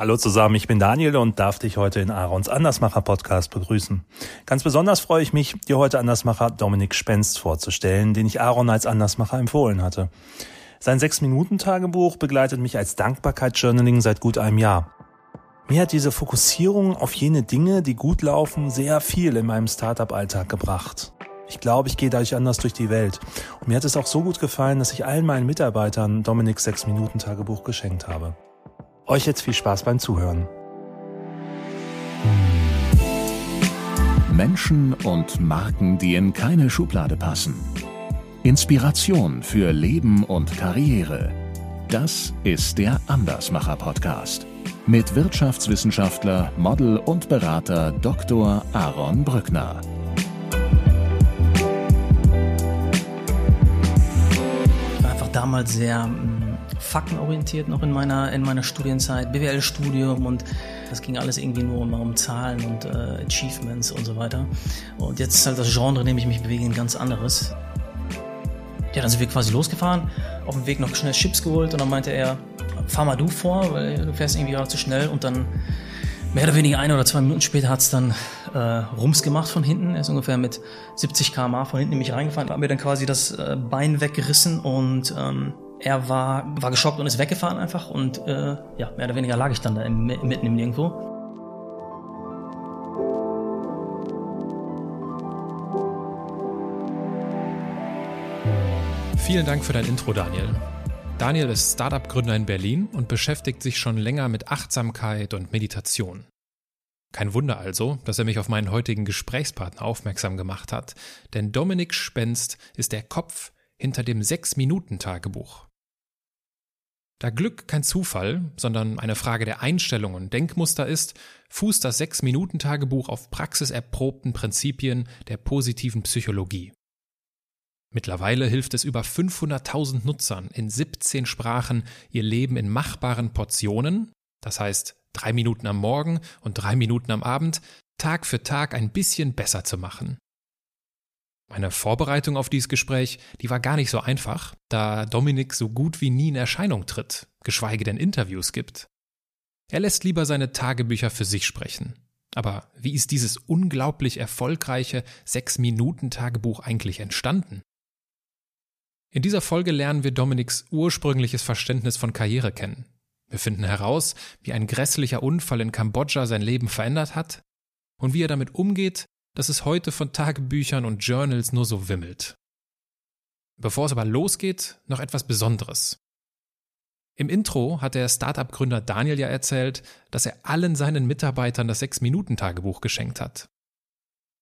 Hallo zusammen, ich bin Daniel und darf dich heute in Aarons Andersmacher Podcast begrüßen. Ganz besonders freue ich mich, dir heute Andersmacher Dominik Spenst vorzustellen, den ich Aaron als Andersmacher empfohlen hatte. Sein Sechs-Minuten-Tagebuch begleitet mich als Dankbarkeitsjournaling seit gut einem Jahr. Mir hat diese Fokussierung auf jene Dinge, die gut laufen, sehr viel in meinem Startup-Alltag gebracht. Ich glaube, ich gehe dadurch anders durch die Welt. Und mir hat es auch so gut gefallen, dass ich allen meinen Mitarbeitern Dominiks Sechs-Minuten-Tagebuch geschenkt habe. Euch jetzt viel Spaß beim Zuhören. Menschen und Marken, die in keine Schublade passen. Inspiration für Leben und Karriere. Das ist der Andersmacher Podcast mit Wirtschaftswissenschaftler, Model und Berater Dr. Aaron Brückner. Ich war einfach damals sehr faktenorientiert noch in meiner, in meiner Studienzeit, BWL-Studium und das ging alles irgendwie nur um, um Zahlen und äh, Achievements und so weiter. Und jetzt ist halt das Genre, in dem ich mich bewege, ein ganz anderes. Ja, dann sind wir quasi losgefahren, auf dem Weg noch schnell Chips geholt und dann meinte er, fahr mal du vor, weil du fährst irgendwie gerade zu schnell und dann mehr oder weniger ein oder zwei Minuten später hat es dann äh, Rums gemacht von hinten. Er ist ungefähr mit 70 km/h von hinten in mich reingefahren, hat mir dann quasi das äh, Bein weggerissen und ähm, er war, war geschockt und ist weggefahren einfach und äh, ja, mehr oder weniger lag ich dann da im, mitten im Nirgendwo. Vielen Dank für dein Intro, Daniel. Daniel ist Startup-Gründer in Berlin und beschäftigt sich schon länger mit Achtsamkeit und Meditation. Kein Wunder also, dass er mich auf meinen heutigen Gesprächspartner aufmerksam gemacht hat, denn Dominik Spenst ist der Kopf hinter dem Sechs-Minuten-Tagebuch. Da Glück kein Zufall, sondern eine Frage der Einstellung und Denkmuster ist, fußt das Sechs-Minuten-Tagebuch auf praxiserprobten Prinzipien der positiven Psychologie. Mittlerweile hilft es über 500.000 Nutzern in 17 Sprachen, ihr Leben in machbaren Portionen, das heißt drei Minuten am Morgen und drei Minuten am Abend, Tag für Tag ein bisschen besser zu machen. Meine Vorbereitung auf dieses Gespräch, die war gar nicht so einfach, da Dominik so gut wie nie in Erscheinung tritt, geschweige denn Interviews gibt. Er lässt lieber seine Tagebücher für sich sprechen. Aber wie ist dieses unglaublich erfolgreiche Sechs-Minuten-Tagebuch eigentlich entstanden? In dieser Folge lernen wir Dominiks ursprüngliches Verständnis von Karriere kennen. Wir finden heraus, wie ein grässlicher Unfall in Kambodscha sein Leben verändert hat und wie er damit umgeht, dass es heute von Tagebüchern und Journals nur so wimmelt. Bevor es aber losgeht, noch etwas Besonderes. Im Intro hat der Startup-Gründer Daniel ja erzählt, dass er allen seinen Mitarbeitern das Sechs-Minuten-Tagebuch geschenkt hat.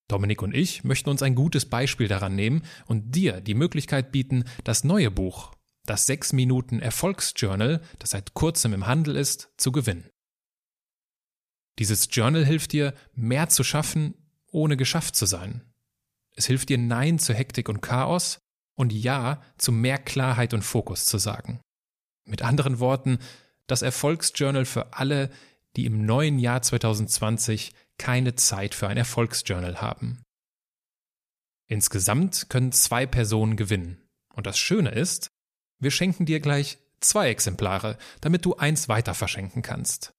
Dominik und ich möchten uns ein gutes Beispiel daran nehmen und dir die Möglichkeit bieten, das neue Buch, das Sechs-Minuten-Erfolgsjournal, das seit kurzem im Handel ist, zu gewinnen. Dieses Journal hilft dir, mehr zu schaffen, ohne geschafft zu sein. Es hilft dir Nein zu Hektik und Chaos und Ja zu mehr Klarheit und Fokus zu sagen. Mit anderen Worten, das Erfolgsjournal für alle, die im neuen Jahr 2020 keine Zeit für ein Erfolgsjournal haben. Insgesamt können zwei Personen gewinnen. Und das Schöne ist, wir schenken dir gleich zwei Exemplare, damit du eins weiter verschenken kannst.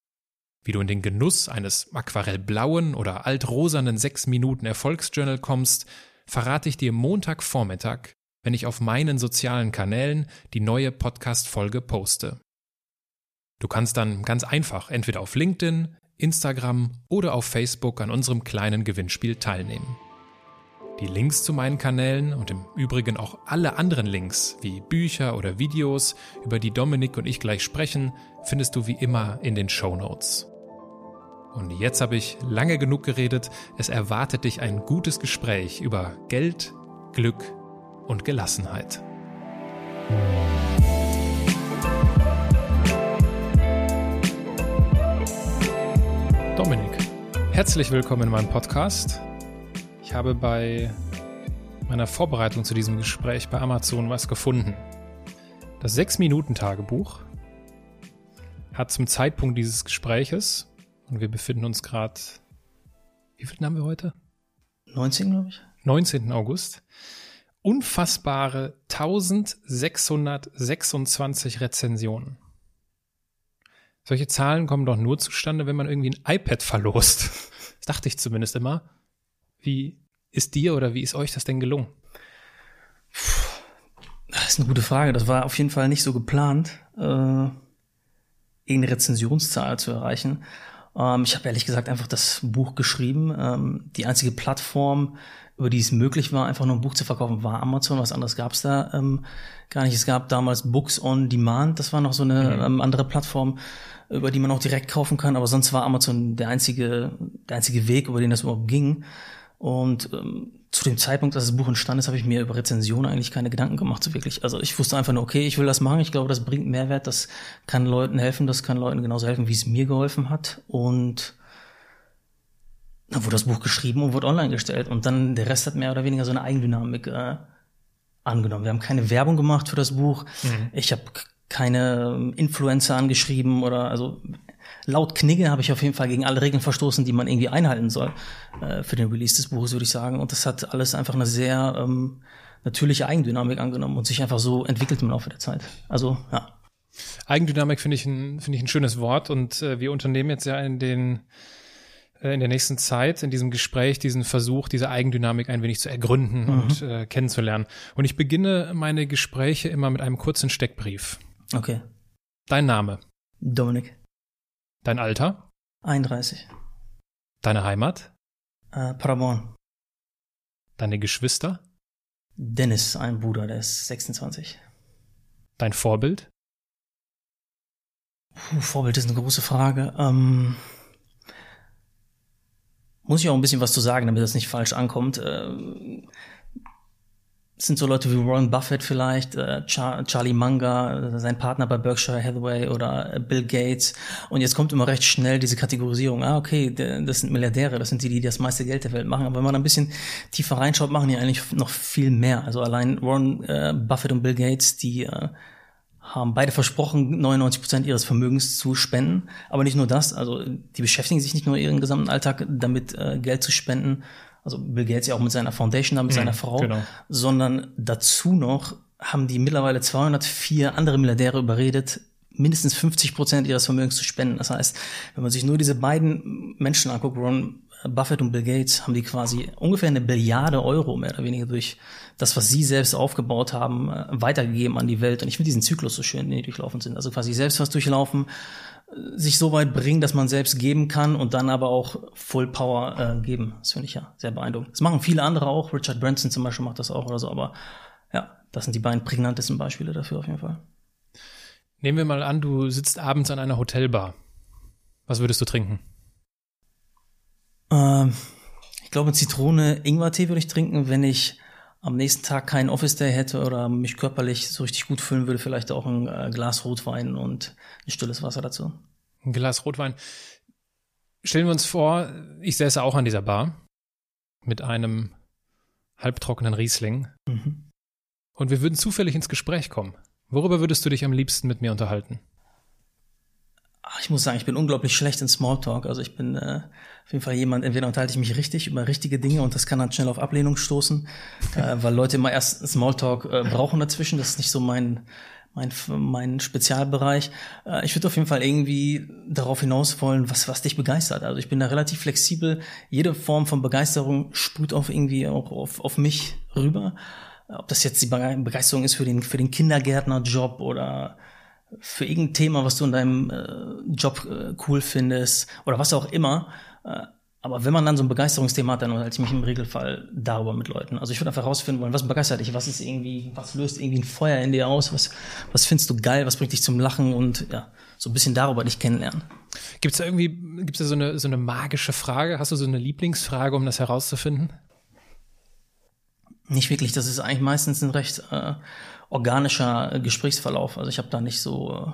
Wie du in den Genuss eines aquarellblauen oder altrosanen 6 Minuten Erfolgsjournal kommst, verrate ich dir Montagvormittag, wenn ich auf meinen sozialen Kanälen die neue Podcast-Folge poste. Du kannst dann ganz einfach entweder auf LinkedIn, Instagram oder auf Facebook an unserem kleinen Gewinnspiel teilnehmen. Die Links zu meinen Kanälen und im Übrigen auch alle anderen Links wie Bücher oder Videos, über die Dominik und ich gleich sprechen, findest du wie immer in den Show Notes. Und jetzt habe ich lange genug geredet. Es erwartet dich ein gutes Gespräch über Geld, Glück und Gelassenheit. Dominik, herzlich willkommen in meinem Podcast. Ich habe bei meiner Vorbereitung zu diesem Gespräch bei Amazon was gefunden. Das 6-Minuten-Tagebuch hat zum Zeitpunkt dieses Gespräches, und wir befinden uns gerade, wie viel haben wir heute? 19, glaube ich. 19. August. Unfassbare 1626 Rezensionen. Solche Zahlen kommen doch nur zustande, wenn man irgendwie ein iPad verlost. Das dachte ich zumindest immer. Wie ist dir oder wie ist euch das denn gelungen? Das ist eine gute Frage. Das war auf jeden Fall nicht so geplant, äh, eine Rezensionszahl zu erreichen. Ähm, ich habe ehrlich gesagt einfach das Buch geschrieben. Ähm, die einzige Plattform, über die es möglich war, einfach nur ein Buch zu verkaufen, war Amazon. Was anderes gab es da ähm, gar nicht. Es gab damals Books on Demand. Das war noch so eine mhm. ähm, andere Plattform, über die man auch direkt kaufen kann. Aber sonst war Amazon der einzige, der einzige Weg, über den das überhaupt ging. Und ähm, zu dem Zeitpunkt, als das Buch entstanden ist, habe ich mir über Rezensionen eigentlich keine Gedanken gemacht, so wirklich. Also ich wusste einfach nur, okay, ich will das machen. Ich glaube, das bringt Mehrwert. Das kann Leuten helfen. Das kann Leuten genauso helfen, wie es mir geholfen hat. Und dann wurde das Buch geschrieben und wurde online gestellt. Und dann der Rest hat mehr oder weniger so eine Eigendynamik äh, angenommen. Wir haben keine Werbung gemacht für das Buch. Mhm. Ich habe keine Influencer angeschrieben oder also laut Knigge habe ich auf jeden Fall gegen alle Regeln verstoßen, die man irgendwie einhalten soll äh, für den Release des Buches, würde ich sagen. Und das hat alles einfach eine sehr ähm, natürliche Eigendynamik angenommen und sich einfach so entwickelt im Laufe der Zeit. Also ja. Eigendynamik finde ich ein finde ich ein schönes Wort und äh, wir unternehmen jetzt ja in den äh, in der nächsten Zeit in diesem Gespräch diesen Versuch, diese Eigendynamik ein wenig zu ergründen mhm. und äh, kennenzulernen. Und ich beginne meine Gespräche immer mit einem kurzen Steckbrief. Okay. Dein Name? Dominik. Dein Alter? 31. Deine Heimat? Äh, Paderborn. Deine Geschwister? Dennis, ein Bruder, der ist 26. Dein Vorbild? Puh, Vorbild ist eine große Frage. Ähm, muss ich auch ein bisschen was zu sagen, damit das nicht falsch ankommt. Ähm, sind so Leute wie Warren Buffett vielleicht, äh, Char Charlie Munger, sein Partner bei Berkshire Hathaway oder äh, Bill Gates. Und jetzt kommt immer recht schnell diese Kategorisierung. Ah, okay, das sind Milliardäre, das sind die, die das meiste Geld der Welt machen. Aber wenn man ein bisschen tiefer reinschaut, machen die eigentlich noch viel mehr. Also allein Warren äh, Buffett und Bill Gates, die äh, haben beide versprochen, 99 Prozent ihres Vermögens zu spenden. Aber nicht nur das, also die beschäftigen sich nicht nur ihren gesamten Alltag damit, äh, Geld zu spenden, also Bill Gates ja auch mit seiner Foundation da, mit mhm, seiner Frau, genau. sondern dazu noch haben die mittlerweile 204 andere Milliardäre überredet, mindestens 50 Prozent ihres Vermögens zu spenden. Das heißt, wenn man sich nur diese beiden Menschen anguckt, Ron Buffett und Bill Gates, haben die quasi ungefähr eine Billiarde Euro mehr oder weniger durch das, was sie selbst aufgebaut haben, äh, weitergegeben an die Welt. Und ich finde diesen Zyklus so schön, den die durchlaufen sind. Also quasi selbst was durchlaufen, sich so weit bringen, dass man selbst geben kann und dann aber auch Full Power äh, geben. Das finde ich ja sehr beeindruckend. Das machen viele andere auch. Richard Branson zum Beispiel macht das auch oder so, aber ja, das sind die beiden prägnantesten Beispiele dafür auf jeden Fall. Nehmen wir mal an, du sitzt abends an einer Hotelbar. Was würdest du trinken? Ähm, ich glaube, Zitrone-Ingwer-Tee würde ich trinken, wenn ich am nächsten Tag keinen Office Day hätte oder mich körperlich so richtig gut fühlen würde, vielleicht auch ein äh, Glas Rotwein und ein stilles Wasser dazu. Ein Glas Rotwein. Stellen wir uns vor, ich säße auch an dieser Bar mit einem halbtrockenen Riesling mhm. und wir würden zufällig ins Gespräch kommen. Worüber würdest du dich am liebsten mit mir unterhalten? Ich muss sagen, ich bin unglaublich schlecht in Smalltalk. Also ich bin äh, auf jeden Fall jemand, entweder unterhalte ich mich richtig über richtige Dinge und das kann dann schnell auf Ablehnung stoßen, äh, weil Leute immer erst Smalltalk äh, brauchen dazwischen. Das ist nicht so mein mein, mein Spezialbereich. Äh, ich würde auf jeden Fall irgendwie darauf hinaus wollen, was, was dich begeistert. Also ich bin da relativ flexibel. Jede Form von Begeisterung sprüht auf irgendwie auch auf, auf mich rüber. Ob das jetzt die Begeisterung ist für den, für den Kindergärtnerjob oder für irgendein Thema, was du in deinem äh, Job äh, cool findest oder was auch immer. Äh, aber wenn man dann so ein Begeisterungsthema hat, dann halte ich mich im Regelfall darüber mit Leuten. Also ich würde einfach herausfinden wollen, was begeistert dich, was ist irgendwie, was löst irgendwie ein Feuer in dir aus, was, was findest du geil, was bringt dich zum Lachen und ja, so ein bisschen darüber dich kennenlernen. Gibt es da irgendwie, gibt es da so eine, so eine magische Frage? Hast du so eine Lieblingsfrage, um das herauszufinden? Nicht wirklich, das ist eigentlich meistens ein recht äh, organischer äh, Gesprächsverlauf. Also ich habe da nicht so äh,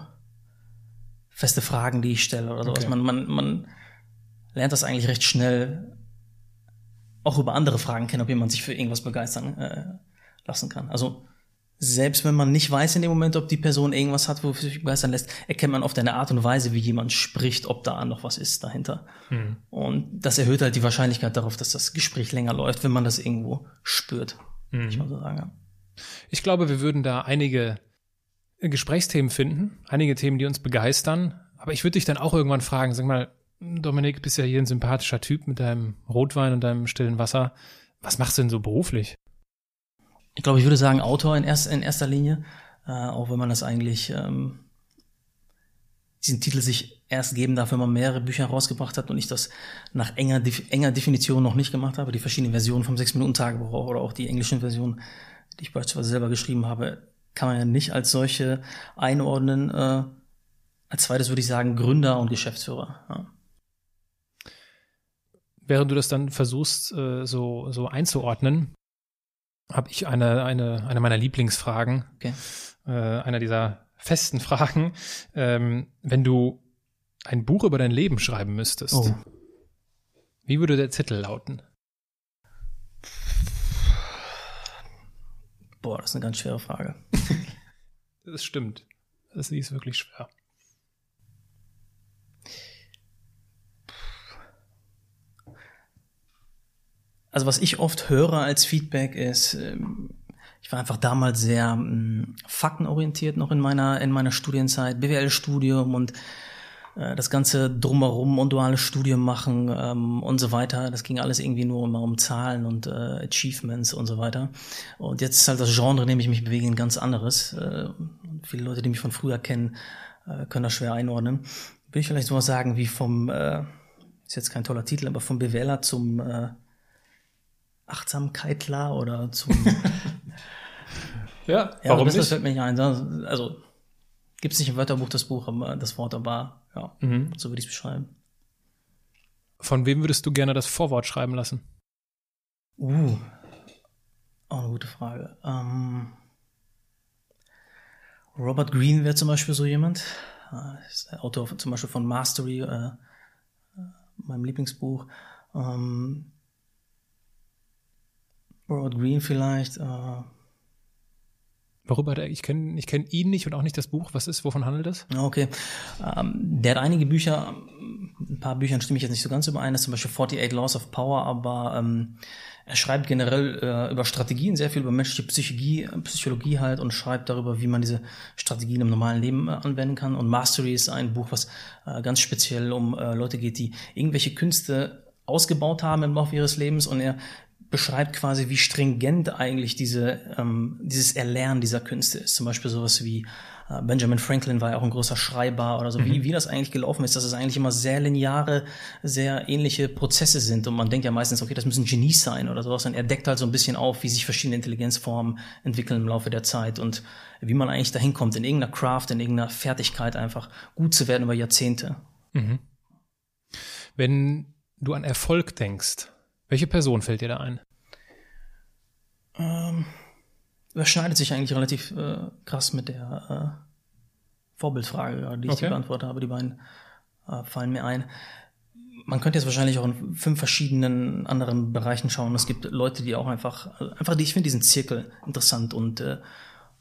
feste Fragen, die ich stelle oder sowas. Okay. Man, man, man lernt das eigentlich recht schnell auch über andere Fragen kennen, ob jemand sich für irgendwas begeistern äh, lassen kann. Also selbst wenn man nicht weiß in dem Moment, ob die Person irgendwas hat, wofür sich begeistern lässt, erkennt man oft eine Art und Weise, wie jemand spricht, ob da noch was ist dahinter. Mhm. Und das erhöht halt die Wahrscheinlichkeit darauf, dass das Gespräch länger läuft, wenn man das irgendwo spürt. Mhm. Ich mal so sagen. Ich glaube, wir würden da einige Gesprächsthemen finden, einige Themen, die uns begeistern, Aber ich würde dich dann auch irgendwann fragen, sag mal, Dominik, bist ja hier ein sympathischer Typ mit deinem Rotwein und deinem stillen Wasser. Was machst du denn so beruflich? Ich glaube, ich würde sagen Autor in, erst, in erster Linie, äh, auch wenn man das eigentlich ähm, diesen Titel sich erst geben darf, wenn man mehrere Bücher rausgebracht hat und ich das nach enger, enger Definition noch nicht gemacht habe. Die verschiedenen Versionen vom 6-Minuten-Tagebuch oder auch die englischen Versionen, die ich beispielsweise selber geschrieben habe, kann man ja nicht als solche einordnen. Äh, als zweites würde ich sagen Gründer und Geschäftsführer. Ja. Während du das dann versuchst, äh, so, so einzuordnen, habe ich eine, eine, eine meiner Lieblingsfragen. Okay. Äh, einer dieser festen Fragen. Ähm, wenn du ein Buch über dein Leben schreiben müsstest, oh. wie würde der Titel lauten? Boah, das ist eine ganz schwere Frage. das stimmt. Das ist wirklich schwer. Also was ich oft höre als Feedback ist, ähm, ich war einfach damals sehr ähm, faktenorientiert noch in meiner in meiner Studienzeit, BWL-Studium und äh, das ganze drumherum und duales Studium machen ähm, und so weiter. Das ging alles irgendwie nur immer um Zahlen und äh, Achievements und so weiter. Und jetzt ist halt das Genre, in dem ich mich bewege, ein ganz anderes. Äh, viele Leute, die mich von früher kennen, äh, können das schwer einordnen. Will ich vielleicht sowas sagen wie vom, äh, ist jetzt kein toller Titel, aber vom BWLer zum äh, Achtsamkeitler oder zum. ja, ja, warum nicht? Das fällt mir nicht ein. Also gibt es nicht im Wörterbuch das Buch, aber das Wort, aber ja, mhm. so würde ich es beschreiben. Von wem würdest du gerne das Vorwort schreiben lassen? Uh, auch eine gute Frage. Ähm, Robert Greene wäre zum Beispiel so jemand. Ist der Autor zum Beispiel von Mastery, äh, äh meinem Lieblingsbuch. Ähm, Robert Green vielleicht. Äh. Worüber der, ich kenne ich kenn ihn nicht und auch nicht das Buch. Was ist, wovon handelt es? Okay. Ähm, der hat einige Bücher, ein paar Büchern stimme ich jetzt nicht so ganz überein, das ist zum Beispiel 48 Laws of Power, aber ähm, er schreibt generell äh, über Strategien, sehr viel über menschliche Psychologie, Psychologie halt und schreibt darüber, wie man diese Strategien im normalen Leben äh, anwenden kann. Und Mastery ist ein Buch, was äh, ganz speziell um äh, Leute geht, die irgendwelche Künste ausgebaut haben im Laufe ihres Lebens und er beschreibt quasi, wie stringent eigentlich diese, ähm, dieses Erlernen dieser Künste ist. Zum Beispiel sowas wie äh, Benjamin Franklin war ja auch ein großer Schreiber oder so, mhm. wie, wie das eigentlich gelaufen ist, dass es eigentlich immer sehr lineare, sehr ähnliche Prozesse sind. Und man denkt ja meistens, okay, das müssen Genies sein oder sowas. Und er deckt halt so ein bisschen auf, wie sich verschiedene Intelligenzformen entwickeln im Laufe der Zeit und wie man eigentlich dahin kommt, in irgendeiner Craft, in irgendeiner Fertigkeit einfach gut zu werden über Jahrzehnte. Mhm. Wenn du an Erfolg denkst, welche Person fällt dir da ein? Ähm, überschneidet sich eigentlich relativ äh, krass mit der äh, Vorbildfrage, die ich okay. beantwortet habe. Die beiden äh, fallen mir ein. Man könnte jetzt wahrscheinlich auch in fünf verschiedenen anderen Bereichen schauen. Es gibt Leute, die auch einfach, einfach, die ich finde diesen Zirkel interessant und äh,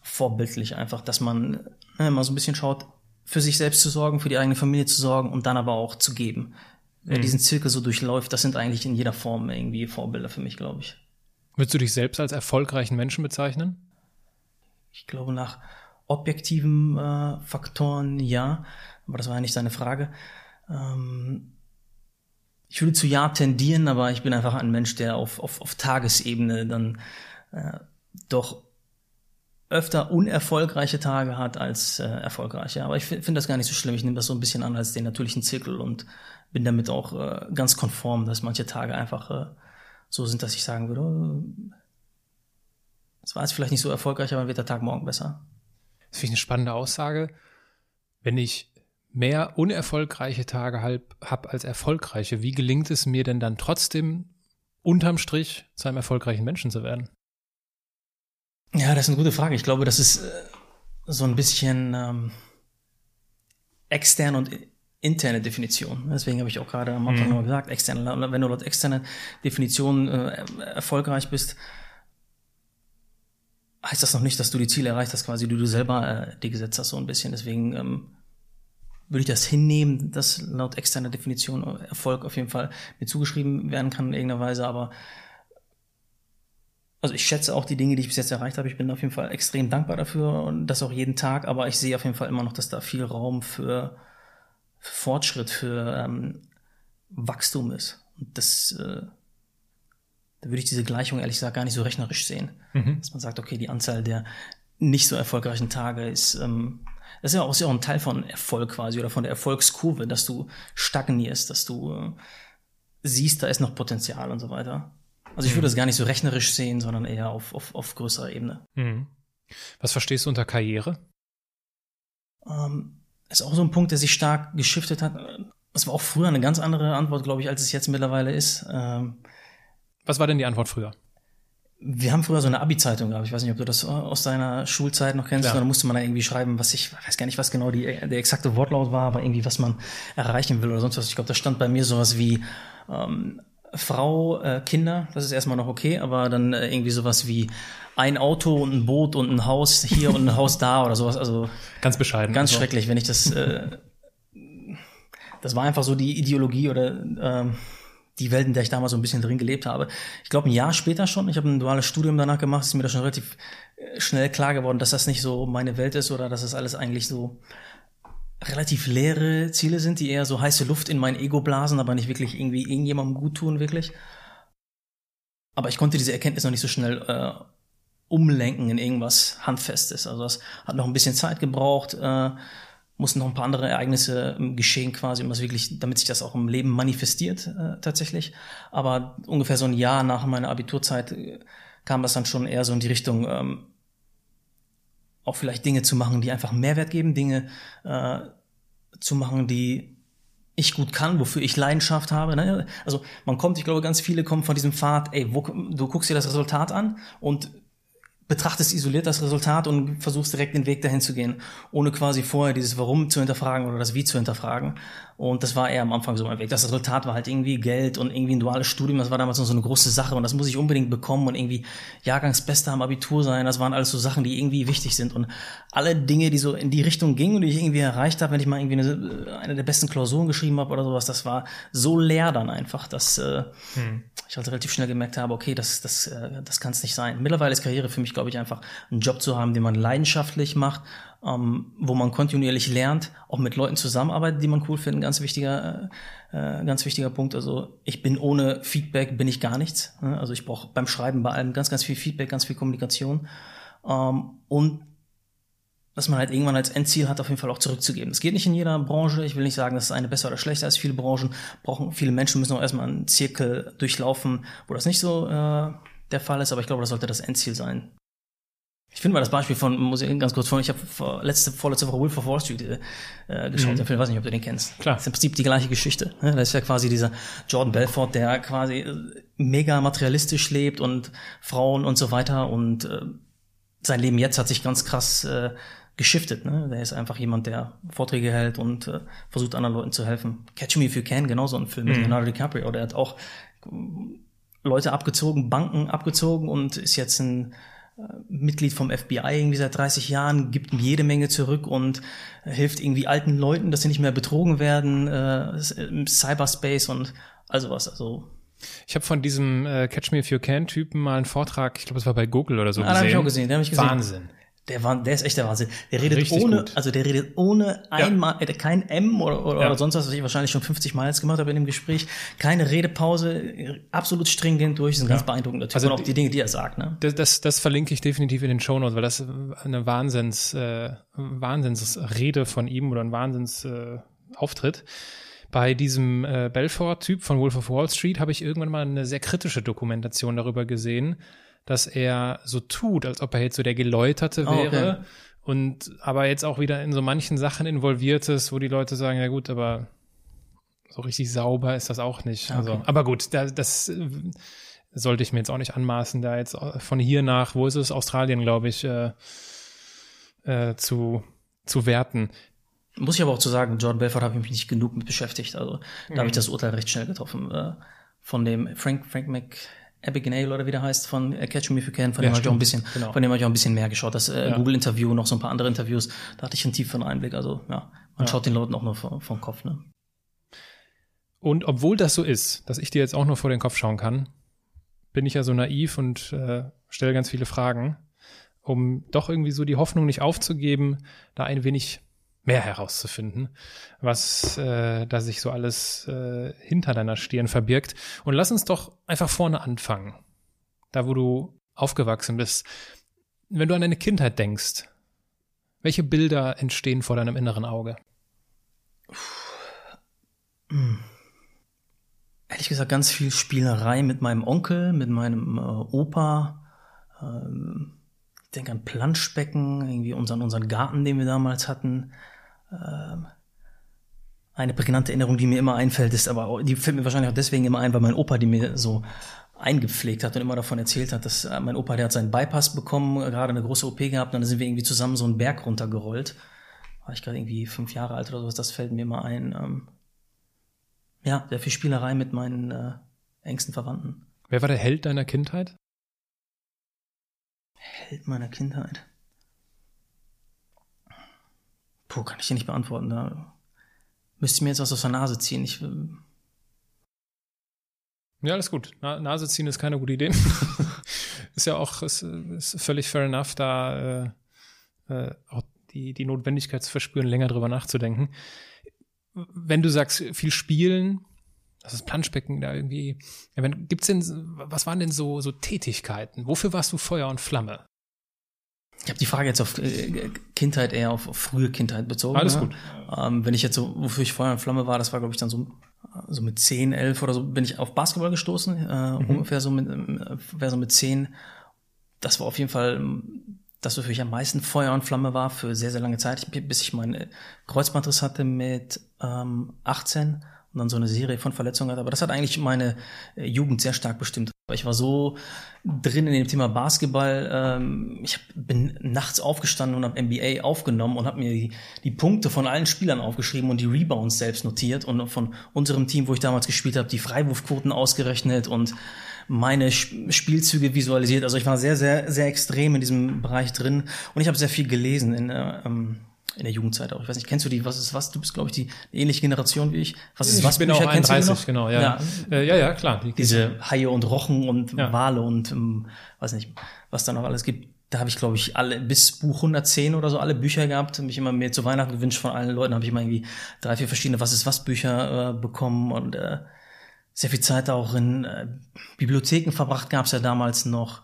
vorbildlich einfach, dass man äh, mal so ein bisschen schaut, für sich selbst zu sorgen, für die eigene Familie zu sorgen und dann aber auch zu geben mhm. diesen Zirkel so durchläuft, das sind eigentlich in jeder Form irgendwie Vorbilder für mich, glaube ich. Würdest du dich selbst als erfolgreichen Menschen bezeichnen? Ich glaube, nach objektiven äh, Faktoren ja, aber das war ja nicht deine Frage. Ähm, ich würde zu ja tendieren, aber ich bin einfach ein Mensch, der auf, auf, auf Tagesebene dann äh, doch öfter unerfolgreiche Tage hat als äh, erfolgreiche. Aber ich finde find das gar nicht so schlimm. Ich nehme das so ein bisschen an als den natürlichen Zirkel und bin damit auch äh, ganz konform, dass manche Tage einfach äh, so sind, dass ich sagen würde, es war jetzt vielleicht nicht so erfolgreich, aber wird der Tag morgen besser. Das finde ich eine spannende Aussage. Wenn ich mehr unerfolgreiche Tage habe als erfolgreiche, wie gelingt es mir denn dann trotzdem unterm Strich zu einem erfolgreichen Menschen zu werden? Ja, das ist eine gute Frage. Ich glaube, das ist äh, so ein bisschen ähm, extern und interne Definition. Deswegen habe ich auch gerade am Anfang mhm. nochmal gesagt, externe, wenn du laut externer Definition äh, erfolgreich bist, heißt das noch nicht, dass du die Ziele erreicht hast, quasi, die du selber äh, dir gesetzt hast, so ein bisschen. Deswegen ähm, würde ich das hinnehmen, dass laut externer Definition Erfolg auf jeden Fall mir zugeschrieben werden kann in irgendeiner Weise, aber also ich schätze auch die Dinge, die ich bis jetzt erreicht habe. Ich bin auf jeden Fall extrem dankbar dafür und das auch jeden Tag, aber ich sehe auf jeden Fall immer noch, dass da viel Raum für für Fortschritt, für ähm, Wachstum ist. Und das, äh, da würde ich diese Gleichung ehrlich gesagt gar nicht so rechnerisch sehen. Mhm. Dass man sagt, okay, die Anzahl der nicht so erfolgreichen Tage ist, ähm, das ist ja, auch, ist ja auch ein Teil von Erfolg quasi oder von der Erfolgskurve, dass du stagnierst, dass du äh, siehst, da ist noch Potenzial und so weiter. Also ich würde mhm. das gar nicht so rechnerisch sehen, sondern eher auf, auf, auf größerer Ebene. Mhm. Was verstehst du unter Karriere? Ähm, ist auch so ein Punkt, der sich stark geschiftet hat. Das war auch früher eine ganz andere Antwort, glaube ich, als es jetzt mittlerweile ist. Ähm, Was war denn die Antwort früher? Wir haben früher so eine Abi-Zeitung gehabt. Ich weiß nicht, ob du das aus deiner Schulzeit noch kennst. Ja. Da musste man da irgendwie schreiben, was ich, weiß gar nicht, was genau die, der exakte Wortlaut war, aber irgendwie, was man erreichen will oder sonst was. Ich glaube, da stand bei mir sowas wie ähm, Frau, äh, Kinder. Das ist erstmal noch okay, aber dann äh, irgendwie sowas wie ein Auto und ein Boot und ein Haus hier und ein Haus da oder sowas. Also ganz bescheiden. Ganz also. schrecklich, wenn ich das. Äh, das war einfach so die Ideologie oder ähm, die Welt, in der ich damals so ein bisschen drin gelebt habe. Ich glaube, ein Jahr später schon, ich habe ein duales Studium danach gemacht, ist mir da schon relativ äh, schnell klar geworden, dass das nicht so meine Welt ist oder dass das alles eigentlich so relativ leere Ziele sind, die eher so heiße Luft in mein Ego blasen, aber nicht wirklich irgendwie irgendjemandem gut tun, wirklich. Aber ich konnte diese Erkenntnis noch nicht so schnell äh, umlenken in irgendwas Handfestes. Also das hat noch ein bisschen Zeit gebraucht, äh, mussten noch ein paar andere Ereignisse geschehen quasi, um das wirklich, damit sich das auch im Leben manifestiert äh, tatsächlich. Aber ungefähr so ein Jahr nach meiner Abiturzeit äh, kam das dann schon eher so in die Richtung, ähm, auch vielleicht Dinge zu machen, die einfach Mehrwert geben, Dinge äh, zu machen, die ich gut kann, wofür ich Leidenschaft habe. Ne? Also man kommt, ich glaube, ganz viele kommen von diesem Pfad, ey, wo, du guckst dir das Resultat an und betrachtest isoliert das Resultat und versuchst direkt den Weg dahin zu gehen, ohne quasi vorher dieses Warum zu hinterfragen oder das Wie zu hinterfragen. Und das war eher am Anfang so mein Weg. Das Resultat war halt irgendwie Geld und irgendwie ein duales Studium. Das war damals noch so eine große Sache und das muss ich unbedingt bekommen und irgendwie Jahrgangsbester am Abitur sein. Das waren alles so Sachen, die irgendwie wichtig sind. Und alle Dinge, die so in die Richtung gingen und die ich irgendwie erreicht habe, wenn ich mal irgendwie eine, eine der besten Klausuren geschrieben habe oder sowas, das war so leer dann einfach, dass äh, hm. ich halt relativ schnell gemerkt habe, okay, das, das, äh, das kann es nicht sein. Mittlerweile ist Karriere für mich, glaube ich, einfach einen Job zu haben, den man leidenschaftlich macht ähm, wo man kontinuierlich lernt, auch mit Leuten zusammenarbeitet, die man cool findet, ganz wichtiger, äh, äh, ganz wichtiger Punkt. Also ich bin ohne Feedback bin ich gar nichts. Ne? Also ich brauche beim Schreiben bei allem ganz, ganz viel Feedback, ganz viel Kommunikation ähm, und dass man halt irgendwann als Endziel hat, auf jeden Fall auch zurückzugeben. Das geht nicht in jeder Branche. Ich will nicht sagen, dass es eine besser oder schlechter ist. Viele Branchen brauchen, viele Menschen müssen auch erstmal einen Zirkel durchlaufen, wo das nicht so äh, der Fall ist. Aber ich glaube, das sollte das Endziel sein. Ich finde mal das Beispiel von, muss ich ganz kurz vor, ich habe vor, letzte, vorletzte Woche Wolf of Wall Street äh, geschaut, mhm. den Film, weiß nicht, ob du den kennst. Klar. Das ist im Prinzip die gleiche Geschichte. Ne? Das ist ja quasi dieser Jordan Belfort, der quasi äh, mega materialistisch lebt und Frauen und so weiter und äh, sein Leben jetzt hat sich ganz krass äh, geschiftet. Ne? Der ist einfach jemand, der Vorträge hält und äh, versucht anderen Leuten zu helfen. Catch Me If You Can, genauso ein Film mit mhm. Leonardo DiCaprio. Der hat auch Leute abgezogen, Banken abgezogen und ist jetzt ein Mitglied vom FBI irgendwie seit 30 Jahren, gibt jede Menge zurück und hilft irgendwie alten Leuten, dass sie nicht mehr betrogen werden äh, im Cyberspace und also was. Also ich habe von diesem äh, Catch Me If You Can Typen mal einen Vortrag, ich glaube, es war bei Google oder so ah, gesehen. Habe ich auch gesehen, den habe ich gesehen. Wahnsinn. Der, war, der ist echt der Wahnsinn. Der redet Richtig ohne, gut. also der redet ohne ja. einmal, äh, kein M oder, oder, ja. oder sonst was, was ich wahrscheinlich schon 50 Mal jetzt gemacht habe in dem Gespräch. Keine Redepause, absolut stringent durch, ist ein ja. ganz beeindruckender Typ. Also und auch die Dinge, die er sagt. Ne? Das, das, das verlinke ich definitiv in den Show Notes, weil das eine Wahnsinns, äh, Wahnsinnsrede von ihm oder ein Wahnsinns äh, Auftritt. Bei diesem äh, Belfort-Typ von Wolf of Wall Street habe ich irgendwann mal eine sehr kritische Dokumentation darüber gesehen, dass er so tut, als ob er jetzt so der Geläuterte wäre. Oh, okay. Und aber jetzt auch wieder in so manchen Sachen involviert ist, wo die Leute sagen, ja gut, aber so richtig sauber ist das auch nicht. Also, okay. Also, aber gut, da, das äh, sollte ich mir jetzt auch nicht anmaßen, da jetzt von hier nach, wo ist es, Australien, glaube ich, äh, äh, zu, zu werten. Muss ich aber auch zu sagen, Jordan Belfort habe ich mich nicht genug mit beschäftigt. Also da mhm. habe ich das Urteil recht schnell getroffen. Äh, von dem Frank, Frank Mc, Abigail oder wie der heißt von äh, Catch Me If You Can, von ja, dem habe ich auch ein bisschen, genau. von dem habe ich auch ein bisschen mehr geschaut. Das äh, ja. Google-Interview, noch so ein paar andere Interviews, da hatte ich einen tieferen Einblick. Also ja, man ja. schaut den Leuten auch nur vom, vom Kopf. Ne? Und obwohl das so ist, dass ich dir jetzt auch nur vor den Kopf schauen kann, bin ich ja so naiv und äh, stelle ganz viele Fragen, um doch irgendwie so die Hoffnung nicht aufzugeben, da ein wenig mehr herauszufinden, was äh, da sich so alles äh, hinter deiner Stirn verbirgt. Und lass uns doch einfach vorne anfangen. Da, wo du aufgewachsen bist. Wenn du an deine Kindheit denkst, welche Bilder entstehen vor deinem inneren Auge? Hm. Ehrlich gesagt, ganz viel Spielerei mit meinem Onkel, mit meinem äh, Opa. Ähm, ich denke an Planschbecken, irgendwie unseren, unseren Garten, den wir damals hatten. Ähm, eine prägnante Erinnerung, die mir immer einfällt, ist aber, die fällt mir wahrscheinlich auch deswegen immer ein, weil mein Opa die mir so eingepflegt hat und immer davon erzählt hat, dass äh, mein Opa, der hat seinen Bypass bekommen, gerade eine große OP gehabt, und dann sind wir irgendwie zusammen so einen Berg runtergerollt. War ich gerade irgendwie fünf Jahre alt oder sowas, das fällt mir immer ein. Ähm, ja, sehr viel Spielerei mit meinen äh, engsten Verwandten. Wer war der Held deiner Kindheit? Held meiner Kindheit. Puh, kann ich dir nicht beantworten. Da müsste ich mir jetzt was aus der Nase ziehen. Ich, äh, ja, alles gut. Na, Nase ziehen ist keine gute Idee. ist ja auch ist, ist völlig fair enough, da äh, äh, auch die, die Notwendigkeit zu verspüren, länger drüber nachzudenken. Wenn du sagst, viel spielen, das ist Planschbecken da irgendwie. Ja, wenn, gibt's denn, was waren denn so, so Tätigkeiten? Wofür warst du Feuer und Flamme? Ich habe die Frage jetzt auf äh, Kindheit eher auf, auf frühe Kindheit bezogen. Alles ne? gut. Ähm, wenn ich jetzt so, wofür ich Feuer und Flamme war, das war, glaube ich, dann so, so mit 10, 11 oder so, bin ich auf Basketball gestoßen, äh, mhm. ungefähr so mit, äh, so mit 10. Das war auf jeden Fall das, wofür ich am meisten Feuer und Flamme war für sehr, sehr lange Zeit, bis ich meinen Kreuzbandriss hatte mit ähm, 18 und dann so eine Serie von Verletzungen hatte. Aber das hat eigentlich meine äh, Jugend sehr stark bestimmt. Ich war so drin in dem Thema Basketball. Ähm, ich bin nachts aufgestanden und habe NBA aufgenommen und habe mir die, die, Punkte von allen Spielern aufgeschrieben und die Rebounds selbst notiert und von unserem Team, wo ich damals gespielt habe, die Freiwurfquoten ausgerechnet und meine Spielzüge visualisiert. Also ich war sehr, sehr, sehr extrem in diesem Bereich drin und ich habe sehr viel gelesen in, äh, ähm, in der Jugendzeit auch. Ich weiß nicht, kennst du die, was ist was? Du bist, glaube ich, die ähnliche Generation wie ich. Was ist ich was? Ich bin Bücher, auch 31, genau, ja. Ja, äh, ja, ja, klar. Die Diese Haie und Rochen und ja. Wale und ähm, weiß nicht, was da noch alles gibt. Da habe ich, glaube ich, alle bis Buch 110 oder so alle Bücher gehabt. Mich immer mir zu Weihnachten gewünscht von allen Leuten. Habe ich immer irgendwie drei, vier verschiedene Was ist was Bücher äh, bekommen und äh, sehr viel Zeit auch in äh, Bibliotheken verbracht. Gab es ja damals noch.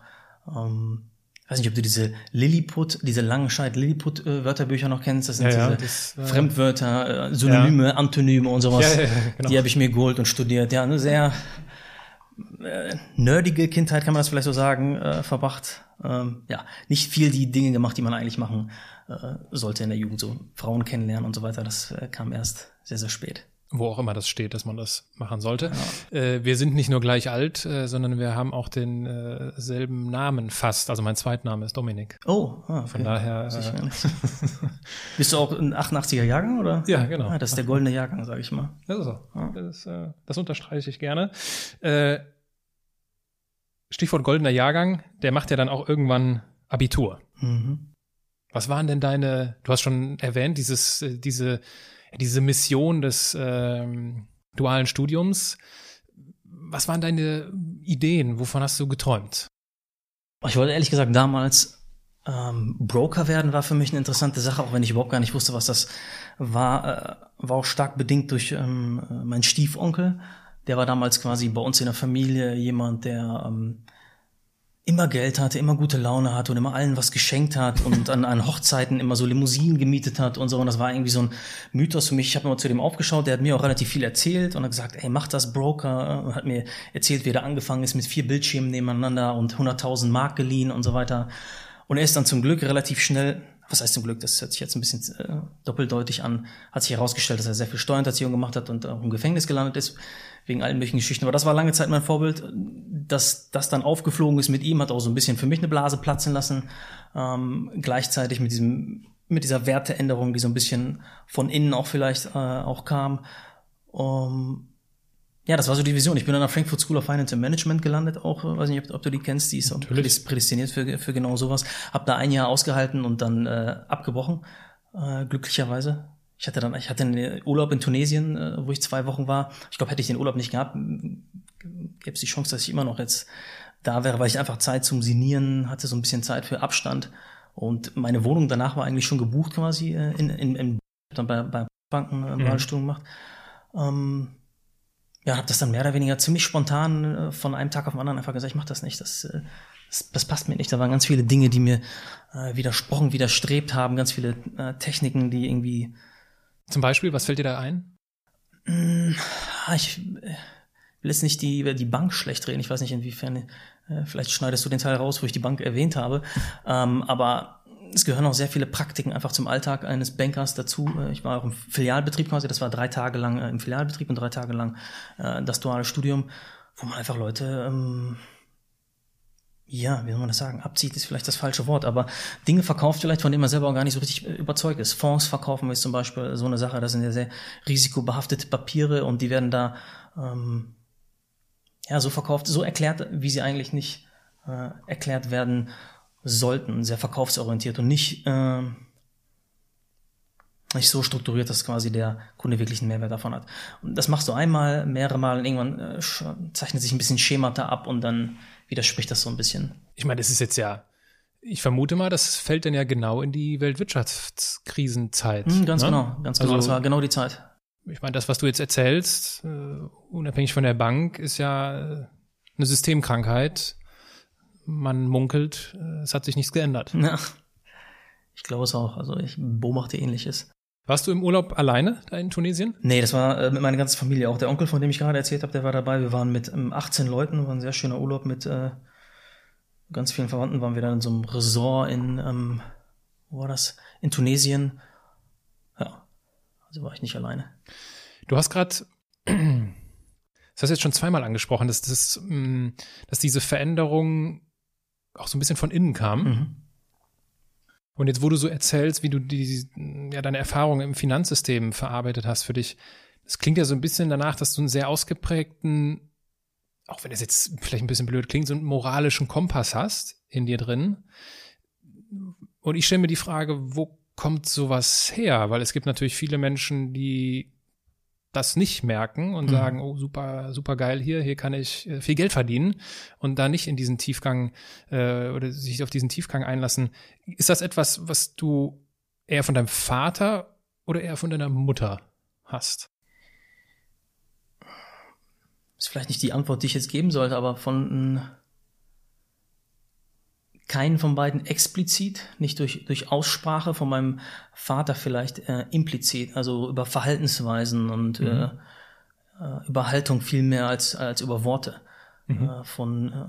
Ähm, weiß nicht, ob du diese Lilliput, diese Langenscheid Lilliput äh, Wörterbücher noch kennst. Das sind ja, diese ja, das, Fremdwörter, äh, Synonyme, ja. Antonyme und sowas. Genau. Die habe ich mir geholt und studiert. Ja, eine sehr äh, nerdige Kindheit, kann man das vielleicht so sagen, äh, verbracht. Ähm, ja, nicht viel die Dinge gemacht, die man eigentlich machen äh, sollte in der Jugend. So Frauen kennenlernen und so weiter. Das äh, kam erst sehr, sehr spät wo auch immer das steht, dass man das machen sollte. Ja. Äh, wir sind nicht nur gleich alt, äh, sondern wir haben auch den äh, selben Namen fast. Also mein Zweitname ist Dominik. Oh, ah, okay. von daher. Äh, Bist du auch ein 88er Jahrgang oder? Ja, genau. Ah, das ist der goldene Jahrgang, sage ich mal. Das ist so. Ja. Das, äh, das unterstreiche ich gerne. Äh, Stichwort goldener Jahrgang, der macht ja dann auch irgendwann Abitur. Mhm. Was waren denn deine? Du hast schon erwähnt, dieses, diese diese Mission des ähm, dualen Studiums. Was waren deine Ideen? Wovon hast du geträumt? Ich wollte ehrlich gesagt damals ähm, Broker werden, war für mich eine interessante Sache, auch wenn ich überhaupt gar nicht wusste, was das war. Äh, war auch stark bedingt durch ähm, meinen Stiefonkel. Der war damals quasi bei uns in der Familie jemand, der ähm, immer Geld hatte, immer gute Laune hatte und immer allen was geschenkt hat und an, an Hochzeiten immer so Limousinen gemietet hat und so. Und das war irgendwie so ein Mythos für mich. Ich habe immer zu dem aufgeschaut, der hat mir auch relativ viel erzählt und hat gesagt, ey, mach das Broker. Und hat mir erzählt, wie er angefangen ist mit vier Bildschirmen nebeneinander und 100.000 Mark geliehen und so weiter. Und er ist dann zum Glück relativ schnell was heißt zum Glück, das hört sich jetzt ein bisschen äh, doppeldeutig an, hat sich herausgestellt, dass er sehr viel Steuerhinterziehung gemacht hat und auch im Gefängnis gelandet ist wegen allen möglichen Geschichten. Aber das war lange Zeit mein Vorbild. Dass das dann aufgeflogen ist mit ihm, hat auch so ein bisschen für mich eine Blase platzen lassen. Ähm, gleichzeitig mit diesem, mit dieser Werteänderung, die so ein bisschen von innen auch vielleicht äh, auch kam. Um, ja, das war so die Vision. Ich bin an der Frankfurt School of Finance and Management gelandet, auch, weiß nicht, ob, ob du die kennst, die ist Natürlich. prädestiniert für, für genau sowas. Hab da ein Jahr ausgehalten und dann äh, abgebrochen, äh, glücklicherweise. Ich hatte dann, ich hatte einen Urlaub in Tunesien, äh, wo ich zwei Wochen war. Ich glaube, hätte ich den Urlaub nicht gehabt, gäbe es die Chance, dass ich immer noch jetzt da wäre, weil ich einfach Zeit zum Sinieren hatte, so ein bisschen Zeit für Abstand. Und meine Wohnung danach war eigentlich schon gebucht quasi äh, in, in, in dann bei, bei Banken äh, Wahlstuhl mhm. gemacht. Ähm, ja, habe das dann mehr oder weniger ziemlich spontan äh, von einem Tag auf den anderen einfach gesagt, ich mache das nicht. Das, äh, das, das, passt mir nicht. Da waren ganz viele Dinge, die mir äh, widersprochen, widerstrebt haben, ganz viele äh, Techniken, die irgendwie. Zum Beispiel, was fällt dir da ein? Hm, ich äh, will jetzt nicht die, die Bank schlecht reden. Ich weiß nicht, inwiefern, vielleicht schneidest du den Teil raus, wo ich die Bank erwähnt habe. Ähm, aber es gehören auch sehr viele Praktiken einfach zum Alltag eines Bankers dazu. Äh, ich war auch im Filialbetrieb quasi, das war drei Tage lang äh, im Filialbetrieb und drei Tage lang äh, das duale Studium, wo man einfach Leute, ähm, ja, wie soll man das sagen, abzieht ist vielleicht das falsche Wort, aber Dinge verkauft vielleicht, von denen man selber auch gar nicht so richtig überzeugt ist. Fonds verkaufen ist zum Beispiel so eine Sache, das sind ja sehr risikobehaftete Papiere und die werden da ähm, ja so verkauft, so erklärt, wie sie eigentlich nicht äh, erklärt werden sollten, sehr verkaufsorientiert und nicht, äh, nicht so strukturiert, dass quasi der Kunde wirklich einen Mehrwert davon hat. Und das machst du einmal, mehrere Mal und irgendwann äh, zeichnet sich ein bisschen Schemata ab und dann widerspricht das so ein bisschen. Ich meine, das ist jetzt ja, ich vermute mal, das fällt dann ja genau in die Weltwirtschaftskrisenzeit. Mhm, ganz ne? genau, ganz genau. Also, das war genau die Zeit. Ich meine, das, was du jetzt erzählst, uh, unabhängig von der Bank, ist ja äh, eine Systemkrankheit man munkelt, äh, es hat sich nichts geändert. Ja, ich glaube es auch. Also ich beobachte ähnliches. Warst du im Urlaub alleine da in Tunesien? Nee, das war äh, mit meiner ganzen Familie. Auch der Onkel, von dem ich gerade erzählt habe, der war dabei. Wir waren mit ähm, 18 Leuten, war ein sehr schöner Urlaub mit äh, ganz vielen Verwandten. Waren wir dann in so einem Resort in, ähm, wo war das? In Tunesien. Ja, also war ich nicht alleine. Du hast gerade das hast du jetzt schon zweimal angesprochen, dass, dass, mm, dass diese Veränderung auch so ein bisschen von innen kam. Mhm. Und jetzt, wo du so erzählst, wie du die, ja, deine Erfahrungen im Finanzsystem verarbeitet hast für dich, das klingt ja so ein bisschen danach, dass du einen sehr ausgeprägten, auch wenn es jetzt vielleicht ein bisschen blöd klingt, so einen moralischen Kompass hast in dir drin. Und ich stelle mir die Frage, wo kommt sowas her? Weil es gibt natürlich viele Menschen, die das nicht merken und mhm. sagen, oh, super, super geil hier, hier kann ich äh, viel Geld verdienen und da nicht in diesen Tiefgang äh, oder sich auf diesen Tiefgang einlassen. Ist das etwas, was du eher von deinem Vater oder eher von deiner Mutter hast? Ist vielleicht nicht die Antwort, die ich jetzt geben sollte, aber von keinen von beiden explizit, nicht durch, durch Aussprache, von meinem Vater vielleicht äh, implizit, also über Verhaltensweisen und mhm. äh, äh über Haltung viel mehr als, als über Worte. Mhm. Äh, von äh,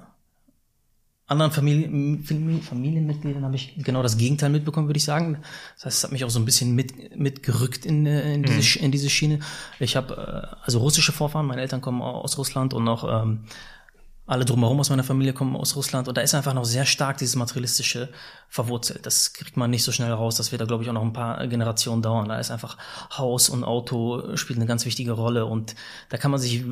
anderen Familien, Familienmitgliedern habe ich genau das Gegenteil mitbekommen, würde ich sagen. Das heißt, es hat mich auch so ein bisschen mit, mitgerückt in, äh, in, diese, mhm. in diese Schiene. Ich habe also russische Vorfahren, meine Eltern kommen aus Russland und auch ähm, alle drumherum aus meiner Familie kommen aus Russland und da ist einfach noch sehr stark dieses materialistische verwurzelt. Das kriegt man nicht so schnell raus. Das wird da, glaube ich, auch noch ein paar Generationen dauern. Da ist einfach Haus und Auto spielt eine ganz wichtige Rolle und da kann man sich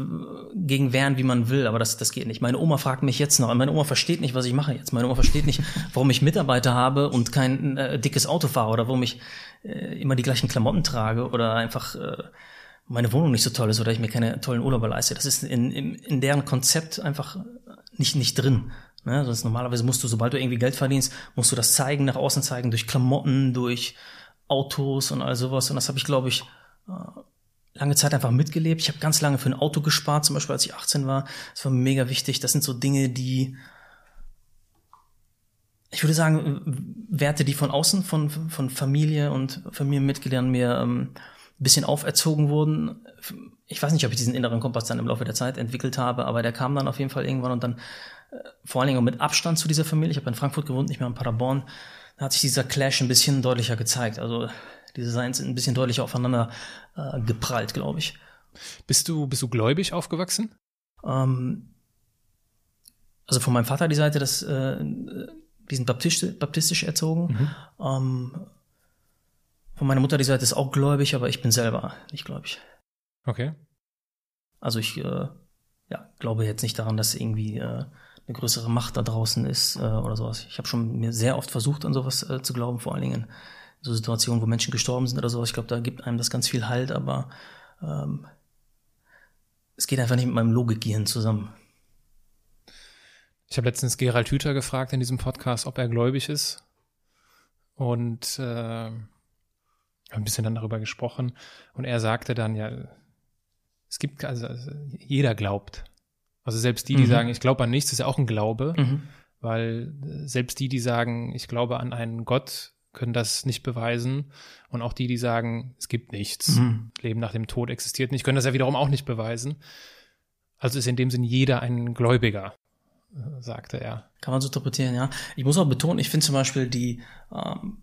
gegen wehren, wie man will, aber das, das geht nicht. Meine Oma fragt mich jetzt noch, meine Oma versteht nicht, was ich mache jetzt. Meine Oma versteht nicht, warum ich Mitarbeiter habe und kein äh, dickes Auto fahre oder warum ich äh, immer die gleichen Klamotten trage oder einfach äh, meine Wohnung nicht so toll ist oder ich mir keine tollen Urlaube leiste. Das ist in, in, in deren Konzept einfach nicht, nicht drin. Ne? Sonst normalerweise musst du, sobald du irgendwie Geld verdienst, musst du das zeigen, nach außen zeigen, durch Klamotten, durch Autos und all sowas. Und das habe ich, glaube ich, äh, lange Zeit einfach mitgelebt. Ich habe ganz lange für ein Auto gespart, zum Beispiel als ich 18 war. Das war mega wichtig. Das sind so Dinge, die ich würde sagen, Werte, die von außen, von, von Familie und Familienmitgliedern mir ähm, bisschen auferzogen wurden. Ich weiß nicht, ob ich diesen inneren Kompass dann im Laufe der Zeit entwickelt habe, aber der kam dann auf jeden Fall irgendwann und dann äh, vor allen Dingen mit Abstand zu dieser Familie. Ich habe in Frankfurt gewohnt, nicht mehr in Paderborn. Da hat sich dieser Clash ein bisschen deutlicher gezeigt. Also diese Seins sind ein bisschen deutlicher aufeinander äh, geprallt, glaube ich. Bist du, bist du gläubig aufgewachsen? Ähm, also von meinem Vater die Seite, das, äh, wir sind baptistisch, baptistisch erzogen. Mhm. Ähm, von meiner Mutter die Seite ist auch gläubig, aber ich bin selber nicht gläubig. Okay. Also ich äh, ja, glaube jetzt nicht daran, dass irgendwie äh, eine größere Macht da draußen ist äh, oder sowas. Ich habe schon mir sehr oft versucht, an sowas äh, zu glauben, vor allen Dingen in so Situationen, wo Menschen gestorben sind oder sowas. Ich glaube, da gibt einem das ganz viel Halt, aber ähm, es geht einfach nicht mit meinem Logikgehirn zusammen. Ich habe letztens Gerald Hüther gefragt in diesem Podcast, ob er gläubig ist. Und äh, ein bisschen dann darüber gesprochen und er sagte dann ja, es gibt, also, also jeder glaubt. Also selbst die, die mhm. sagen, ich glaube an nichts, ist ja auch ein Glaube, mhm. weil selbst die, die sagen, ich glaube an einen Gott, können das nicht beweisen. Und auch die, die sagen, es gibt nichts, mhm. Leben nach dem Tod existiert nicht, können das ja wiederum auch nicht beweisen. Also ist in dem Sinn jeder ein Gläubiger, äh, sagte er. Kann man so interpretieren, ja. Ich muss auch betonen, ich finde zum Beispiel die, ähm,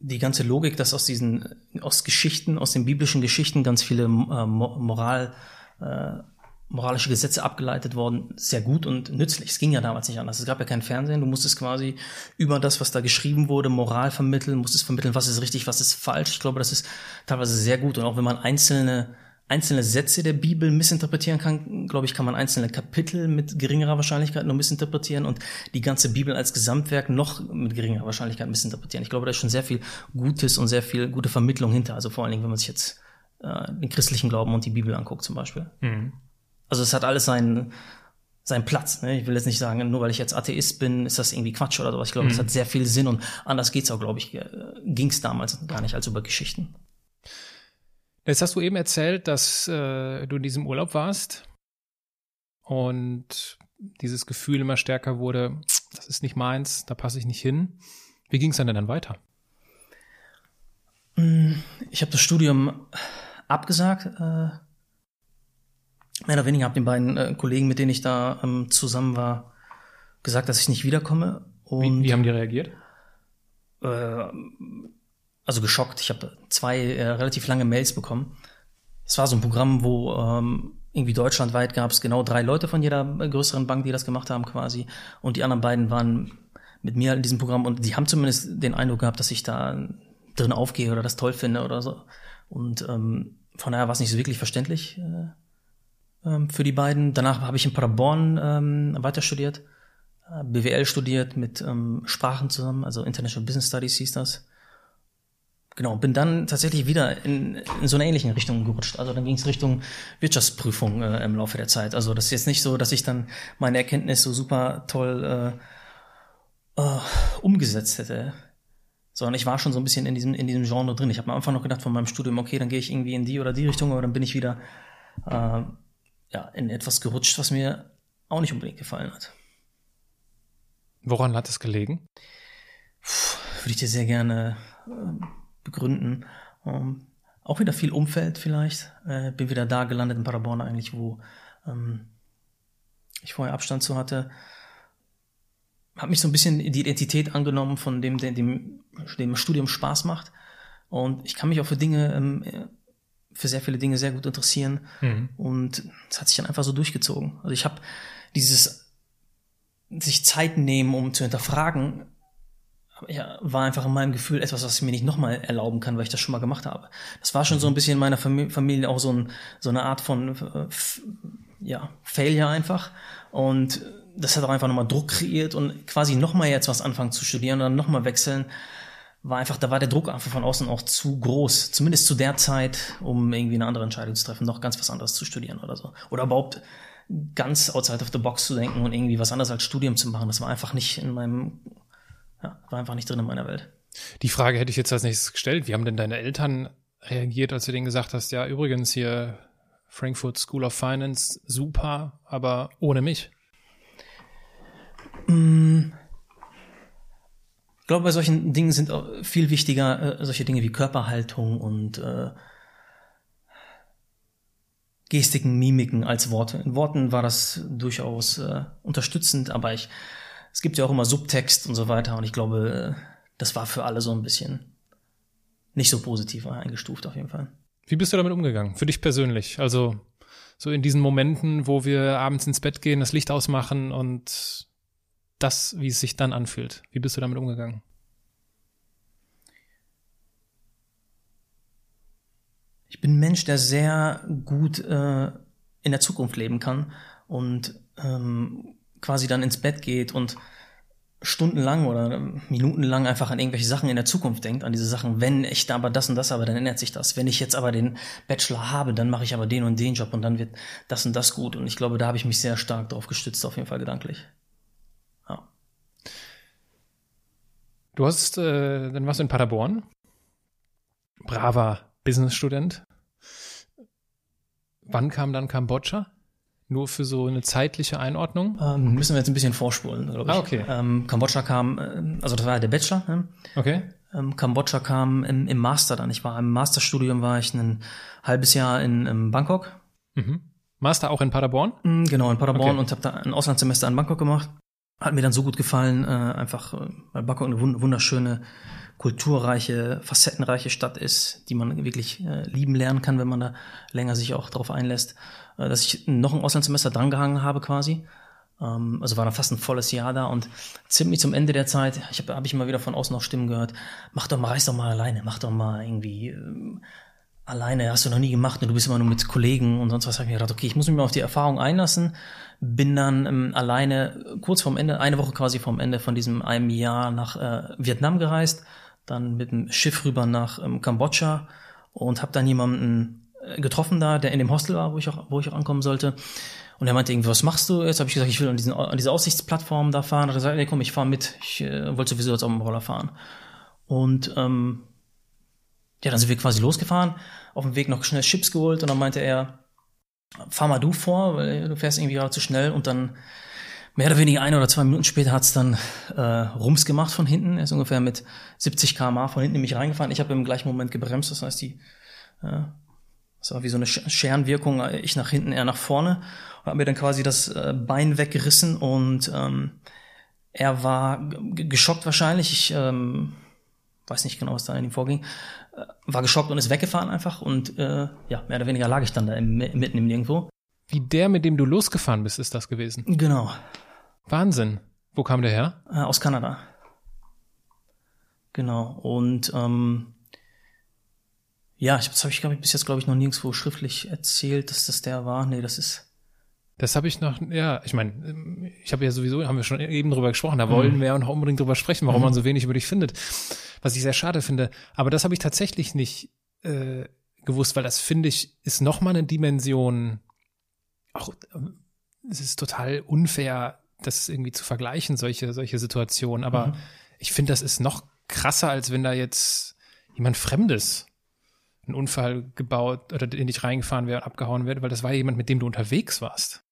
die ganze Logik, dass aus diesen, aus Geschichten, aus den biblischen Geschichten ganz viele äh, Moral, äh, moralische Gesetze abgeleitet worden, sehr gut und nützlich. Es ging ja damals nicht anders. Es gab ja kein Fernsehen. Du musstest quasi über das, was da geschrieben wurde, Moral vermitteln, musstest vermitteln, was ist richtig, was ist falsch. Ich glaube, das ist teilweise sehr gut. Und auch wenn man einzelne einzelne Sätze der Bibel missinterpretieren kann, glaube ich, kann man einzelne Kapitel mit geringerer Wahrscheinlichkeit nur missinterpretieren und die ganze Bibel als Gesamtwerk noch mit geringerer Wahrscheinlichkeit missinterpretieren. Ich glaube, da ist schon sehr viel Gutes und sehr viel gute Vermittlung hinter. Also vor allen Dingen, wenn man sich jetzt äh, den christlichen Glauben und die Bibel anguckt zum Beispiel. Mhm. Also es hat alles seinen, seinen Platz. Ne? Ich will jetzt nicht sagen, nur weil ich jetzt Atheist bin, ist das irgendwie Quatsch oder sowas. Ich glaube, es mhm. hat sehr viel Sinn und anders geht's auch, glaube ich, äh, ging es damals gar nicht als über Geschichten. Jetzt hast du eben erzählt, dass äh, du in diesem Urlaub warst und dieses Gefühl immer stärker wurde, das ist nicht meins, da passe ich nicht hin. Wie ging es dann denn weiter? Hm, ich habe das Studium abgesagt. Äh, mehr oder weniger habe den beiden äh, Kollegen, mit denen ich da ähm, zusammen war, gesagt, dass ich nicht wiederkomme. Und, wie, wie haben die reagiert? Äh, also geschockt. Ich habe zwei äh, relativ lange Mails bekommen. Es war so ein Programm, wo ähm, irgendwie deutschlandweit gab es genau drei Leute von jeder äh, größeren Bank, die das gemacht haben quasi. Und die anderen beiden waren mit mir in diesem Programm und die haben zumindest den Eindruck gehabt, dass ich da drin aufgehe oder das toll finde oder so. Und ähm, von daher war es nicht so wirklich verständlich äh, ähm, für die beiden. Danach habe ich in Paderborn ähm, weiter studiert, äh, BWL studiert mit ähm, Sprachen zusammen, also International Business Studies hieß das. Genau, bin dann tatsächlich wieder in, in so eine ähnliche Richtung gerutscht. Also dann ging es Richtung Wirtschaftsprüfung äh, im Laufe der Zeit. Also das ist jetzt nicht so, dass ich dann meine Erkenntnis so super toll äh, äh, umgesetzt hätte, sondern ich war schon so ein bisschen in diesem, in diesem Genre drin. Ich habe am Anfang noch gedacht von meinem Studium, okay, dann gehe ich irgendwie in die oder die Richtung, aber dann bin ich wieder äh, ja, in etwas gerutscht, was mir auch nicht unbedingt gefallen hat. Woran hat es gelegen? Puh, würde ich dir sehr gerne äh, begründen. Ähm, auch wieder viel Umfeld vielleicht. Äh, bin wieder da gelandet in Paderborn eigentlich, wo ähm, ich vorher Abstand zu hatte. Habe mich so ein bisschen die Identität angenommen von dem, dem, dem, dem Studium Spaß macht. Und ich kann mich auch für Dinge, ähm, für sehr viele Dinge sehr gut interessieren. Mhm. Und es hat sich dann einfach so durchgezogen. Also ich habe dieses sich Zeit nehmen, um zu hinterfragen, ja, war einfach in meinem Gefühl etwas, was ich mir nicht nochmal erlauben kann, weil ich das schon mal gemacht habe. Das war schon so ein bisschen in meiner Familie auch so, ein, so eine Art von äh, ja, Failure einfach. Und das hat auch einfach nochmal Druck kreiert und quasi nochmal jetzt was anfangen zu studieren und dann nochmal wechseln, war einfach, da war der Druck einfach von außen auch zu groß. Zumindest zu der Zeit, um irgendwie eine andere Entscheidung zu treffen, noch ganz was anderes zu studieren oder so. Oder überhaupt ganz outside of the box zu denken und irgendwie was anderes als Studium zu machen. Das war einfach nicht in meinem ja, war einfach nicht drin in meiner Welt. Die Frage hätte ich jetzt als nächstes gestellt. Wie haben denn deine Eltern reagiert, als du denen gesagt hast, ja, übrigens hier Frankfurt School of Finance, super, aber ohne mich? Mm. Ich glaube, bei solchen Dingen sind viel wichtiger äh, solche Dinge wie Körperhaltung und äh, Gestiken, Mimiken als Worte. In Worten war das durchaus äh, unterstützend, aber ich es gibt ja auch immer Subtext und so weiter und ich glaube, das war für alle so ein bisschen nicht so positiv eingestuft auf jeden Fall. Wie bist du damit umgegangen? Für dich persönlich? Also so in diesen Momenten, wo wir abends ins Bett gehen, das Licht ausmachen und das, wie es sich dann anfühlt. Wie bist du damit umgegangen? Ich bin ein Mensch, der sehr gut äh, in der Zukunft leben kann und ähm, quasi dann ins Bett geht und stundenlang oder minutenlang einfach an irgendwelche Sachen in der Zukunft denkt, an diese Sachen, wenn ich da aber das und das aber, dann ändert sich das. Wenn ich jetzt aber den Bachelor habe, dann mache ich aber den und den Job und dann wird das und das gut. Und ich glaube, da habe ich mich sehr stark drauf gestützt, auf jeden Fall gedanklich. Ja. Du hast, äh, dann warst du in Paderborn braver Businessstudent. Wann kam dann Kambodscha? Nur für so eine zeitliche Einordnung? Ähm, müssen wir jetzt ein bisschen vorspulen, glaube ich. Ah, okay. Ähm, Kambodscha kam, äh, also das war ja der Bachelor. Ne? Okay. Ähm, Kambodscha kam im, im Master dann. Ich war im Masterstudium, war ich ein halbes Jahr in, in Bangkok. Mhm. Master auch in Paderborn? Mm, Genau, in Paderborn Okay. und habe da ein Auslandssemester in Bangkok gemacht. Hat mir dann so gut gefallen, äh, einfach äh, weil Bangkok eine wund- wunderschöne, kulturreiche, facettenreiche Stadt ist, die man wirklich äh, lieben lernen kann, wenn man da länger sich auch darauf einlässt, dass ich noch ein Auslandssemester drangehangen habe quasi. Ähm, also war dann fast ein volles Jahr da und ziemlich zum Ende der Zeit, ich habe hab ich immer wieder von außen noch Stimmen gehört, mach doch mal, reis doch mal alleine, mach doch mal irgendwie ähm, alleine, hast du noch nie gemacht und du bist immer nur mit Kollegen und sonst was. Hab ich mir gedacht, okay, ich muss mich mal auf die Erfahrung einlassen. Bin dann ähm, alleine äh, kurz vorm Ende, eine Woche quasi vorm Ende von diesem einem Jahr nach äh, Vietnam gereist, dann mit dem Schiff rüber nach ähm, Kambodscha und habe dann jemanden äh, getroffen da, der in dem Hostel war, wo ich auch, wo ich auch ankommen sollte. Und er meinte irgendwie, was machst du jetzt? Habe ich gesagt, ich will an, diesen, an diese Aussichtsplattform da fahren. Hat er gesagt, nee, komm, ich fahr mit. Ich äh, wollte sowieso jetzt auf dem Roller fahren. Und ähm, ja, dann sind wir quasi losgefahren, auf dem Weg noch schnell Chips geholt und dann meinte er, fahr mal du vor, weil du fährst irgendwie gerade zu schnell und dann mehr oder weniger ein oder zwei Minuten später hat's dann äh, Rums gemacht von hinten. Er ist ungefähr mit 70 km/h von hinten in mich reingefahren. Ich habe im gleichen Moment gebremst, das heißt, die äh, das war wie so eine Sch- Scherenwirkung, äh, ich nach hinten, er nach vorne und habe mir dann quasi das äh, Bein weggerissen und ähm, er war geschockt wahrscheinlich. Ich ähm, weiß nicht genau, was da in ihm vorging, äh, war geschockt und ist weggefahren einfach und äh, ja, mehr oder weniger lag ich dann da im, mitten im Nirgendwo. Wie der, mit dem du losgefahren bist, ist das gewesen. Genau, Wahnsinn. Wo kam der her? aus Kanada. Genau, und ähm, ja, ich, das habe ich, glaube ich, bis jetzt, glaube ich, noch nirgendwo schriftlich erzählt, dass das der war. Nee, das ist Das habe ich noch, ja, ich meine, ich habe ja sowieso, haben wir schon eben drüber gesprochen, da wollen wir auch unbedingt drüber sprechen, warum man so wenig über dich findet, was ich sehr schade finde. Aber das habe ich tatsächlich nicht äh, gewusst, weil das finde ich, ist nochmal eine Dimension, auch, ähm, es ist total unfair, das irgendwie zu vergleichen, solche, solche Situationen. Aber ich finde, das ist noch krasser, als wenn da jetzt jemand Fremdes einen Unfall gebaut oder in dich reingefahren wäre und abgehauen wäre, weil das war jemand, mit dem du unterwegs warst.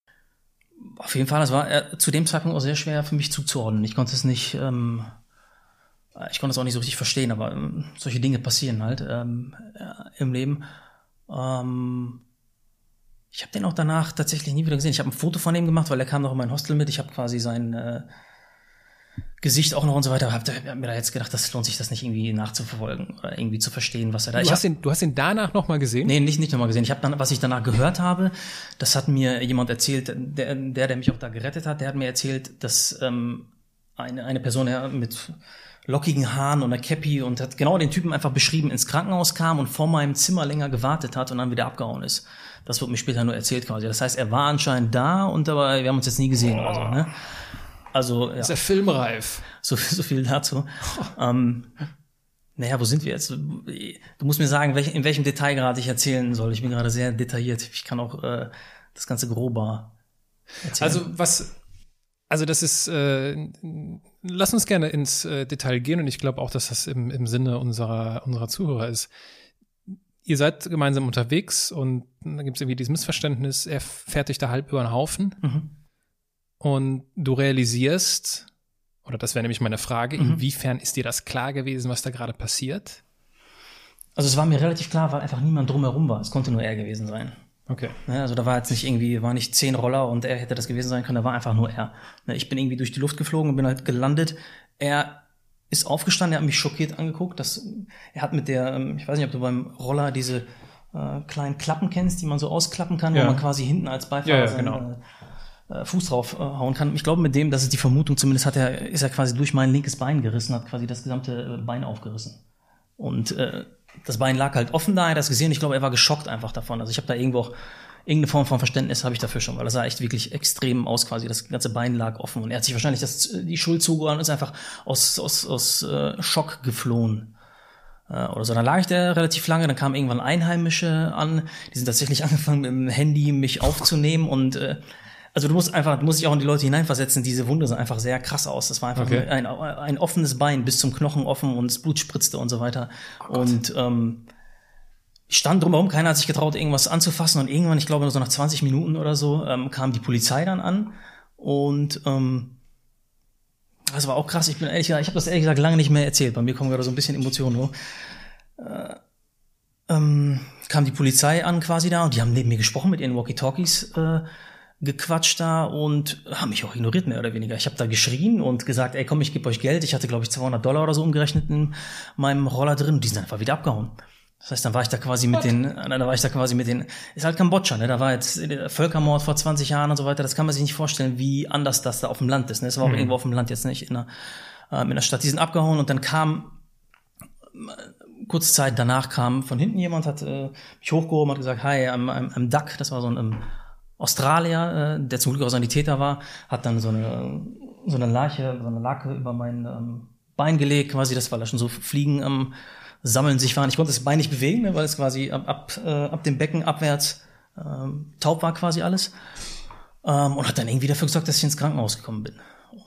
Auf jeden Fall, das war äh, zu dem Zeitpunkt auch sehr schwer für mich zuzuordnen. Ich konnte es nicht, ähm, äh, ich konnte es auch nicht so richtig verstehen, aber ähm, solche Dinge passieren halt ähm, äh, im Leben. Ähm, ich habe den auch danach tatsächlich nie wieder gesehen. Ich habe ein Foto von ihm gemacht, weil er kam noch in mein Hostel mit. Ich habe quasi sein äh, Gesicht auch noch und so weiter. Hab, hab mir da jetzt gedacht, das lohnt sich das nicht irgendwie nachzuverfolgen oder irgendwie zu verstehen, was er da. Du ich hast, ihn, du hast ihn danach nochmal gesehen? Nee, nicht, nicht nochmal gesehen. Ich habe dann, was ich danach gehört habe, das hat mir jemand erzählt, der, der, der mich auch da gerettet hat, der hat mir erzählt, dass ähm, eine, eine Person ja, mit lockigen Haaren und einer Cappy und hat genau den Typen einfach beschrieben, ins Krankenhaus kam und vor meinem Zimmer länger gewartet hat und dann wieder abgehauen ist. Das wird mir später nur erzählt quasi. Das heißt, er war anscheinend da und aber wir haben uns jetzt nie gesehen oder so, ne? Also, ja. Ist er filmreif? So, so viel dazu. ähm, naja, wo sind wir jetzt? Du musst mir sagen, welch, in welchem Detailgrad ich erzählen soll. Ich bin gerade sehr detailliert. Ich kann auch äh, das ganze grober erzählen. Also was, also das ist, äh, lass uns gerne ins äh, Detail gehen und ich glaube auch, dass das im, im Sinne unserer, unserer Zuhörer ist. Ihr seid gemeinsam unterwegs und da gibt es irgendwie dieses Missverständnis, er fährt dich da halb über den Haufen Mhm. Und du realisierst, oder das wäre nämlich meine Frage, Mhm. inwiefern ist dir das klar gewesen, was da gerade passiert? also es war mir relativ klar, weil einfach niemand drumherum war. Es konnte nur er gewesen sein. Okay. Ne, Also da war jetzt nicht irgendwie, war nicht zehn Roller und er hätte das gewesen sein können, da war einfach nur er. Ne, Ich bin irgendwie durch die Luft geflogen und bin halt gelandet. Er ist aufgestanden, er hat mich schockiert angeguckt. Das, er hat mit der, ähm, ich weiß nicht, ob du beim Roller diese äh, kleinen Klappen kennst, die man so ausklappen kann, Ja. wo man quasi hinten als Beifahrer Ja, ja, genau. äh, Fuß drauf äh, kann. Ich glaube, mit dem, das ist die Vermutung, zumindest hat er, ist er quasi durch mein linkes Bein gerissen, hat quasi das gesamte äh, Bein aufgerissen. Und äh, das Bein lag halt offen da, er hat das gesehen. Ich glaube, er war geschockt einfach davon. Also ich habe da irgendwo auch irgendeine Form von Verständnis habe ich dafür schon, weil das sah echt wirklich extrem aus, quasi das ganze Bein lag offen und er hat sich wahrscheinlich das, die Schuld zugeordnet und ist einfach aus, aus, aus äh, Schock geflohen. Äh, oder so. Dann lag ich da relativ lange, dann kamen irgendwann Einheimische an, die sind tatsächlich angefangen mit dem Handy mich aufzunehmen und äh, also du musst einfach, du musst dich auch in die Leute hineinversetzen, diese Wunde sah einfach sehr krass aus. Das war einfach Okay. ein, ein offenes Bein bis zum Knochen offen und das Blut spritzte und so weiter. und ähm, ich stand drumherum, keiner hat sich getraut, irgendwas anzufassen und irgendwann, ich glaube, so nach 20 Minuten oder so, ähm, kam die Polizei dann an und ähm, das war auch krass. Ich bin ehrlich gesagt, ich habe das ehrlich gesagt lange nicht mehr erzählt. Bei mir kommen gerade so ein bisschen Emotionen hoch. Äh, ähm, kam die Polizei an quasi da und die haben neben mir gesprochen mit ihren Walkie-Talkies äh, gequatscht da und haben mich auch ignoriert mehr oder weniger. Ich habe da geschrien und gesagt, ey komm, ich gebe euch Geld. Ich hatte glaube ich 200 Dollar oder so umgerechnet in meinem Roller drin und die sind einfach wieder abgehauen. Das heißt, dann war ich da quasi mit den, da war ich da quasi mit den, ist halt Kambodscha, ne? Da war jetzt Völkermord vor 20 Jahren und so weiter. Das kann man sich nicht vorstellen, wie anders das da auf dem Land ist. Ne? Es war auch mhm. irgendwo auf dem Land jetzt nicht in der, äh, in der Stadt. Die sind abgehauen und dann kam kurze Zeit danach kam von hinten jemand, hat äh, mich hochgehoben, hat gesagt, hi, I'm, I'm, I'm Duck, das war so ein um, Australier, äh, der zum Glück auch Sanitäter war, hat dann so eine, so eine Leiche, so eine Lake über mein ähm, Bein gelegt, quasi, das war da schon so Fliegen am ähm, Sammeln sich waren. Ich konnte das Bein nicht bewegen, ne, weil es quasi ab, ab, äh, ab dem Becken abwärts ähm, taub war quasi alles. Ähm, und hat dann irgendwie dafür gesorgt, dass ich ins Krankenhaus gekommen bin.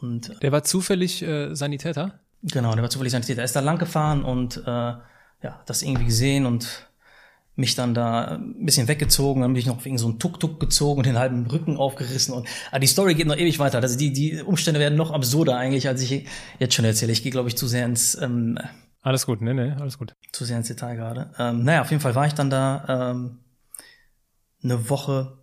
Und, äh, der war zufällig äh, Sanitäter? Genau, der war zufällig Sanitäter. Er ist da lang gefahren und äh, ja, das irgendwie gesehen und mich dann da ein bisschen weggezogen, dann bin ich noch wegen so einem Tuk-Tuk gezogen und den halben Rücken aufgerissen und ah, die Story geht noch ewig weiter. Also die, die Umstände werden noch absurder eigentlich, als ich jetzt schon erzähle. Ich gehe, glaube ich, zu sehr ins ähm, Alles gut, nee, nee, alles gut. Zu sehr ins Detail gerade. Ähm, naja, auf jeden Fall war ich dann da ähm, eine Woche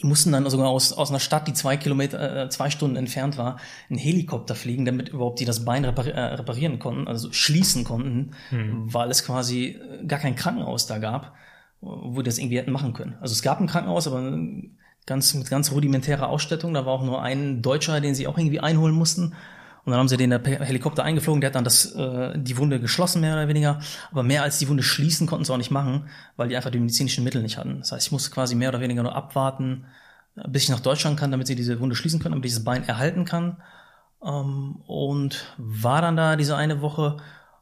die mussten dann sogar aus, aus einer Stadt, die zwei Kilometer, äh, zwei Stunden entfernt war, einen Helikopter fliegen, damit überhaupt die das Bein repari äh, reparieren konnten, also schließen konnten, mhm. weil es quasi gar kein Krankenhaus da gab, wo die das irgendwie hätten machen können. Also es gab ein Krankenhaus, aber ganz mit ganz rudimentärer Ausstattung. Da war auch nur ein Deutscher, den sie auch irgendwie einholen mussten. Und dann haben sie den Helikopter eingeflogen, der hat dann das, äh, die Wunde geschlossen, mehr oder weniger. Aber mehr als die Wunde schließen konnten sie auch nicht machen, weil die einfach die medizinischen Mittel nicht hatten. Das heißt, ich musste quasi mehr oder weniger nur abwarten, bis ich nach Deutschland kann, damit sie diese Wunde schließen können, damit ich dieses Bein erhalten kann. Ähm, und war dann da diese eine Woche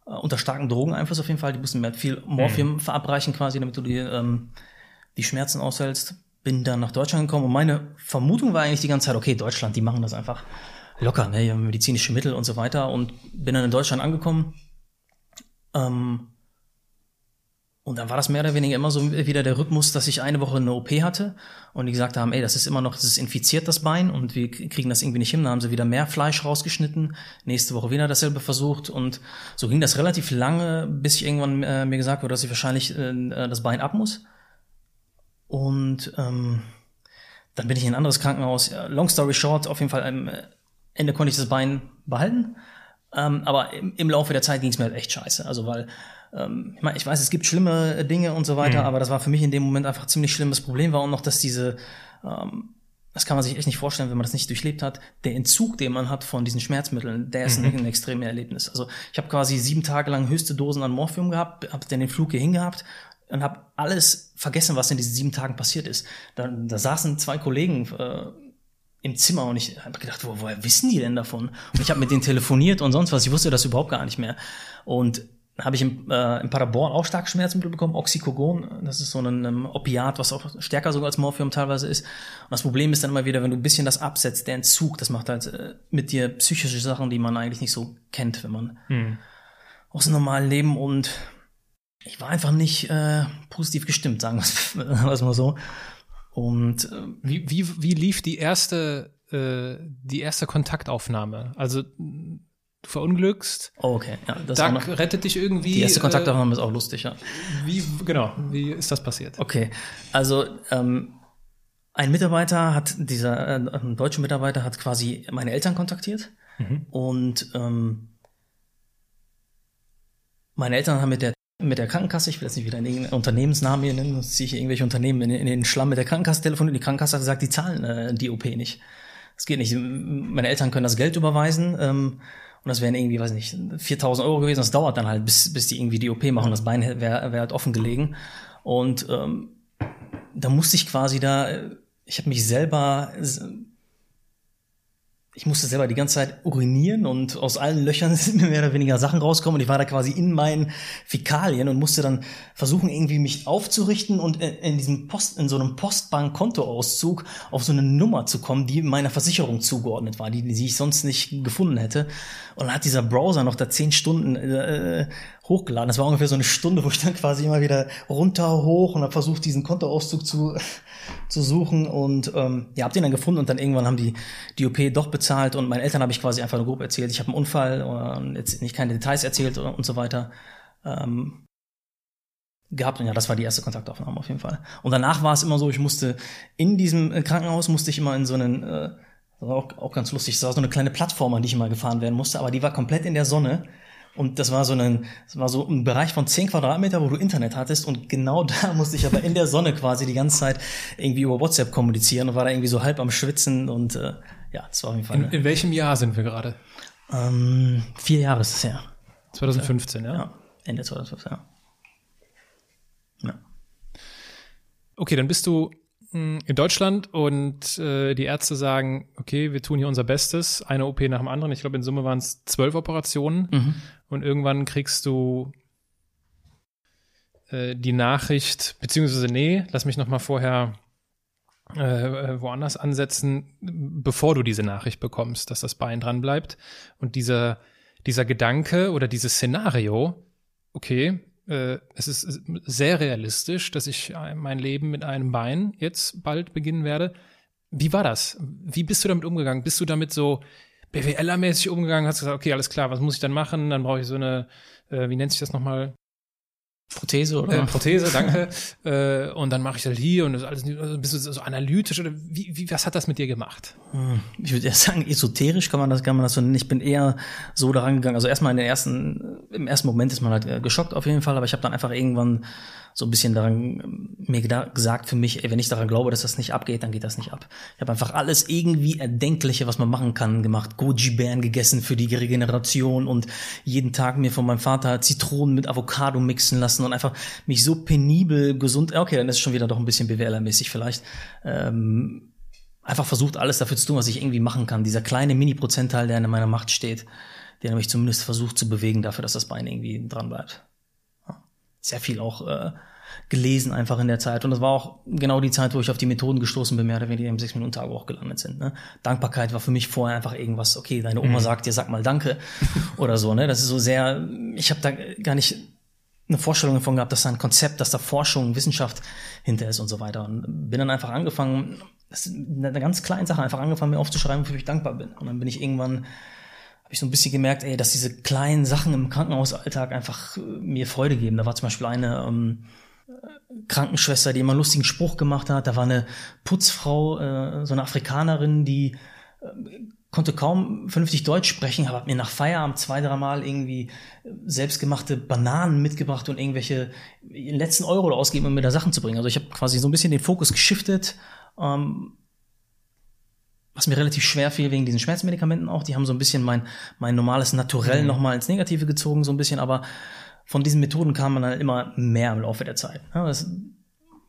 äh, unter starken Drogeneinfluss auf jeden Fall. Die mussten mir halt viel Morphium mhm. verabreichen quasi, damit du die, ähm, die Schmerzen aushältst. Bin dann nach Deutschland gekommen und meine Vermutung war eigentlich die ganze Zeit, okay, Deutschland, die machen das einfach locker, ne, medizinische Mittel und so weiter und bin dann in Deutschland angekommen. Ähm, und dann war das mehr oder weniger immer so wieder der Rhythmus, dass ich eine Woche eine OP hatte und die gesagt haben, ey, das ist immer noch, das ist infiziert, das Bein und wir kriegen das irgendwie nicht hin. Dann haben sie wieder mehr Fleisch rausgeschnitten, nächste Woche wieder dasselbe versucht und so ging das relativ lange, bis ich irgendwann äh, mir gesagt wurde, dass ich wahrscheinlich äh, das Bein ab muss. Und ähm, dann bin ich in ein anderes Krankenhaus. Long story short, auf jeden Fall ähm, Ende konnte ich das Bein behalten, ähm, aber im, im, Laufe der Zeit ging es mir halt echt scheiße. Also weil ähm, ich, mein, ich weiß, es gibt schlimme Dinge und so weiter, mhm. aber das war für mich in dem Moment einfach ziemlich schlimm. Das Problem war auch noch, dass diese ähm, das kann man sich echt nicht vorstellen, wenn man das nicht durchlebt hat. Der Entzug, den man hat von diesen Schmerzmitteln, der ist mhm. ein, ein extremes Erlebnis. Also ich habe quasi sieben Tage lang höchste Dosen an Morphium gehabt, habe dann den Flug hier hingehabt und habe alles vergessen, was in diesen sieben Tagen passiert ist. Da, da saßen zwei Kollegen äh, im Zimmer und ich habe gedacht, wo, woher wissen die denn davon? Und ich habe mit denen telefoniert und sonst was. Ich wusste das überhaupt gar nicht mehr. Und habe ich im, äh, im Paderborn auch stark Schmerzmittel bekommen, Oxycogon. Das ist so ein, ein Opiat, was auch stärker sogar als Morphium teilweise ist. Und das Problem ist dann immer wieder, wenn du ein bisschen das absetzt, der Entzug, das macht halt äh, mit dir psychische Sachen, die man eigentlich nicht so kennt, wenn man hm. aus dem normalen Leben und ich war einfach nicht äh, positiv gestimmt, sagen wir es mal so. Und äh, wie, wie, wie lief die erste, äh, die erste Kontaktaufnahme? Also du verunglückst. Oh, okay. Ja, das Duck noch, rettet dich irgendwie. Die erste Kontaktaufnahme äh, ist auch lustig, ja. Wie, genau, wie ist das passiert? Okay, also ähm, ein Mitarbeiter hat, dieser äh, ein deutscher Mitarbeiter hat quasi meine Eltern kontaktiert mhm. und ähm, meine Eltern haben mit der mit der Krankenkasse, ich will jetzt nicht wieder einen Unternehmensnamen hier nennen, ziehe ich irgendwelche Unternehmen in, in, den Schlamm mit der Krankenkasse telefoniert. Die Krankenkasse gesagt, die zahlen äh, die OP nicht. Das geht nicht. Meine Eltern können das Geld überweisen ähm, und das wären irgendwie, weiß nicht, 4000 Euro gewesen. Das dauert dann halt, bis, bis die irgendwie die OP machen. Das Bein wäre wär halt offen gelegen. Und ähm, da musste ich quasi da, ich habe mich selber ich musste selber die ganze Zeit urinieren und aus allen Löchern sind mir mehr oder weniger Sachen rauskommen und ich war da quasi in meinen Fäkalien und musste dann versuchen, irgendwie mich aufzurichten und in diesem Post, in so einem Postbank-Kontoauszug auf so eine Nummer zu kommen, die meiner Versicherung zugeordnet war, die, die ich sonst nicht gefunden hätte. Und dann hat dieser Browser noch da zehn Stunden äh, hochgeladen. Das war ungefähr so eine Stunde, wo ich dann quasi immer wieder runter, hoch und habe versucht, diesen Kontoauszug zu, zu suchen und ähm, ja, hab den dann gefunden und dann irgendwann haben die die OP doch bezahlt und meinen Eltern habe ich quasi einfach nur grob erzählt, ich habe einen Unfall und jetzt nicht keine Details erzählt und, und so weiter. Ähm, gehabt und ja, das war die erste Kontaktaufnahme auf jeden Fall. Und danach war es immer so, ich musste in diesem äh, Krankenhaus musste ich immer in so einen äh, das war auch, auch ganz lustig, das war so eine kleine Plattform, an die ich immer gefahren werden musste, aber die war komplett in der Sonne und das war so ein, das war so ein Bereich von 10 Quadratmeter, wo du Internet hattest. Und genau da musste ich aber in der Sonne quasi die ganze Zeit irgendwie über WhatsApp kommunizieren und war da irgendwie so halb am Schwitzen. Und äh, ja, das war auf jeden Fall. In, in welchem Jahr sind wir gerade? Ähm, vier Jahre ist es her. 2015, ja? Ja, Ende 2015, ja. ja. Okay, dann bist du in Deutschland und äh, die Ärzte sagen, okay, wir tun hier unser Bestes, eine OP nach dem anderen. Ich glaube, in Summe waren es zwölf Operationen Mhm. und irgendwann kriegst du äh, die Nachricht, beziehungsweise nee, lass mich noch mal vorher äh, äh, woanders ansetzen, bevor du diese Nachricht bekommst, dass das Bein dran bleibt und dieser dieser Gedanke oder dieses Szenario, okay, äh, es ist sehr realistisch, dass ich mein Leben mit einem Bein jetzt bald beginnen werde. Wie war das? Wie bist du damit umgegangen? Bist du damit so BWLer-mäßig umgegangen? Hast du gesagt, okay, alles klar, was muss ich dann machen? Dann brauche ich so eine, äh, wie nennt sich das nochmal? Prothese oder? Äh, Prothese, danke. äh, und dann mache ich das hier und das alles. Also bist du so analytisch oder wie, wie, was hat das mit dir gemacht? Hm, Ich würde eher sagen, esoterisch kann man das, kann man das so nennen. Ich bin eher so daran gegangen. Also erstmal in den ersten, im ersten Moment ist man halt äh, geschockt auf jeden Fall, aber ich habe dann einfach irgendwann so ein bisschen daran ähm, mir gesagt für mich, ey, wenn ich daran glaube, dass das nicht abgeht, dann geht das nicht ab. Ich habe einfach alles irgendwie Erdenkliche, was man machen kann, gemacht. Goji-Beeren gegessen für die Regeneration und jeden Tag mir von meinem Vater Zitronen mit Avocado mixen lassen und einfach mich so penibel gesund, okay, dann ist schon wieder doch ein bisschen BWLer-mäßig vielleicht, ähm, einfach versucht, alles dafür zu tun, was ich irgendwie machen kann. Dieser kleine Mini-Prozentteil, der in meiner Macht steht, der mich zumindest versucht zu bewegen dafür, dass das Bein irgendwie dran bleibt. Sehr viel auch äh, gelesen einfach in der Zeit. Und das war auch genau die Zeit, wo ich auf die Methoden gestoßen bin, mehr oder weniger im 6-Minuten-Tag auch gelandet sind. Ne? Dankbarkeit war für mich vorher einfach irgendwas, okay, deine Oma sagt dir, sag mal Danke oder so. Ne? Das ist so sehr, ich habe da gar nicht eine Vorstellung davon gehabt, dass da ein Konzept, dass da Forschung, Wissenschaft hinter ist und so weiter. Und bin dann einfach angefangen, das ist eine ganz kleine Sache, einfach angefangen, mir aufzuschreiben, wofür ich dankbar bin. Und dann bin ich irgendwann, ich so ein bisschen gemerkt, ey, dass diese kleinen Sachen im Krankenhausalltag einfach äh, mir Freude geben. Da war zum Beispiel eine ähm, Krankenschwester, die immer einen lustigen Spruch gemacht hat. Da war eine Putzfrau, äh, so eine Afrikanerin, die äh, konnte kaum vernünftig Deutsch sprechen, aber hat mir nach Feierabend zwei, dreimal irgendwie äh, selbstgemachte Bananen mitgebracht und irgendwelche letzten Euro da ausgeben, um mir da Sachen zu bringen. Also ich habe quasi so ein bisschen den Fokus geschiftet, ähm, was mir relativ schwer fiel wegen diesen Schmerzmedikamenten auch. Die haben so ein bisschen mein, mein normales Naturell Mhm. nochmal ins Negative gezogen, so ein bisschen, aber von diesen Methoden kam man dann immer mehr im Laufe der Zeit. Ja, das,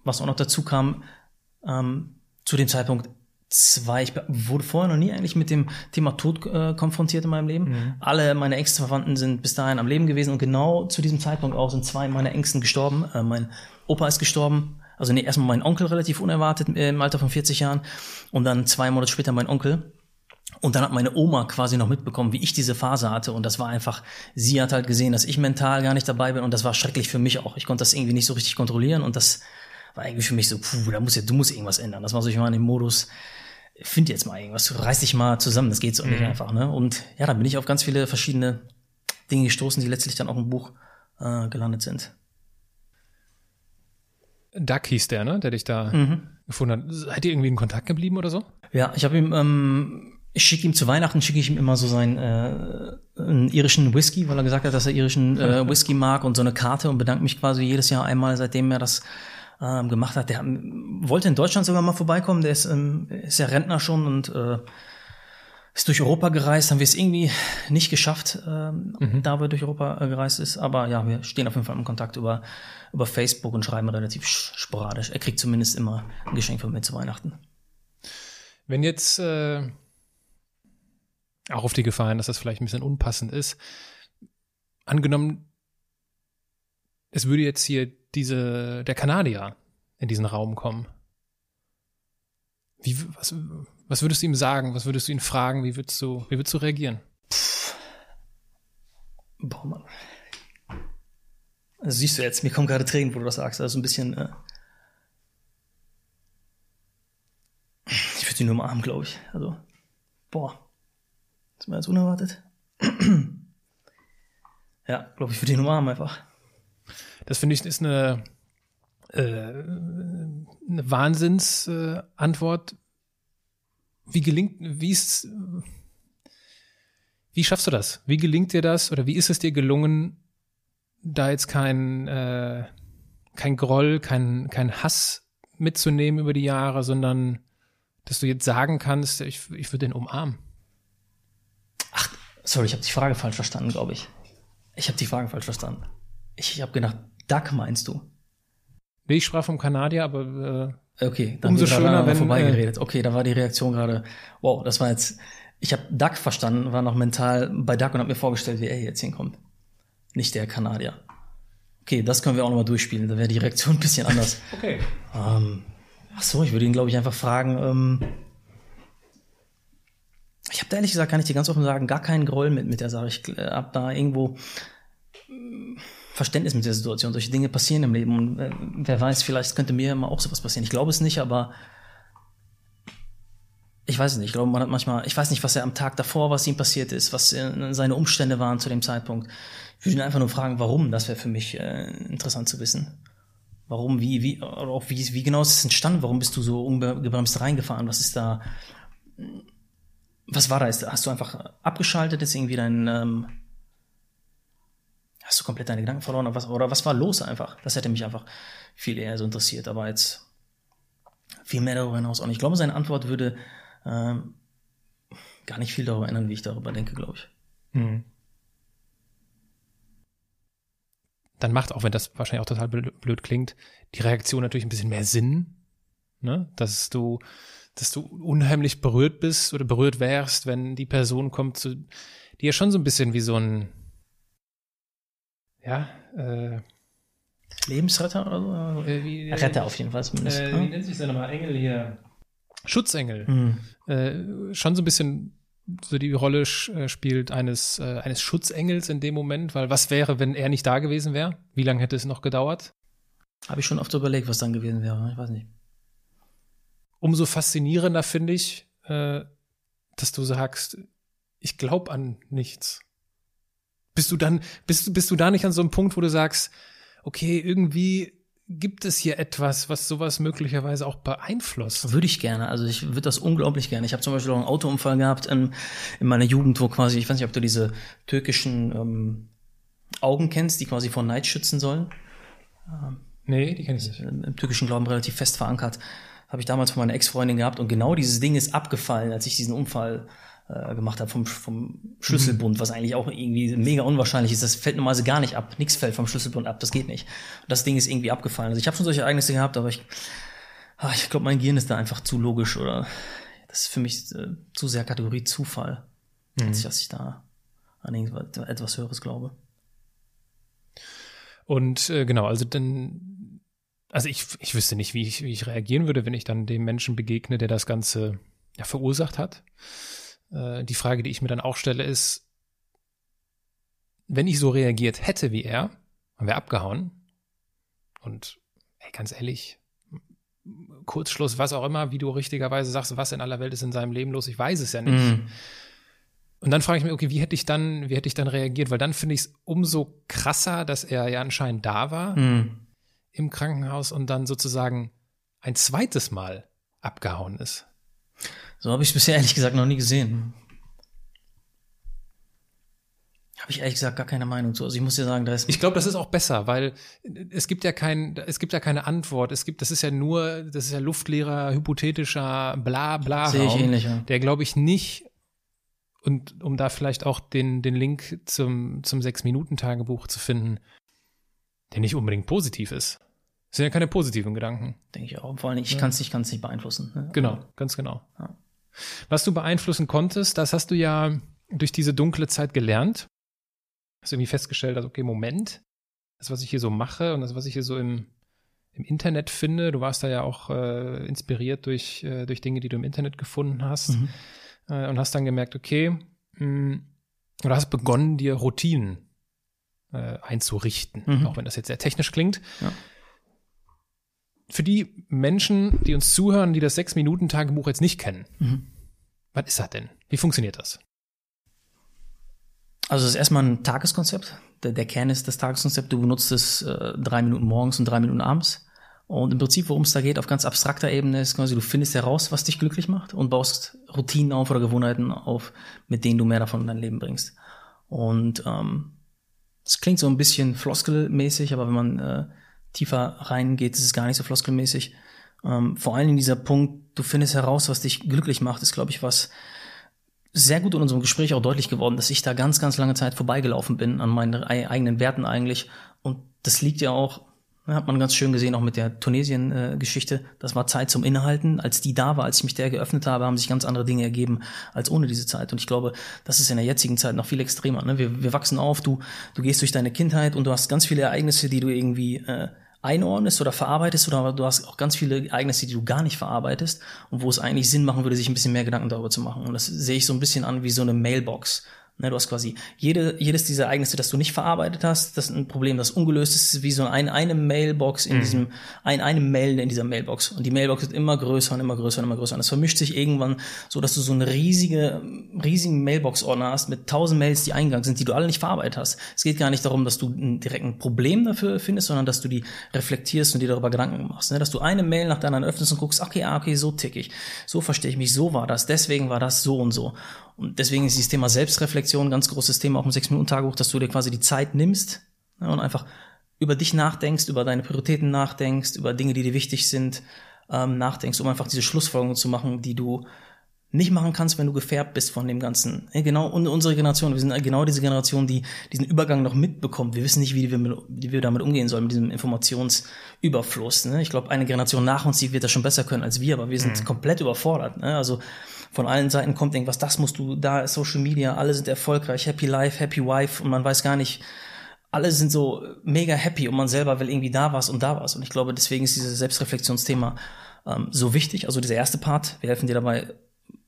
was auch noch dazu kam, ähm, zu dem Zeitpunkt zwei, ich wurde vorher noch nie eigentlich mit dem Thema Tod äh, konfrontiert in meinem Leben. Alle meine engsten Verwandten sind bis dahin am Leben gewesen und genau zu diesem Zeitpunkt auch sind zwei meiner Ängsten gestorben. Äh, mein Opa ist gestorben, also nee, erstmal mein Onkel relativ unerwartet äh, im Alter von 40 Jahren und dann zwei Monate später mein Onkel. Und dann hat meine Oma quasi noch mitbekommen, wie ich diese Phase hatte. Und das war einfach, sie hat halt gesehen, dass ich mental gar nicht dabei bin. Und das war schrecklich für mich auch. Ich konnte das irgendwie nicht so richtig kontrollieren. Und das war irgendwie für mich so, puh, da muss ja, du musst irgendwas ändern. Das war so, ich war in dem Modus, find jetzt mal irgendwas, reiß dich mal zusammen, das geht so nicht einfach. Ne? Und ja, dann bin ich auf ganz viele verschiedene Dinge gestoßen, die letztlich dann auch im Buch äh, gelandet sind. Duck hieß der, ne, der dich da gefunden hat. Seid ihr irgendwie in Kontakt geblieben oder so? Ja, ich habe ihm, ähm, ich schicke ihm zu Weihnachten, schicke ich ihm immer so seinen äh, einen irischen Whisky, weil er gesagt hat, dass er irischen äh, Whisky mag und so eine Karte und bedanke mich quasi jedes Jahr einmal, seitdem er das ähm, gemacht hat. Der ähm, wollte in Deutschland sogar mal vorbeikommen, der ist, ähm, ist ja Rentner schon und äh, ist durch Europa gereist, haben wir es irgendwie nicht geschafft, ähm, da wir durch Europa äh, gereist ist. Aber ja, wir stehen auf jeden Fall im Kontakt über, über Facebook und schreiben relativ sch- sporadisch. Er kriegt zumindest immer ein Geschenk von mir zu Weihnachten. Wenn jetzt äh, auch auf die Gefahr hin, dass das vielleicht ein bisschen unpassend ist, angenommen, es würde jetzt hier diese der Kanadier in diesen Raum kommen. Wie, was, was würdest du ihm sagen? Was würdest du ihn fragen? Wie würdest du, wie würdest du reagieren? Boah, Mann. Das siehst du jetzt, mir kommen gerade Tränen, wo du das sagst. Also ein bisschen. Äh ich würde sie nur umarmen, glaube ich. Also, boah. Das ist mir jetzt unerwartet. ja, glaube ich, würde ihn umarmen einfach. Das finde ich ist eine, äh, eine Wahnsinnsantwort. Äh, wie gelingt, wie ist, wie schaffst du das? Wie gelingt dir das oder wie ist es dir gelungen, da jetzt kein, äh, kein Groll, kein, kein Hass mitzunehmen über die Jahre, sondern dass du jetzt sagen kannst, ich, ich würde den umarmen? Ach, sorry, ich habe die Frage falsch verstanden, glaube ich. Ich habe die Frage falsch verstanden. Ich, ich habe gedacht, Duck meinst du? Nee, ich sprach vom Kanadier, aber äh, okay, dann umso schöner, wenn vorbeigeredet. Äh, okay, da war die Reaktion gerade. Wow, das war jetzt. Ich habe Duck verstanden, war noch mental bei Duck und habe mir vorgestellt, wie er jetzt hinkommt. Nicht der Kanadier. Okay, das können wir auch nochmal durchspielen. Da wäre die Reaktion ein bisschen anders. okay. Ähm, ach so, ich würde ihn, glaube ich, einfach fragen. Ähm, ich habe da ehrlich gesagt, kann ich dir ganz offen sagen, gar keinen Groll mit, mit der Sache. Ich äh, habe da irgendwo Verständnis mit der Situation. Solche Dinge passieren im Leben und äh, wer weiß, vielleicht könnte mir immer auch sowas passieren. Ich glaube es nicht, aber ich weiß es nicht. Ich glaube, man hat manchmal, ich weiß nicht, was er am Tag davor, was ihm passiert ist, was äh, seine Umstände waren zu dem Zeitpunkt. Ich würde ihn einfach nur fragen, warum. Das wäre für mich äh, interessant zu wissen. Warum, wie, wie, oder auch wie, wie genau ist es entstanden? Warum bist du so ungebremst reingefahren? Was ist da, was war da? Hast du einfach abgeschaltet? Ist irgendwie dein, ähm, Hast du komplett deine Gedanken verloren? Oder was, oder was war los einfach? Das hätte mich einfach viel eher so interessiert. Aber jetzt viel mehr darüber hinaus auch nicht. Ich glaube, seine Antwort würde ähm, gar nicht viel darüber ändern, wie ich darüber denke, glaube ich. Mhm. Dann macht, auch wenn das wahrscheinlich auch total blöd klingt, die Reaktion natürlich ein bisschen mehr Sinn. Ne? Dass du, dass du unheimlich berührt bist oder berührt wärst, wenn die Person kommt zu, die ja schon so ein bisschen wie so ein, ja, äh, Lebensretter oder so? Äh, wie, Retter auf jeden Fall zumindest. Äh, wie nennt sich der nochmal? Engel hier. Schutzengel. Mhm. Äh, schon so ein bisschen so die Rolle äh, spielt eines, äh, eines Schutzengels in dem Moment, weil was wäre, wenn er nicht da gewesen wäre? Wie lange hätte es noch gedauert? Habe ich schon oft überlegt, was dann gewesen wäre. Ich weiß nicht. Umso faszinierender finde ich, äh, dass du sagst, ich glaube an nichts. Bist du dann, bist, bist du da nicht an so einem Punkt, wo du sagst, okay, irgendwie gibt es hier etwas, was sowas möglicherweise auch beeinflusst? Würde ich gerne. Also ich würde das unglaublich gerne. Ich habe zum Beispiel auch einen Autounfall gehabt in, in meiner Jugend, wo quasi, ich weiß nicht, ob du diese türkischen ähm, Augen kennst, die quasi vor Neid schützen sollen. Ähm, nee, die kenne ich nicht. Im türkischen Glauben relativ fest verankert. Habe ich damals von meiner Ex-Freundin gehabt und genau dieses Ding ist abgefallen, als ich diesen Unfall äh, gemacht habe vom, vom Schlüsselbund, mhm. was eigentlich auch irgendwie mega unwahrscheinlich ist. Das fällt normalerweise gar nicht ab. Nichts fällt vom Schlüsselbund ab. Das geht nicht. Und das Ding ist irgendwie abgefallen. Also ich habe schon solche Ereignisse gehabt, aber ich, ah, ich glaube, mein Gehirn ist da einfach zu logisch oder das ist für mich äh, zu sehr Kategorie Zufall, mhm. als dass ich da an etwas Höheres glaube. Und äh, genau, also dann, also ich, ich wüsste nicht, wie ich, wie ich reagieren würde, wenn ich dann dem Menschen begegne, der das Ganze ja, verursacht hat. Äh, die Frage, die ich mir dann auch stelle, ist, wenn ich so reagiert hätte wie er, und wäre abgehauen und ey, ganz ehrlich, Kurzschluss, was auch immer, wie du richtigerweise sagst, was in aller Welt ist in seinem Leben los, ich weiß es ja nicht. Mm. Und dann frage ich mich, okay, wie hätte ich dann, wie hätte ich dann reagiert? Weil dann finde ich es umso krasser, dass er ja anscheinend da war mm. im Krankenhaus und dann sozusagen ein zweites Mal abgehauen ist. So habe ich es bisher ehrlich gesagt noch nie gesehen. Habe ich ehrlich gesagt gar keine Meinung zu. Also ich muss dir sagen, da ist. Ich glaube, das ist auch besser, weil es gibt ja kein, es gibt ja keine Antwort. Es gibt, das ist ja nur, das ist ja luftleerer, hypothetischer Bla Bla Sehe ich ähnlich, ja. Der glaube ich nicht. Und um da vielleicht auch den, den Link zum, zum Sechs-Minuten-Tagebuch zu finden, der nicht unbedingt positiv ist. Das sind ja keine positiven Gedanken. Denke ich auch. Vor allem, ich ja. kann es nicht, kann's nicht beeinflussen. Ne? Genau, ganz genau. Ja. Was du beeinflussen konntest, das hast du ja durch diese dunkle Zeit gelernt. Hast irgendwie festgestellt, dass, okay, Moment, das, was ich hier so mache und das, was ich hier so im, im Internet finde, du warst da ja auch äh, inspiriert durch, äh, durch Dinge, die du im Internet gefunden hast mhm. äh, und hast dann gemerkt, okay, mh, mm, oder hast begonnen, dir Routinen äh, einzurichten, mhm. auch wenn das jetzt sehr technisch klingt. Ja. Für die Menschen, die uns zuhören, die das Sechs-Minuten-Tagebuch jetzt nicht kennen, mhm. was ist das denn? Wie funktioniert das? Also es ist erstmal ein Tageskonzept. Der, der Kern ist das Tageskonzept. Du benutzt es äh, drei Minuten morgens und drei Minuten abends. Und im Prinzip, worum es da geht, auf ganz abstrakter Ebene, ist quasi, du findest heraus, was dich glücklich macht und baust Routinen auf oder Gewohnheiten auf, mit denen du mehr davon in dein Leben bringst. Und ähm, es klingt so ein bisschen floskelmäßig, aber wenn man äh, tiefer reingeht, ist es gar nicht so floskelmäßig. Ähm, vor allem in dieser Punkt, du findest heraus, was dich glücklich macht, ist, glaube ich, was sehr gut in unserem Gespräch auch deutlich geworden, dass ich da ganz, ganz lange Zeit vorbeigelaufen bin an meinen eigenen Werten eigentlich. Und das liegt ja auch hat man ganz schön gesehen, auch mit der Tunesien-Geschichte. Das war Zeit zum Innehalten. Als die da war, als ich mich der geöffnet habe, haben sich ganz andere Dinge ergeben als ohne diese Zeit. Und ich glaube, das ist in der jetzigen Zeit noch viel extremer. Ne? Wir, wir wachsen auf, du, du gehst durch deine Kindheit und du hast ganz viele Ereignisse, die du irgendwie äh, einordnest oder verarbeitest oder du hast auch ganz viele Ereignisse, die du gar nicht verarbeitest und wo es eigentlich Sinn machen würde, sich ein bisschen mehr Gedanken darüber zu machen. Und das sehe ich so ein bisschen an wie so eine Mailbox. Ne, du hast quasi jede, jedes dieser Ereignisse, das du nicht verarbeitet hast, das ist ein Problem, das ungelöst ist, wie so ein, eine Mailbox in mhm. diesem, ein, eine Mail in dieser Mailbox. Und die Mailbox wird immer größer und immer größer und immer größer. Und das vermischt sich irgendwann so, dass du so eine riesige, riesigen Mailbox-Ordner hast mit tausend Mails, die eingegangen sind, die du alle nicht verarbeitet hast. Es geht gar nicht darum, dass du ein, direkt ein Problem dafür findest, sondern dass du die reflektierst und dir darüber Gedanken machst. Ne? Dass du eine Mail nach der anderen öffnest und guckst, okay, ah, okay, so tick ich, so verstehe ich mich, so war das, deswegen war das so und so. Und deswegen ist dieses Thema Selbstreflexion ein ganz großes Thema auch im Sechs-Minuten-Tagebuch, dass du dir quasi die Zeit nimmst ja, und einfach über dich nachdenkst, über deine Prioritäten nachdenkst, über Dinge, die dir wichtig sind, ähm, nachdenkst, um einfach diese Schlussfolgerungen zu machen, die du nicht machen kannst, wenn du gefärbt bist von dem Ganzen. Genau, und unsere Generation, wir sind genau diese Generation, die diesen Übergang noch mitbekommt. Wir wissen nicht, wie wir, mit, wie wir damit umgehen sollen, mit diesem Informationsüberfluss. Ne? Ich glaube, eine Generation nach uns, die wird das schon besser können als wir, aber wir sind mhm. komplett überfordert. Ne? Also von allen Seiten kommt irgendwas, das musst du, da ist Social Media, alle sind erfolgreich, happy life, happy wife und man weiß gar nicht, alle sind so mega happy und man selber will irgendwie da was und da was. Und ich glaube, deswegen ist dieses Selbstreflexionsthema ähm, so wichtig. Also dieser erste Part, wir helfen dir dabei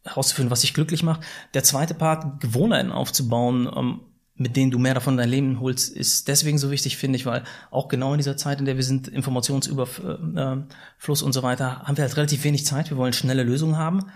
herauszufinden, was dich glücklich macht. Der zweite Part, Gewohnheiten aufzubauen, ähm, mit denen du mehr davon in dein Leben holst, ist deswegen so wichtig, finde ich, weil auch genau in dieser Zeit, in der wir sind, Informationsüberfluss und so weiter, haben wir halt relativ wenig Zeit. Wir wollen schnelle Lösungen haben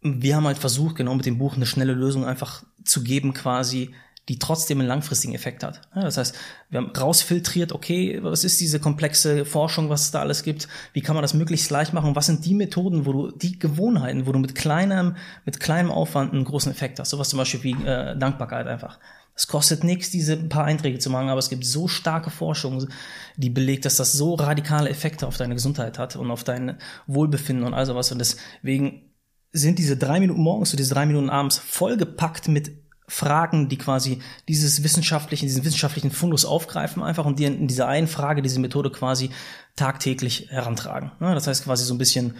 wir haben halt versucht, genau mit dem Buch eine schnelle Lösung einfach zu geben, quasi, die trotzdem einen langfristigen Effekt hat. das heißt, wir haben rausfiltriert, okay, was ist diese komplexe Forschung, was es da alles gibt, wie kann man das möglichst leicht machen, was sind die Methoden, wo du, die Gewohnheiten, wo du mit kleinem, mit kleinem Aufwand einen großen Effekt hast. Sowas zum Beispiel wie äh, Dankbarkeit einfach. Es kostet nichts, diese paar Einträge zu machen, aber es gibt so starke Forschung, die belegt, dass das so radikale Effekte auf deine Gesundheit hat und auf dein Wohlbefinden und all sowas. Und deswegen sind diese drei Minuten morgens und diese drei Minuten abends vollgepackt mit Fragen, die quasi dieses wissenschaftlichen, diesen wissenschaftlichen Fundus aufgreifen einfach und die in dieser einen Frage, diese Methode quasi tagtäglich herantragen. Das heißt quasi so ein bisschen,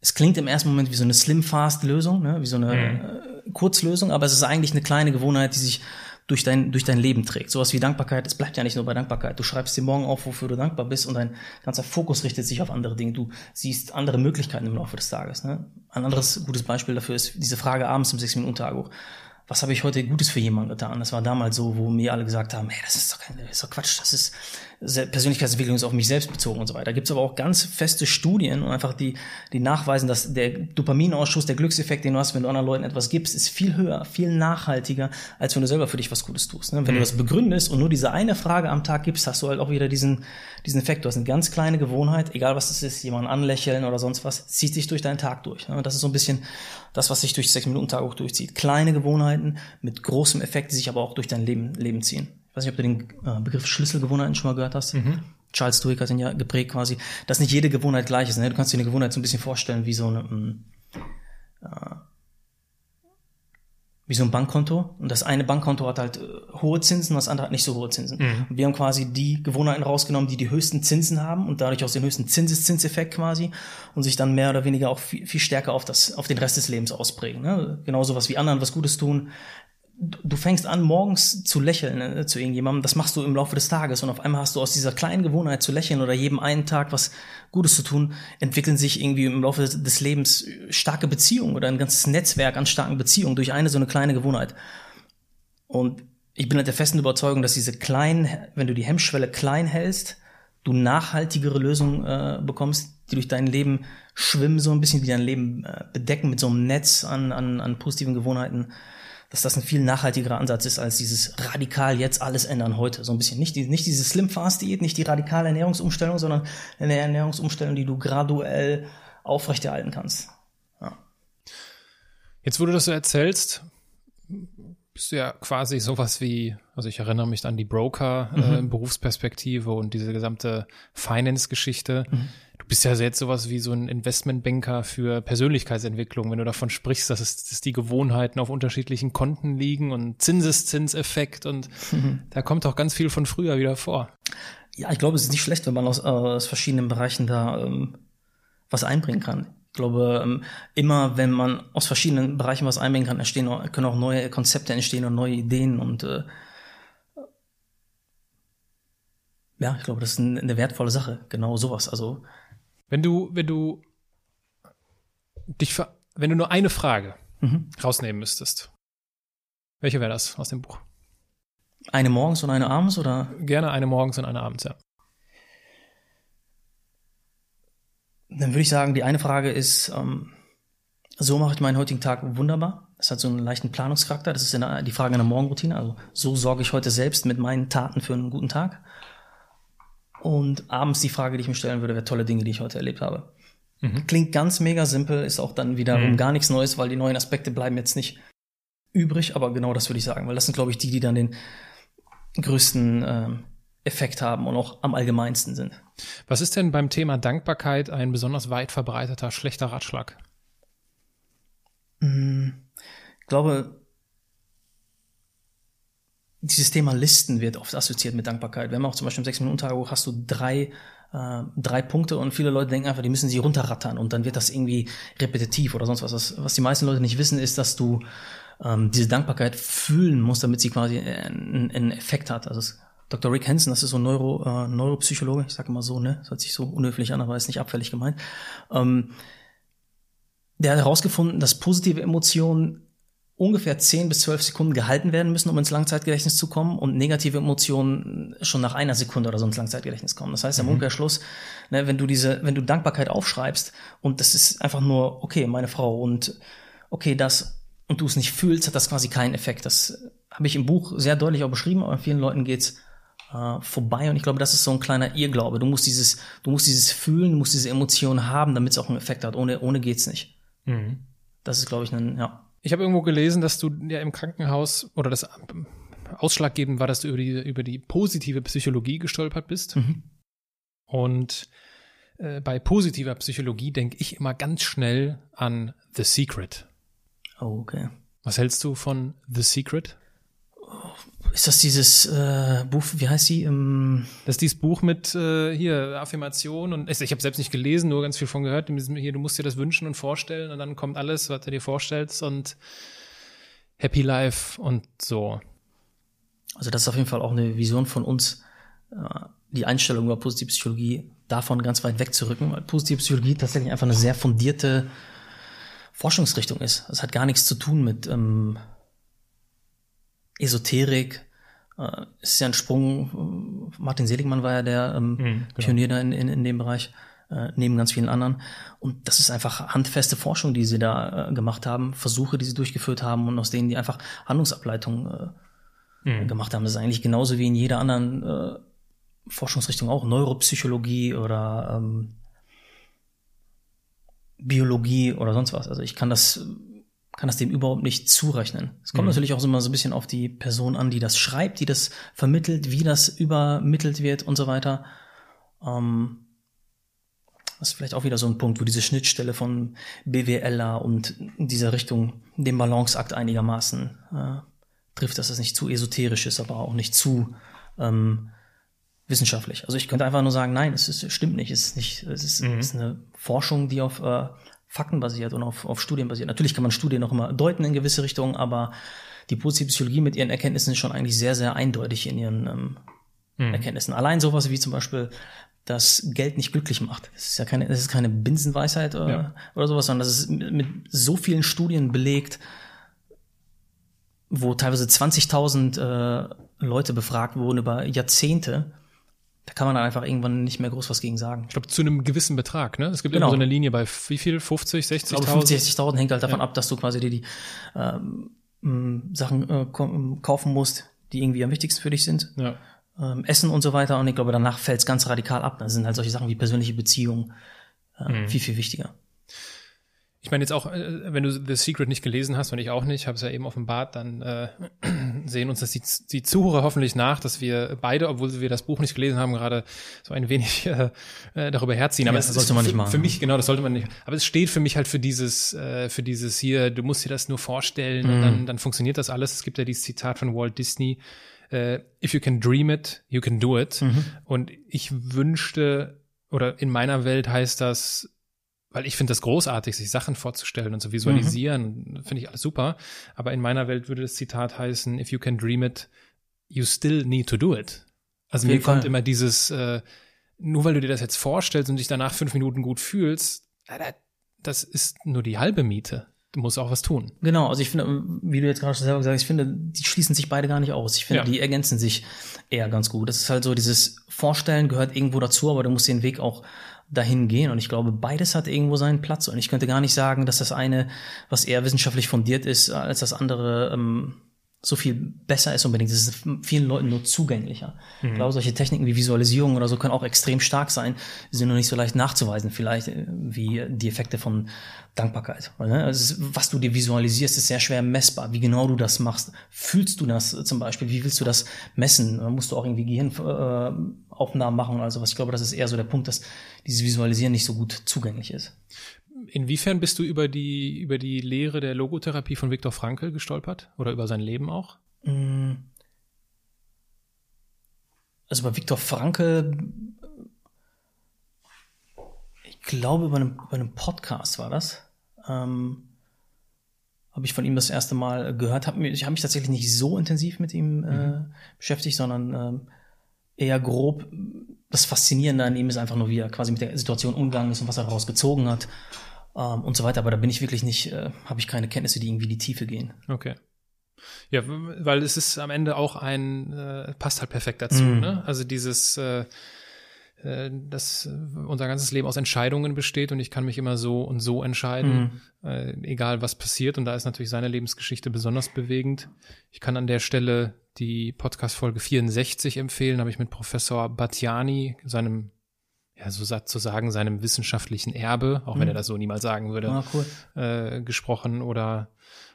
es klingt im ersten Moment wie so eine Slim-Fast-Lösung, ne? wie so eine mhm. Kurzlösung, aber es ist eigentlich eine kleine Gewohnheit, die sich durch dein, durch dein Leben trägt. Sowas wie Dankbarkeit, es bleibt ja nicht nur bei Dankbarkeit. Du schreibst dir morgen auf, wofür du dankbar bist und dein ganzer Fokus richtet sich auf andere Dinge. Du siehst andere Möglichkeiten im Laufe des Tages. Ne? Ein anderes gutes Beispiel dafür ist diese Frage abends im 6-Minuten-Tagebuch was habe ich heute Gutes für jemanden getan? Das war damals so, wo mir alle gesagt haben, hey, das ist doch, kein, das ist doch Quatsch, das ist Persönlichkeitsentwicklung ist auf mich selbst bezogen und so weiter. Da gibt es aber auch ganz feste Studien und einfach die, die nachweisen, dass der Dopaminausschuss, der Glückseffekt, den du hast, wenn du anderen Leuten etwas gibst, ist viel höher, viel nachhaltiger, als wenn du selber für dich was Gutes tust. Ne? Wenn mhm. du das begründest und nur diese eine Frage am Tag gibst, hast du halt auch wieder diesen, diesen Effekt. Du hast eine ganz kleine Gewohnheit, egal was das ist, jemanden anlächeln oder sonst was, zieht sich durch deinen Tag durch. Ne? Und das ist so ein bisschen das, was sich durch sechs Minuten Tag auch durchzieht. Kleine Gewohnheiten mit großem Effekt, die sich aber auch durch dein Leben, Leben ziehen. Ich weiß nicht, ob du den äh, Begriff Schlüsselgewohnheiten schon mal gehört hast. Mhm. Charles Duhigg hat ihn ja geprägt quasi, dass nicht jede Gewohnheit gleich ist. Ne? Du kannst dir eine Gewohnheit so ein bisschen vorstellen wie so eine, mm, äh, wie so ein Bankkonto. Und das eine Bankkonto hat halt äh, hohe Zinsen, das andere hat nicht so hohe Zinsen. Mhm. Und wir haben quasi die Gewohnheiten rausgenommen, die die höchsten Zinsen haben und dadurch auch den höchsten Zinseszinseffekt quasi und sich dann mehr oder weniger auch viel, viel stärker auf das, auf den Rest des Lebens ausprägen. Ne? Genauso was wie anderen was Gutes tun, du fängst an, morgens zu lächeln ne, zu irgendjemandem, das machst du im Laufe des Tages. Und auf einmal hast du aus dieser kleinen Gewohnheit zu lächeln oder jedem einen Tag was Gutes zu tun, entwickeln sich irgendwie im Laufe des, Lebens starke Beziehungen oder ein ganzes Netzwerk an starken Beziehungen durch eine so eine kleine Gewohnheit. Und ich bin halt der festen Überzeugung, dass diese kleinen, wenn du die Hemmschwelle klein hältst, du nachhaltigere Lösungen äh, bekommst, die durch dein Leben schwimmen, so ein bisschen, die dein Leben äh, bedecken mit so einem Netz an, an, an positiven Gewohnheiten, dass das ein viel nachhaltigerer Ansatz ist als dieses radikal jetzt alles ändern heute. So ein bisschen nicht, die, nicht diese Slim Fast Diät, nicht die radikale Ernährungsumstellung, sondern eine Ernährungsumstellung, die du graduell aufrechterhalten kannst. Ja. Jetzt, wo du das so erzählst, bist du ja quasi sowas wie, also ich erinnere mich an die Broker äh, mhm. äh, Berufsperspektive und diese gesamte Finance-Geschichte. Mhm. Du bist ja jetzt sowas wie so ein Investmentbanker für Persönlichkeitsentwicklung, wenn du davon sprichst, dass es dass die Gewohnheiten auf unterschiedlichen Konten liegen und Zinseszinseffekt und mhm. da kommt auch ganz viel von früher wieder vor. Ja, ich glaube, es ist nicht schlecht, wenn man aus, aus verschiedenen Bereichen da ähm, was einbringen kann. Ich glaube, ähm, immer wenn man aus verschiedenen Bereichen was einbringen kann, entstehen, können auch neue Konzepte entstehen und neue Ideen und äh, ja, ich glaube, das ist eine wertvolle Sache, genau sowas. Also wenn du, wenn du dich, wenn du nur eine Frage mhm. rausnehmen müsstest, welche wäre das aus dem Buch? Eine morgens und eine abends oder? Gerne eine morgens und eine abends, ja. Dann würde ich sagen, die eine Frage ist, ähm, so mache ich meinen heutigen Tag wunderbar. Das hat so einen leichten Planungscharakter. Das ist die Frage einer Morgenroutine. Also so sorge ich heute selbst mit meinen Taten für einen guten Tag. Und abends die Frage, die ich mir stellen würde, wäre tolle Dinge, die ich heute erlebt habe. Mhm. Klingt ganz mega simpel, ist auch dann wiederum mhm. gar nichts Neues, weil die neuen Aspekte bleiben jetzt nicht übrig, aber genau das würde ich sagen, weil das sind, glaube ich, die, die dann den größten ähm, Effekt haben und auch am allgemeinsten sind. Was ist denn beim Thema Dankbarkeit ein besonders weit verbreiteter schlechter Ratschlag? Mm, ich glaube, dieses Thema Listen wird oft assoziiert mit Dankbarkeit. Wenn man auch zum Beispiel im 6-Minuten-Tagebuch hast du drei, äh, drei Punkte und viele Leute denken einfach, die müssen sie runterrattern und dann wird das irgendwie repetitiv oder sonst was. Was, was die meisten Leute nicht wissen, ist, dass du ähm, diese Dankbarkeit fühlen musst, damit sie quasi einen, einen Effekt hat. Also es Dr. Rick Hansen, das ist so ein Neuro, äh, Neuropsychologe, ich sage immer so, ne, das hört sich so unhöflich an, aber ist nicht abfällig gemeint. Ähm, der hat herausgefunden, dass positive Emotionen ungefähr 10 bis 12 Sekunden gehalten werden müssen, um ins Langzeitgedächtnis zu kommen und negative Emotionen schon nach einer Sekunde oder so ins Langzeitgedächtnis kommen. Das heißt, im mhm. Umkehrschluss, ne, wenn du diese, wenn du Dankbarkeit aufschreibst und das ist einfach nur, okay, meine Frau und okay, das und du es nicht fühlst, hat das quasi keinen Effekt. Das habe ich im Buch sehr deutlich auch beschrieben, aber vielen Leuten geht's äh, vorbei. Und ich glaube, das ist so ein kleiner Irrglaube. Du musst dieses, du musst dieses fühlen, du musst diese Emotionen haben, damit es auch einen Effekt hat. Ohne, ohne geht's nicht. Mhm. Das ist, glaube ich, ein, ja. Ich habe irgendwo gelesen, dass du ja im Krankenhaus oder das ausschlaggebend war, dass du über die, über die positive Psychologie gestolpert bist. Mhm. Und äh, bei positiver Psychologie denke ich immer ganz schnell an The Secret. Oh, okay. Was hältst du von The Secret? Ist das dieses äh, Buch, wie heißt sie? Ähm das ist dieses Buch mit äh, hier Affirmation und ich, ich habe selbst nicht gelesen, nur ganz viel von gehört. Hier, du musst dir das wünschen und vorstellen und dann kommt alles, was du dir vorstellst und Happy Life und so. Also das ist auf jeden Fall auch eine Vision von uns, äh, die Einstellung über positive Psychologie davon ganz weit wegzurücken, weil positive Psychologie tatsächlich einfach eine sehr fundierte Forschungsrichtung ist. Das hat gar nichts zu tun mit ähm, Esoterik, äh, ist ja ein Sprung. Martin Seligmann war ja der ähm, mhm, genau. Pionier da in, in, in dem Bereich, äh, neben ganz vielen anderen. Und das ist einfach handfeste Forschung, die sie da äh, gemacht haben, Versuche, die sie durchgeführt haben und aus denen die einfach Handlungsableitungen äh, mhm. gemacht haben. Das ist eigentlich genauso wie in jeder anderen äh, Forschungsrichtung auch, Neuropsychologie oder ähm, Biologie oder sonst was. Also ich kann das kann das dem überhaupt nicht zurechnen. Es kommt mhm. natürlich auch immer so ein bisschen auf die Person an, die das schreibt, die das vermittelt, wie das übermittelt wird und so weiter. Ähm, das ist vielleicht auch wieder so ein Punkt, wo diese Schnittstelle von BWLer und in dieser Richtung den Balanceakt einigermaßen äh, trifft, dass es nicht zu esoterisch ist, aber auch nicht zu ähm, wissenschaftlich. Also ich könnte einfach nur sagen, nein, es, ist, stimmt nicht. Es ist nicht, es ist, mhm. es ist eine Forschung, die auf äh, faktenbasiert und auf, auf Studien basiert. Natürlich kann man Studien noch immer deuten in gewisse Richtungen, aber die positive Psychologie mit ihren Erkenntnissen ist schon eigentlich sehr, sehr eindeutig in ihren ähm, mhm. Erkenntnissen. Allein sowas wie zum Beispiel, dass Geld nicht glücklich macht. Das ist ja keine, das ist keine Binsenweisheit oder, ja. oder sowas, sondern das ist mit so vielen Studien belegt, wo teilweise 20.000 äh, Leute befragt wurden über Jahrzehnte, da kann man dann einfach irgendwann nicht mehr groß was gegen sagen. Ich glaube, zu einem gewissen Betrag, ne? Es gibt Genau. immer so eine Linie bei wie viel? 50, Ich glaube, 60.000? 50, 60.000 hängt halt davon Ja. ab, dass du quasi dir die ähm, m, Sachen äh, ko- kaufen musst, die irgendwie am wichtigsten für dich sind. Ja. Ähm, Essen und so weiter. Und ich glaube, danach fällt es ganz radikal ab. Das sind halt solche Sachen wie persönliche Beziehungen äh, Mhm. viel, viel wichtiger. Ich meine jetzt auch, äh, wenn du The Secret nicht gelesen hast und ich auch nicht, habe es ja eben offenbart, dann äh, sehen uns das die, die Zuhörer hoffentlich nach, dass wir beide, obwohl wir das Buch nicht gelesen haben, gerade so ein wenig äh, darüber herziehen. Aber Ja, das sollte man für, nicht machen. Für mich genau, das sollte man nicht. Aber es steht für mich halt für dieses, äh, für dieses hier. Du musst dir das nur vorstellen und Mhm. dann, dann funktioniert das alles. Es gibt ja dieses Zitat von Walt Disney. Äh, if you can dream it, you can do it. Mhm. Und ich wünschte, oder in meiner Welt heißt das, weil ich finde das großartig, sich Sachen vorzustellen und zu visualisieren, finde ich alles super. Aber in meiner Welt würde das Zitat heißen, if you can dream it, you still need to do it. Also mir kommt immer dieses, äh, nur weil du dir das jetzt vorstellst und dich danach fünf Minuten gut fühlst, äh, das ist nur die halbe Miete. Du musst auch was tun. Genau, also ich finde, wie du jetzt gerade schon selber gesagt hast, ich finde, die schließen sich beide gar nicht aus. Ich finde, Ja. die ergänzen sich eher ganz gut. Das ist halt so, dieses Vorstellen gehört irgendwo dazu, aber du musst den Weg auch dahin gehen. Und ich glaube, beides hat irgendwo seinen Platz. Und ich könnte gar nicht sagen, dass das eine, was eher wissenschaftlich fundiert ist, als das andere ähm, so viel besser ist unbedingt. Es ist vielen Leuten nur zugänglicher. Ich glaube, solche Techniken wie Visualisierung oder so können auch extrem stark sein, sind nur nicht so leicht nachzuweisen, vielleicht äh, wie die Effekte von Dankbarkeit. Also was du dir visualisierst, ist sehr schwer messbar. Wie genau du das machst, fühlst du das zum Beispiel? Wie willst du das messen? Musst du auch irgendwie Gehirnaufnahmen äh, Aufnahmen machen. Also was ich glaube, das ist eher so der Punkt, dass dieses Visualisieren nicht so gut zugänglich ist. Inwiefern bist du über die, über die Lehre der Logotherapie von Viktor Frankl gestolpert? Oder über sein Leben auch? Also bei Viktor Frankl, ich glaube, bei einem, bei einem Podcast war das. Ähm, habe ich von ihm das erste Mal gehört. Hab ich habe mich tatsächlich nicht so intensiv mit ihm äh, beschäftigt, sondern ähm, eher grob. Das Faszinierende an ihm ist einfach nur, wie er quasi mit der Situation umgegangen ist und was er daraus gezogen hat ähm, und so weiter. Aber da bin ich wirklich nicht, äh, habe ich keine Kenntnisse, die irgendwie in die Tiefe gehen. Okay. Ja, weil es ist am Ende auch ein, äh, passt halt perfekt dazu, Mhm. ne? Also dieses, äh, äh, dass äh, unser ganzes Leben aus Entscheidungen besteht und ich kann mich immer so und so entscheiden, äh, egal was passiert. Und da ist natürlich seine Lebensgeschichte besonders bewegend. Ich kann an der Stelle die Podcast-Folge 64 empfehlen, habe ich mit Professor Batjani, seinem, ja, so sa- zu sagen, seinem wissenschaftlichen Erbe, auch wenn er das so niemals sagen würde, Ah, cool. äh, gesprochen oder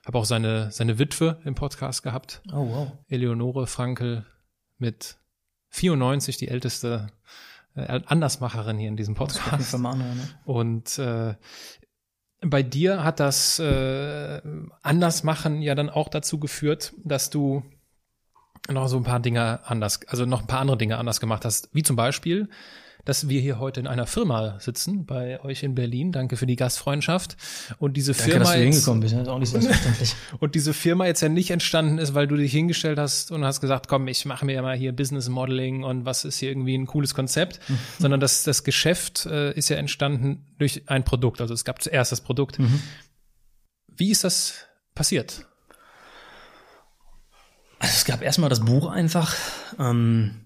habe auch seine, seine Witwe im Podcast gehabt, Oh, wow. Eleonore Frankel mit 94, die älteste äh, Andersmacherin hier in diesem Podcast. Anhören, ne? Und äh, bei dir hat das äh, Andersmachen ja dann auch dazu geführt, dass du noch so ein paar Dinge anders, also noch ein paar andere Dinge anders gemacht hast, wie zum Beispiel, dass wir hier heute in einer Firma sitzen, bei euch in Berlin. Danke für die Gastfreundschaft. Und diese Danke, Firma dass du jetzt, hingekommen bist. Das ist auch nicht selbstverständlich. und diese Firma jetzt ja nicht entstanden ist, weil du dich hingestellt hast und hast gesagt, komm, ich mache mir ja mal hier Business Modeling und was ist hier irgendwie ein cooles Konzept, sondern das, das Geschäft äh, ist ja entstanden durch ein Produkt. Also es gab zuerst das Produkt. Wie ist das passiert? Also es gab erstmal das Buch einfach. Ähm,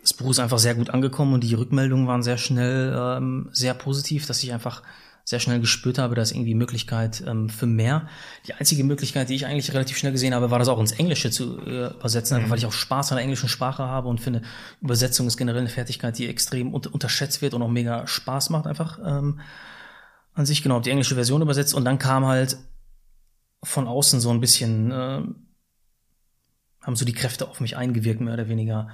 das Buch ist einfach sehr gut angekommen und die Rückmeldungen waren sehr schnell ähm, sehr positiv, dass ich einfach sehr schnell gespürt habe, da ist irgendwie Möglichkeit ähm, für mehr. Die einzige Möglichkeit, die ich eigentlich relativ schnell gesehen habe, war das auch ins Englische zu äh, übersetzen, einfach weil ich auch Spaß an der englischen Sprache habe und finde, Übersetzung ist generell eine Fertigkeit, die extrem unter unterschätzt wird und auch mega Spaß macht einfach ähm, an sich. Genau, die englische Version übersetzt und dann kam halt von außen so ein bisschen äh, haben so die Kräfte auf mich eingewirkt, mehr oder weniger,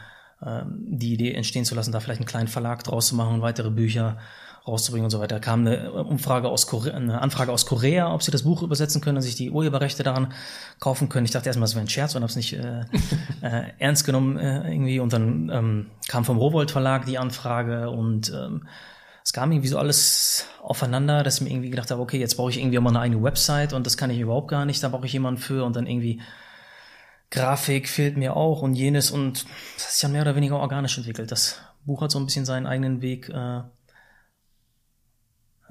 ähm, die Idee entstehen zu lassen, da vielleicht einen kleinen Verlag draus zu machen, weitere Bücher rauszubringen und so weiter. Da kam eine Umfrage aus Korea, eine Anfrage aus Korea, ob sie das Buch übersetzen können und sich die Urheberrechte daran kaufen können. Ich dachte erstmal, das wäre ein Scherz und habe es nicht äh, äh, ernst genommen äh, irgendwie. Und dann ähm, kam vom Rowold Verlag die Anfrage und ähm, es kam irgendwie so alles aufeinander, dass ich mir irgendwie gedacht habe, okay, jetzt brauche ich irgendwie mal eine eigene Website und das kann ich überhaupt gar nicht, da brauche ich jemanden für und dann irgendwie Grafik fehlt mir auch und jenes und das ist ja mehr oder weniger organisch entwickelt. Das Buch hat so ein bisschen seinen eigenen Weg, äh,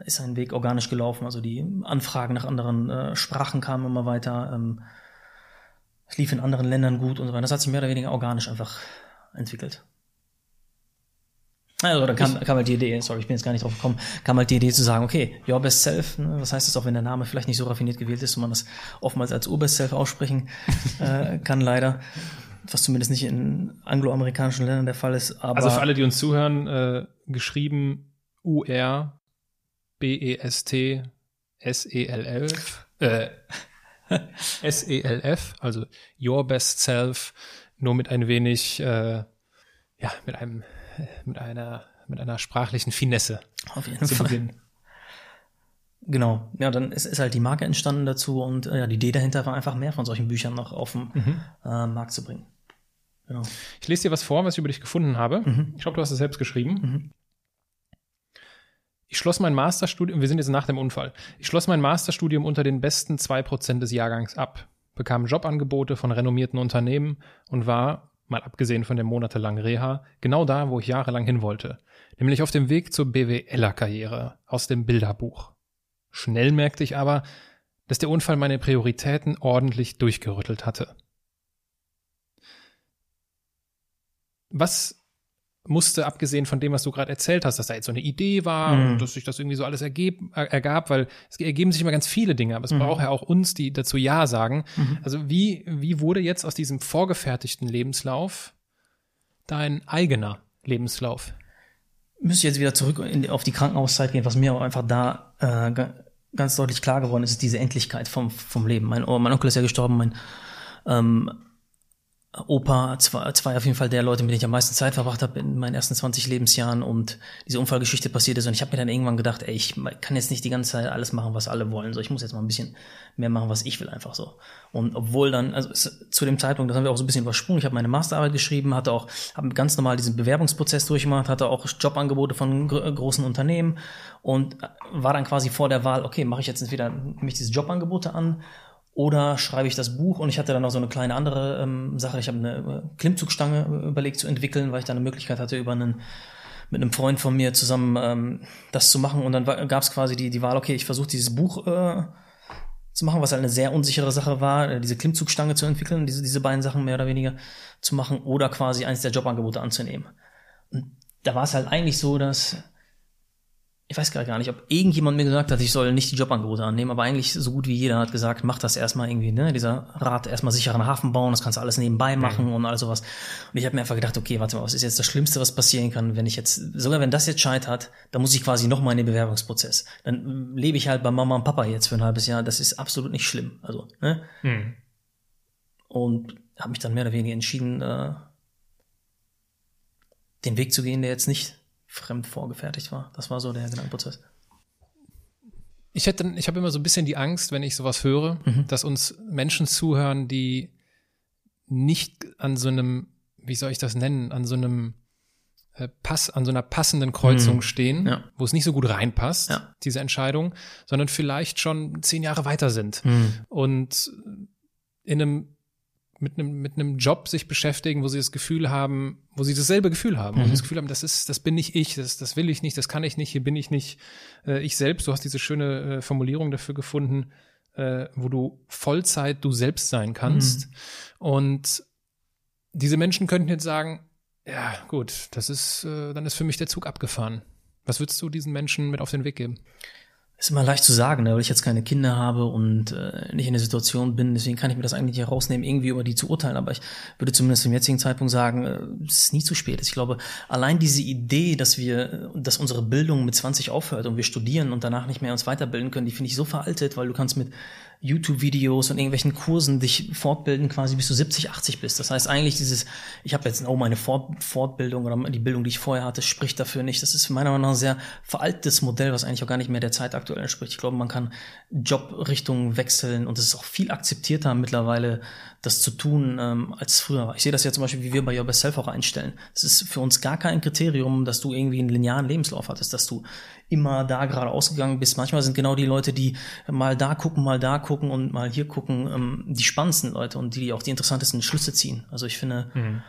ist seinen Weg organisch gelaufen. Also die Anfragen nach anderen äh, Sprachen kamen immer weiter. Ähm, Es lief in anderen Ländern gut und so weiter. Das hat sich mehr oder weniger organisch einfach entwickelt. Also da kam, kam halt die Idee, sorry, ich bin jetzt gar nicht drauf gekommen, kam halt die Idee zu sagen, okay, your best self, ne, was heißt das auch, wenn der Name vielleicht nicht so raffiniert gewählt ist und man das oftmals als urbest self aussprechen äh, kann leider, was zumindest nicht in angloamerikanischen Ländern der Fall ist. Aber also für alle, die uns zuhören, äh, geschrieben U-R B-E-S-T S-E-L-F äh, S-E-L-F, also your best self, nur mit ein wenig, äh, ja, mit einem mit einer, mit einer sprachlichen Finesse. Auf jeden Fall. Beginn. Genau, ja, dann ist, ist halt die Marke entstanden dazu und äh, ja, die Idee dahinter war einfach mehr von solchen Büchern noch auf den mhm. äh, Markt zu bringen. Genau. Ich lese dir was vor, was ich über dich gefunden habe. Mhm. Ich glaube, du hast es selbst geschrieben. Mhm. Ich schloss mein Masterstudium, wir sind jetzt nach dem Unfall. Ich schloss mein Masterstudium unter den besten zwei Prozent des Jahrgangs ab, bekam Jobangebote von renommierten Unternehmen und war, mal abgesehen von der monatelangen Reha, genau da, wo ich jahrelang hin wollte, nämlich auf dem Weg zur BWLer-Karriere aus dem Bilderbuch. Schnell merkte ich aber, dass der Unfall meine Prioritäten ordentlich durchgerüttelt hatte. Was musste, abgesehen von dem, was du gerade erzählt hast, dass da jetzt so eine Idee war mhm. und dass sich das irgendwie so alles ergeb, ergab, weil es ergeben sich immer ganz viele Dinge, aber es mhm. braucht ja auch uns, die dazu Ja sagen. Mhm. Also wie, wie wurde jetzt aus diesem vorgefertigten Lebenslauf dein eigener Lebenslauf? Müsste ich jetzt wieder zurück in, auf die Krankenhauszeit gehen, was mir auch einfach da äh, ganz deutlich klar geworden ist, ist diese Endlichkeit vom, vom Leben. Mein, mein Onkel ist ja gestorben, mein ähm, Opa, zwei, zwei auf jeden Fall der Leute, mit denen ich am meisten Zeit verbracht habe in meinen ersten 20 Lebensjahren und diese Unfallgeschichte passiert ist. Und ich habe mir dann irgendwann gedacht, ey, ich kann jetzt nicht die ganze Zeit alles machen, was alle wollen. So, ich muss jetzt mal ein bisschen mehr machen, was ich will, einfach so. Und obwohl dann, also zu dem Zeitpunkt, das haben wir auch so ein bisschen übersprungen. Ich habe meine Masterarbeit geschrieben, hatte auch, habe ganz normal diesen Bewerbungsprozess durchgemacht, hatte auch Jobangebote von großen Unternehmen und war dann quasi vor der Wahl, okay, mache ich jetzt entweder mich diese Jobangebote an oder schreibe ich das Buch und ich hatte dann noch so eine kleine andere ähm, Sache. Ich habe eine äh, Klimmzugstange äh, überlegt zu entwickeln, weil ich da eine Möglichkeit hatte, über einen mit einem Freund von mir zusammen ähm, das zu machen. Und dann gab es quasi die, die Wahl, okay, ich versuche dieses Buch äh, zu machen, was halt eine sehr unsichere Sache war, äh, diese Klimmzugstange zu entwickeln, diese, diese beiden Sachen mehr oder weniger zu machen oder quasi eins der Jobangebote anzunehmen. Und da war es halt eigentlich so, dass ich weiß gar nicht, ob irgendjemand mir gesagt hat, ich soll nicht die Jobangebote annehmen, aber eigentlich so gut wie jeder hat gesagt, mach das erstmal irgendwie, ne, dieser Rat, erstmal sicheren Hafen bauen, das kannst du alles nebenbei machen mhm. und all sowas. Und ich habe mir einfach gedacht, okay, warte mal, was ist jetzt das Schlimmste, was passieren kann, wenn ich jetzt, sogar wenn das jetzt scheitert, dann muss ich quasi nochmal in den Bewerbungsprozess. Dann lebe ich halt bei Mama und Papa jetzt für ein halbes Jahr, das ist absolut nicht schlimm, also, ne. Mhm. Und habe mich dann mehr oder weniger entschieden, äh, den Weg zu gehen, der jetzt nicht fremd vorgefertigt war. Das war so der Gedankenprozess. Ich hätte, ich habe immer so ein bisschen die Angst, wenn ich sowas höre, mhm. dass uns Menschen zuhören, die nicht an so einem, wie soll ich das nennen, an so einem äh, Pass, an so einer passenden Kreuzung mhm. stehen, ja. wo es nicht so gut reinpasst, ja. diese Entscheidung, sondern vielleicht schon zehn Jahre weiter sind mhm. und in einem mit einem, mit einem Job sich beschäftigen, wo sie das Gefühl haben, wo sie dasselbe Gefühl haben, mhm. wo sie mhm. das Gefühl haben, das ist, das bin nicht ich, das, das will ich nicht, das kann ich nicht, hier bin ich nicht äh, ich selbst. Du hast diese schöne äh, Formulierung dafür gefunden, äh, wo du Vollzeit du selbst sein kannst. Mhm. Und diese Menschen könnten jetzt sagen, ja, gut, das ist, äh, dann ist für mich der Zug abgefahren. Was würdest du diesen Menschen mit auf den Weg geben? Ist immer leicht zu sagen, ne, weil ich jetzt keine Kinder habe und äh, nicht in der Situation bin. Deswegen kann ich mir das eigentlich nicht herausnehmen, irgendwie über die zu urteilen. Aber ich würde zumindest zum jetzigen Zeitpunkt sagen, äh, es ist nie zu spät. Ich glaube, allein diese Idee, dass wir, dass unsere Bildung mit 20 aufhört und wir studieren und danach nicht mehr uns weiterbilden können, die finde ich so veraltet, weil du kannst mit YouTube-Videos und irgendwelchen Kursen dich fortbilden, quasi bis du 70, 80 bist. Das heißt eigentlich dieses, ich habe jetzt, oh, meine Fort Fortbildung oder die Bildung, die ich vorher hatte, spricht dafür nicht. Das ist meiner Meinung nach ein sehr veraltetes Modell, was eigentlich auch gar nicht mehr der Zeit aktuell entspricht. Ich glaube, man kann Jobrichtungen wechseln und es ist auch viel akzeptierter mittlerweile, das zu tun, ähm, als früher. Ich sehe das ja zum Beispiel, wie wir bei Your Best Self auch einstellen. Es ist für uns gar kein Kriterium, dass du irgendwie einen linearen Lebenslauf hattest, dass du immer da gerade ausgegangen bist. Manchmal sind genau die Leute, die mal da gucken, mal da gucken und mal hier gucken, ähm, die spannendsten Leute und die auch die interessantesten Schlüsse ziehen. Also ich finde, mhm.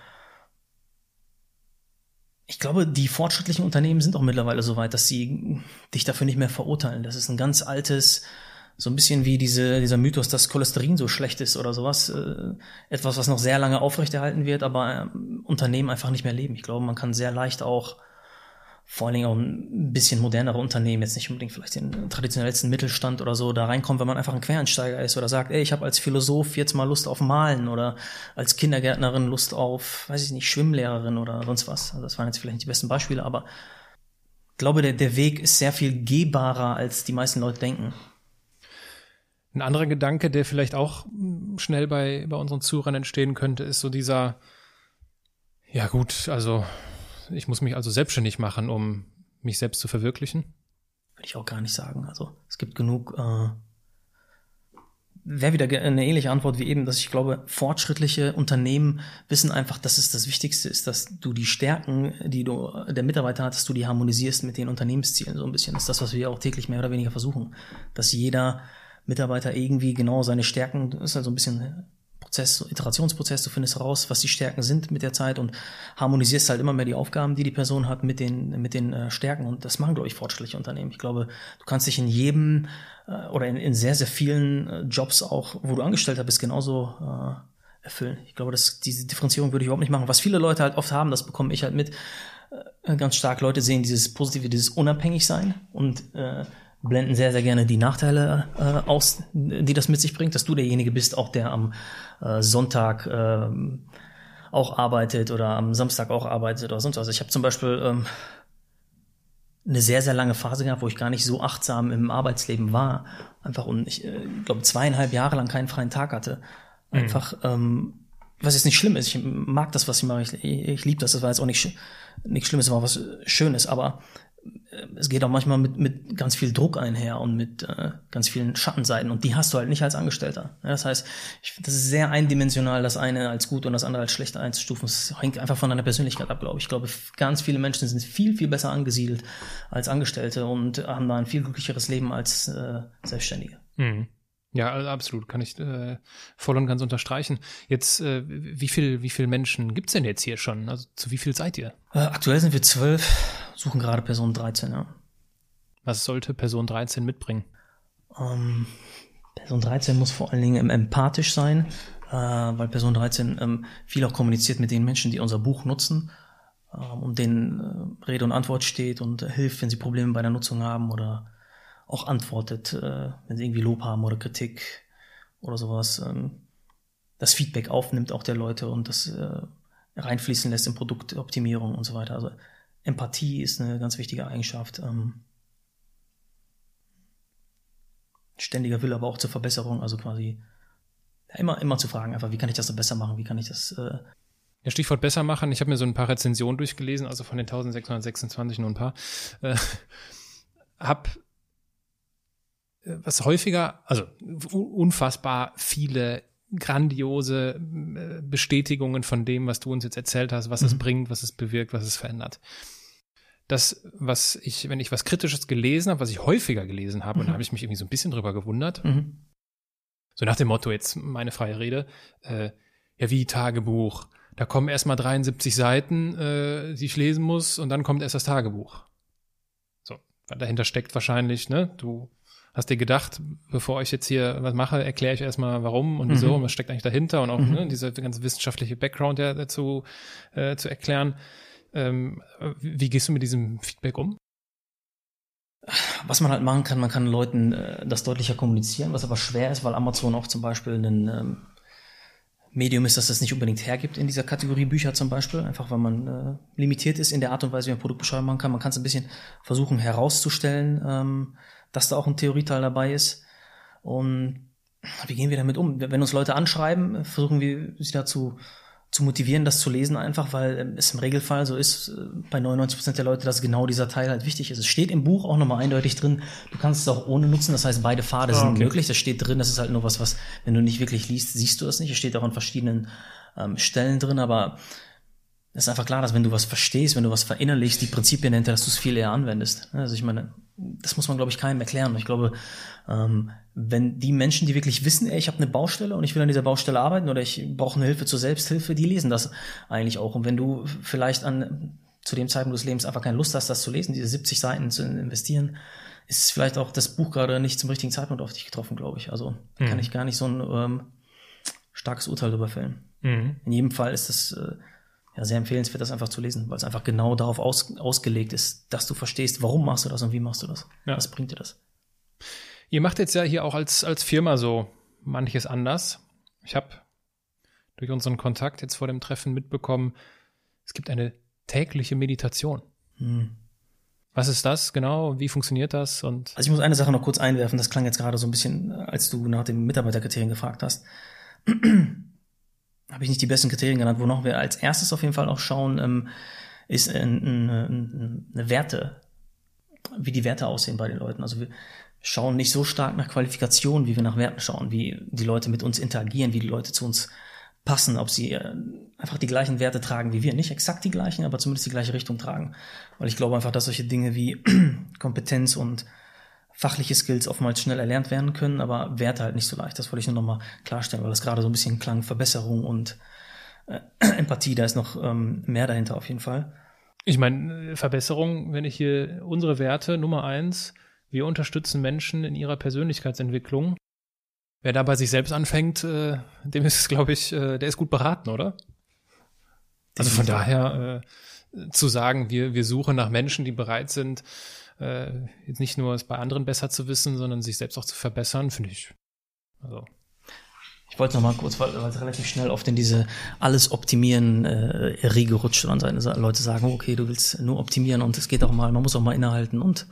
ich glaube, die fortschrittlichen Unternehmen sind auch mittlerweile so weit, dass sie dich dafür nicht mehr verurteilen. Das ist ein ganz altes so ein bisschen wie diese, dieser Mythos, dass Cholesterin so schlecht ist oder sowas. Äh, etwas, was noch sehr lange aufrechterhalten wird, aber äh, Unternehmen einfach nicht mehr leben. Ich glaube, man kann sehr leicht auch vor allen Dingen auch ein bisschen modernere Unternehmen, jetzt nicht unbedingt vielleicht den traditionellsten Mittelstand oder so, da reinkommt, wenn man einfach ein Quereinsteiger ist oder sagt, ey, ich habe als Philosoph jetzt mal Lust auf Malen oder als Kindergärtnerin Lust auf, weiß ich nicht, Schwimmlehrerin oder sonst was. Also das waren jetzt vielleicht nicht die besten Beispiele, aber ich glaube, der, der Weg ist sehr viel gehbarer, als die meisten Leute denken. Ein anderer Gedanke, der vielleicht auch schnell bei, bei unseren Zuhörern entstehen könnte, ist so dieser, ja gut, also ich muss mich also selbstständig machen, um mich selbst zu verwirklichen? Würde ich auch gar nicht sagen. Also es gibt genug, äh, wäre wieder eine ähnliche Antwort wie eben, dass ich glaube, fortschrittliche Unternehmen wissen einfach, dass es das Wichtigste ist, dass du die Stärken, die du der Mitarbeiter hat, dass du die harmonisierst mit den Unternehmenszielen. So ein bisschen das ist das, was wir auch täglich mehr oder weniger versuchen. Dass jeder Mitarbeiter irgendwie genau seine Stärken, das ist halt so ein bisschen Prozess, Iterationsprozess, du findest heraus, was die Stärken sind mit der Zeit und harmonisierst halt immer mehr die Aufgaben, die die Person hat mit den, mit den äh, Stärken und das machen, glaube ich, fortschrittliche Unternehmen. Ich glaube, du kannst dich in jedem äh, oder in, in sehr, sehr vielen äh, Jobs auch, wo du Angestellter bist, genauso äh, erfüllen. Ich glaube, dass diese Differenzierung würde ich überhaupt nicht machen. Was viele Leute halt oft haben, das bekomme ich halt mit, äh, ganz stark Leute sehen dieses Positive, dieses Unabhängigsein und äh, blenden sehr, sehr gerne die Nachteile äh, aus, die das mit sich bringt, dass du derjenige bist, auch der am äh, Sonntag äh, auch arbeitet oder am Samstag auch arbeitet oder sonst was. Ich habe zum Beispiel ähm, eine sehr, sehr lange Phase gehabt, wo ich gar nicht so achtsam im Arbeitsleben war. Einfach und ich äh, glaube zweieinhalb Jahre lang keinen freien Tag hatte. Mhm. Einfach, mhm. ähm, was jetzt nicht schlimm ist. Ich mag das, was ich mache. Ich, ich, liebe das. Das war jetzt auch nicht, nicht Schlimmes, war was Schönes. Aber es geht auch manchmal mit, mit ganz viel Druck einher und mit äh, ganz vielen Schattenseiten und die hast du halt nicht als Angestellter. Ja, das heißt, ich, das ist sehr eindimensional, das eine als gut und das andere als schlecht einzustufen. Das hängt einfach von deiner Persönlichkeit ab, glaube ich. Ich glaube, ganz viele Menschen sind viel, viel besser angesiedelt als Angestellte und haben da ein viel glücklicheres Leben als äh, Selbstständige. Mhm. Ja, absolut, kann ich äh, voll und ganz unterstreichen. Jetzt, äh, wie viel, wie viele Menschen gibt's denn jetzt hier schon? Also zu wie viel seid ihr? Äh, aktuell sind wir zwölf, suchen gerade Person 13, ja. Was sollte Person 13 mitbringen? Ähm, Person 13 muss vor allen Dingen empathisch sein, äh, weil Person 13 ähm, viel auch kommuniziert mit den Menschen, die unser Buch nutzen ähm, und denen äh, Rede und Antwort steht und äh, hilft, wenn sie Probleme bei der Nutzung haben oder auch antwortet, äh, wenn sie irgendwie Lob haben oder Kritik oder sowas, ähm, das Feedback aufnimmt auch der Leute und das äh, reinfließen lässt in Produktoptimierung und so weiter. Also Empathie ist eine ganz wichtige Eigenschaft. Ähm, ständiger Wille aber auch zur Verbesserung, also quasi ja, immer, immer zu fragen, einfach, wie kann ich das so besser machen, wie kann ich das äh, ja, Stichwort besser machen. Ich habe mir so ein paar Rezensionen durchgelesen, also von den 1626 nur ein paar. Äh, hab was häufiger, also unfassbar viele grandiose äh, Bestätigungen von dem, was du uns jetzt erzählt hast, was mhm. es bringt, was es bewirkt, was es verändert. Das, was ich, wenn ich was Kritisches gelesen habe, was ich häufiger gelesen habe, mhm. und da habe ich mich irgendwie so ein bisschen drüber gewundert, mhm. so nach dem Motto, jetzt meine freie Rede, äh, ja, wie Tagebuch, da kommen erstmal 73 Seiten, äh, die ich lesen muss, und dann kommt erst das Tagebuch. So, dahinter steckt wahrscheinlich, ne, du hast dir gedacht, bevor ich jetzt hier was mache, erkläre ich erstmal warum und wieso mhm. und was steckt eigentlich dahinter und auch mhm. ne, dieser ganze wissenschaftliche Background dazu äh, zu erklären. Ähm, wie gehst du mit diesem Feedback um? Was man halt machen kann, man kann Leuten äh, das deutlicher kommunizieren, was aber schwer ist, weil Amazon auch zum Beispiel ein ähm, Medium ist, das das nicht unbedingt hergibt in dieser Kategorie Bücher zum Beispiel, einfach weil man äh, limitiert ist in der Art und Weise, wie man Produktbeschreibung machen kann. Man kann es ein bisschen versuchen herauszustellen, ähm, dass da auch ein Theorieteil dabei ist. Und wie gehen wir damit um? Wenn uns Leute anschreiben, versuchen wir sie dazu zu motivieren, das zu lesen einfach, weil es im Regelfall so ist, äh, bei 99 Prozent der Leute, dass genau dieser Teil halt wichtig ist. Es steht im Buch auch nochmal eindeutig drin, du kannst es auch ohne nutzen, das heißt, beide Pfade ah, sind okay. möglich, das steht drin, das ist halt nur was, was, wenn du nicht wirklich liest, siehst du das nicht, es steht auch an verschiedenen ähm, Stellen drin, aber es ist einfach klar, dass wenn du was verstehst, wenn du was verinnerlichst, die Prinzipien hinter, dass du es viel eher anwendest. Also ich meine, das muss man, glaube ich, keinem erklären. Ich glaube, ähm, wenn die Menschen, die wirklich wissen, ey, ich habe eine Baustelle und ich will an dieser Baustelle arbeiten oder ich brauche eine Hilfe zur Selbsthilfe, die lesen das eigentlich auch. Und wenn du vielleicht an zu dem Zeitpunkt des Lebens einfach keine Lust hast, das zu lesen, diese 70 Seiten zu investieren, ist vielleicht auch das Buch gerade nicht zum richtigen Zeitpunkt auf dich getroffen, glaube ich. Also Mhm. kann ich gar nicht so ein ähm, starkes Urteil darüber fällen. In jedem Fall ist es äh, ja, sehr empfehlenswert, das einfach zu lesen, weil es einfach genau darauf aus, ausgelegt ist, dass du verstehst, warum machst du das und wie machst du das. Ja. Was bringt dir das? Ihr macht jetzt ja hier auch als, als Firma so manches anders. Ich habe durch unseren Kontakt jetzt vor dem Treffen mitbekommen, es gibt eine tägliche Meditation. Hm. Was ist das genau? Wie funktioniert das? Und Also ich muss eine Sache noch kurz einwerfen, das klang jetzt gerade so ein bisschen, äh, als du nach den Mitarbeiterkriterien gefragt hast. Habe ich nicht die besten Kriterien genannt, wonach wir als erstes auf jeden Fall auch schauen, ähm, ist äh, eine, eine, Werte, wie die Werte aussehen bei den Leuten. Also wir schauen nicht so stark nach Qualifikation, wie wir nach Werten schauen, wie die Leute mit uns interagieren, wie die Leute zu uns passen, ob sie äh, einfach die gleichen Werte tragen wie wir. Nicht exakt die gleichen, aber zumindest die gleiche Richtung tragen. Weil ich glaube einfach, dass solche Dinge wie Kompetenz und fachliche Skills oftmals schnell erlernt werden können, aber Werte halt nicht so leicht. Das wollte ich nur nochmal klarstellen, weil das gerade so ein bisschen klang, Verbesserung und äh, Empathie, da ist noch ähm, mehr dahinter auf jeden Fall. ich meine, Verbesserung, wenn ich hier unsere Werte, Nummer eins, wir unterstützen Menschen in ihrer Persönlichkeitsentwicklung. Wer da bei sich selbst anfängt, äh, dem ist es, glaube ich, äh, der ist gut beraten, oder? Also von daher äh, zu sagen, wir, wir suchen nach Menschen, die bereit sind, äh, jetzt nicht nur es bei anderen besser zu wissen, sondern sich selbst auch zu verbessern, finde ich. Also, Ich wollte noch mal kurz, weil, weil es relativ schnell oft in diese alles optimieren äh, Riege rutscht und Leute sagen, okay, du willst nur optimieren und es geht auch mal, man muss auch mal innehalten und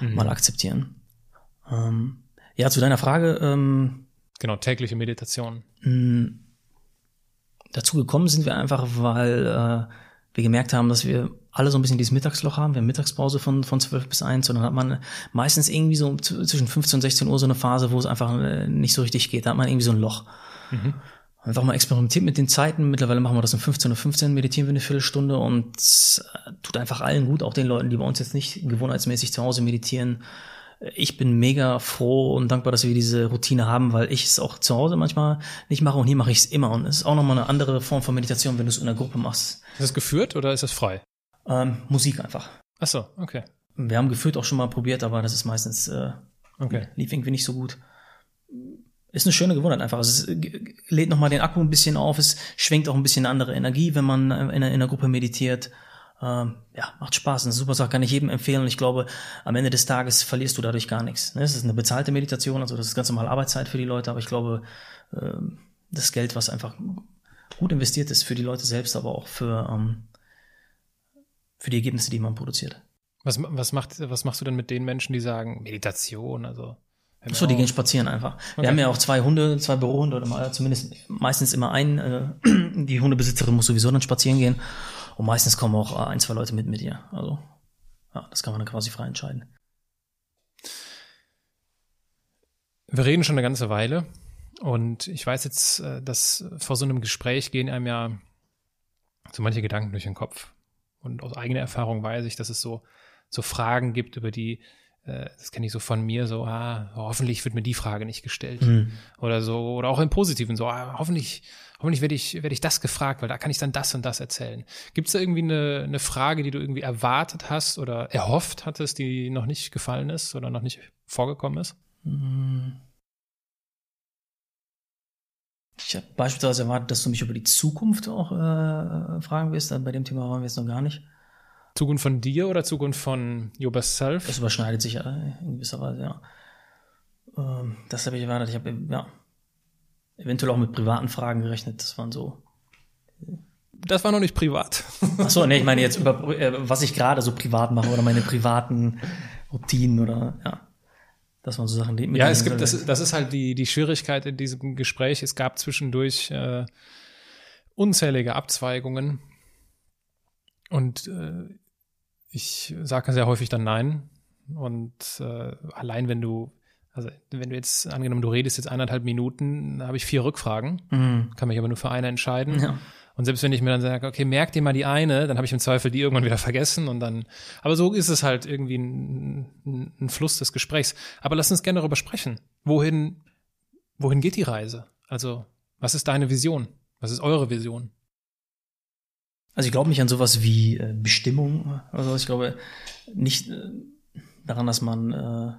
mal akzeptieren. Ähm, ja, zu deiner Frage, ähm, genau, tägliche Meditation. mh, dazu gekommen sind wir einfach, weil äh, wir gemerkt haben, dass wir alle so ein bisschen dieses Mittagsloch haben. Wir haben Mittagspause von, von 12 bis 1 und dann hat man meistens irgendwie so zwischen 15 und 16 Uhr so eine Phase, wo es einfach äh, nicht so richtig geht. Da hat man irgendwie so ein Loch. Einfach mal experimentiert mit den Zeiten. Mittlerweile machen wir das um 15.15 Uhr, 15, meditieren wir eine Viertelstunde und es äh, tut einfach allen gut, auch den Leuten, die bei uns jetzt nicht gewohnheitsmäßig zu Hause meditieren. Ich bin mega froh und dankbar, dass wir diese Routine haben, weil ich es auch zu Hause manchmal nicht mache und hier mache ich es immer. Und es ist auch nochmal eine andere Form von Meditation, wenn du es in einer Gruppe machst. Ist das geführt oder ist das frei? Ähm, Musik einfach. Ach so, okay. Wir haben gefühlt auch schon mal probiert, aber das ist meistens äh, Okay. lief irgendwie nicht so gut. Ist eine schöne Gewohnheit einfach. Also es äh, lädt nochmal den Akku ein bisschen auf, es schwenkt auch ein bisschen eine andere Energie, wenn man äh, in einer, in einer Gruppe meditiert. Ähm, ja, macht Spaß. Eine super Sache, kann ich jedem empfehlen. Und ich glaube, am Ende des Tages verlierst du dadurch gar nichts. Ne? Es ist eine bezahlte Meditation, also das ist ganz normal Arbeitszeit für die Leute, aber ich glaube, ähm, das Geld, was einfach gut investiert ist für die Leute selbst, aber auch für, ähm, für die Ergebnisse, die man produziert. Was, was, macht, was machst du denn mit den Menschen, die sagen, Meditation, also. hör mir So, die gehen spazieren einfach. Okay. Wir haben ja auch zwei Hunde, zwei Bürohunde oder mal, zumindest meistens immer einen. Äh, die Hundebesitzerin muss sowieso dann spazieren gehen. Und meistens kommen auch äh, ein, zwei Leute mit mit ihr. Also, ja, das kann man dann quasi frei entscheiden. Wir reden schon eine ganze Weile und ich weiß jetzt, äh, dass vor so einem Gespräch gehen einem ja so manche Gedanken durch den Kopf. Und aus eigener Erfahrung weiß ich, dass es so, so Fragen gibt, über die, äh, das kenne ich so von mir, so, ah, hoffentlich wird mir die Frage nicht gestellt. Oder so, oder auch im Positiven, so, ah, hoffentlich, hoffentlich werde ich, werde ich das gefragt, weil da kann ich dann das und das erzählen. Gibt es da irgendwie eine, eine Frage, die du irgendwie erwartet hast oder erhofft hattest, die noch nicht gefallen ist oder noch nicht vorgekommen ist? Ich habe beispielsweise erwartet, dass du mich über die Zukunft auch äh, fragen wirst. Bei dem Thema waren wir jetzt noch gar nicht. Zukunft von dir oder Zukunft von Your Best Self? Das überschneidet sich ja in gewisser Weise, ja. Ähm, das habe ich erwartet. Ich habe ja eventuell auch mit privaten Fragen gerechnet. Das waren so Das war noch nicht privat. Ach so, nee, ich meine jetzt über äh, was ich gerade so privat mache oder meine privaten Routinen oder ja. Das waren so Sachen, mit ja, es gibt, das, das ist halt die, die Schwierigkeit in diesem Gespräch. Es gab zwischendurch äh, unzählige Abzweigungen. Und äh, ich sage sehr häufig dann Nein. Und äh, allein wenn du, also wenn du jetzt, angenommen, du redest jetzt eineinhalb Minuten, dann habe ich vier Rückfragen, Mhm. kann mich aber nur für eine entscheiden. Ja. Und selbst wenn ich mir dann sage, okay, merk dir mal die eine, dann habe ich im Zweifel die irgendwann wieder vergessen und dann. Aber so ist es halt irgendwie ein, ein, ein Fluss des Gesprächs. Aber lass uns gerne darüber sprechen. Wohin, wohin geht die Reise? Also, was ist deine Vision? Was ist eure Vision? Also ich glaube nicht an sowas wie äh, Bestimmung. Also ich glaube nicht, äh, daran, dass man äh,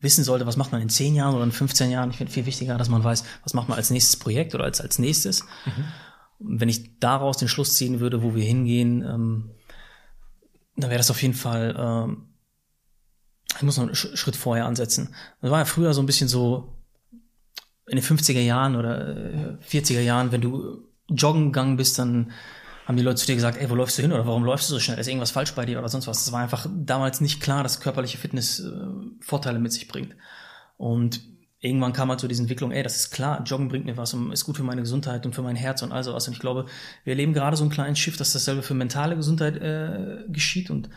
wissen sollte, was macht man in 10 Jahren oder in 15 Jahren. Ich finde viel wichtiger, dass man weiß, was macht man als nächstes Projekt oder als, als nächstes. Mhm. Wenn ich daraus den Schluss ziehen würde, wo wir hingehen, ähm, dann wäre das auf jeden Fall, ähm, ich muss noch einen Schritt vorher ansetzen. Das war ja früher so ein bisschen so in den 50er Jahren oder 40er äh, Jahren, wenn du joggen gegangen bist, dann haben die Leute zu dir gesagt, ey, wo läufst du hin oder warum läufst du so schnell? Ist irgendwas falsch bei dir oder sonst was? Das war einfach damals nicht klar, dass körperliche Fitness äh, Vorteile mit sich bringt. Und irgendwann kam halt so diese Entwicklung, ey, das ist klar, Joggen bringt mir was und ist gut für meine Gesundheit und für mein Herz und all sowas. Und ich glaube, wir erleben gerade so einen kleinen Schiff, dass dasselbe für mentale Gesundheit äh, geschieht und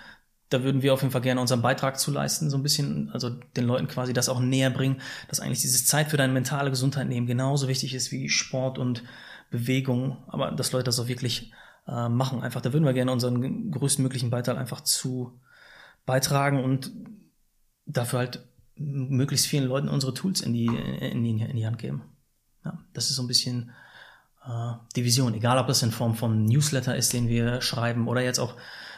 da würden wir auf jeden Fall gerne unseren Beitrag zu leisten, so ein bisschen, also den Leuten quasi das auch näher bringen, dass eigentlich dieses Zeit für deine mentale Gesundheit nehmen genauso wichtig ist wie Sport und Bewegung, aber dass Leute das auch wirklich äh, machen. Einfach, da würden wir gerne unseren größten möglichen Beitrag einfach zu beitragen und dafür halt möglichst vielen Leuten unsere Tools in die, in die, in die Hand geben. Ja, das ist so ein bisschen äh, die Vision. Egal, ob das in Form von Newsletter ist, den wir schreiben, oder jetzt auch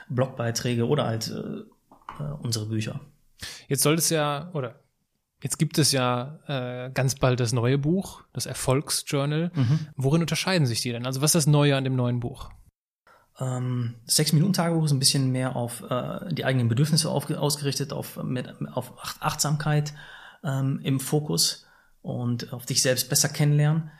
Blogbeiträge oder halt äh, äh unsere Bücher. Jetzt soll es ja, oder Jetzt gibt es ja äh, ganz bald das neue Buch, das Erfolgsjournal. Mhm. Worin unterscheiden sich die denn? Also was ist das Neue an dem neuen Buch? Ähm, Sechs-Minuten-Tagebuch ist ein bisschen mehr auf äh, die eigenen Bedürfnisse auf, ausgerichtet, auf, mit, auf Achtsamkeit ähm, im Fokus und auf dich selbst besser kennenlernen.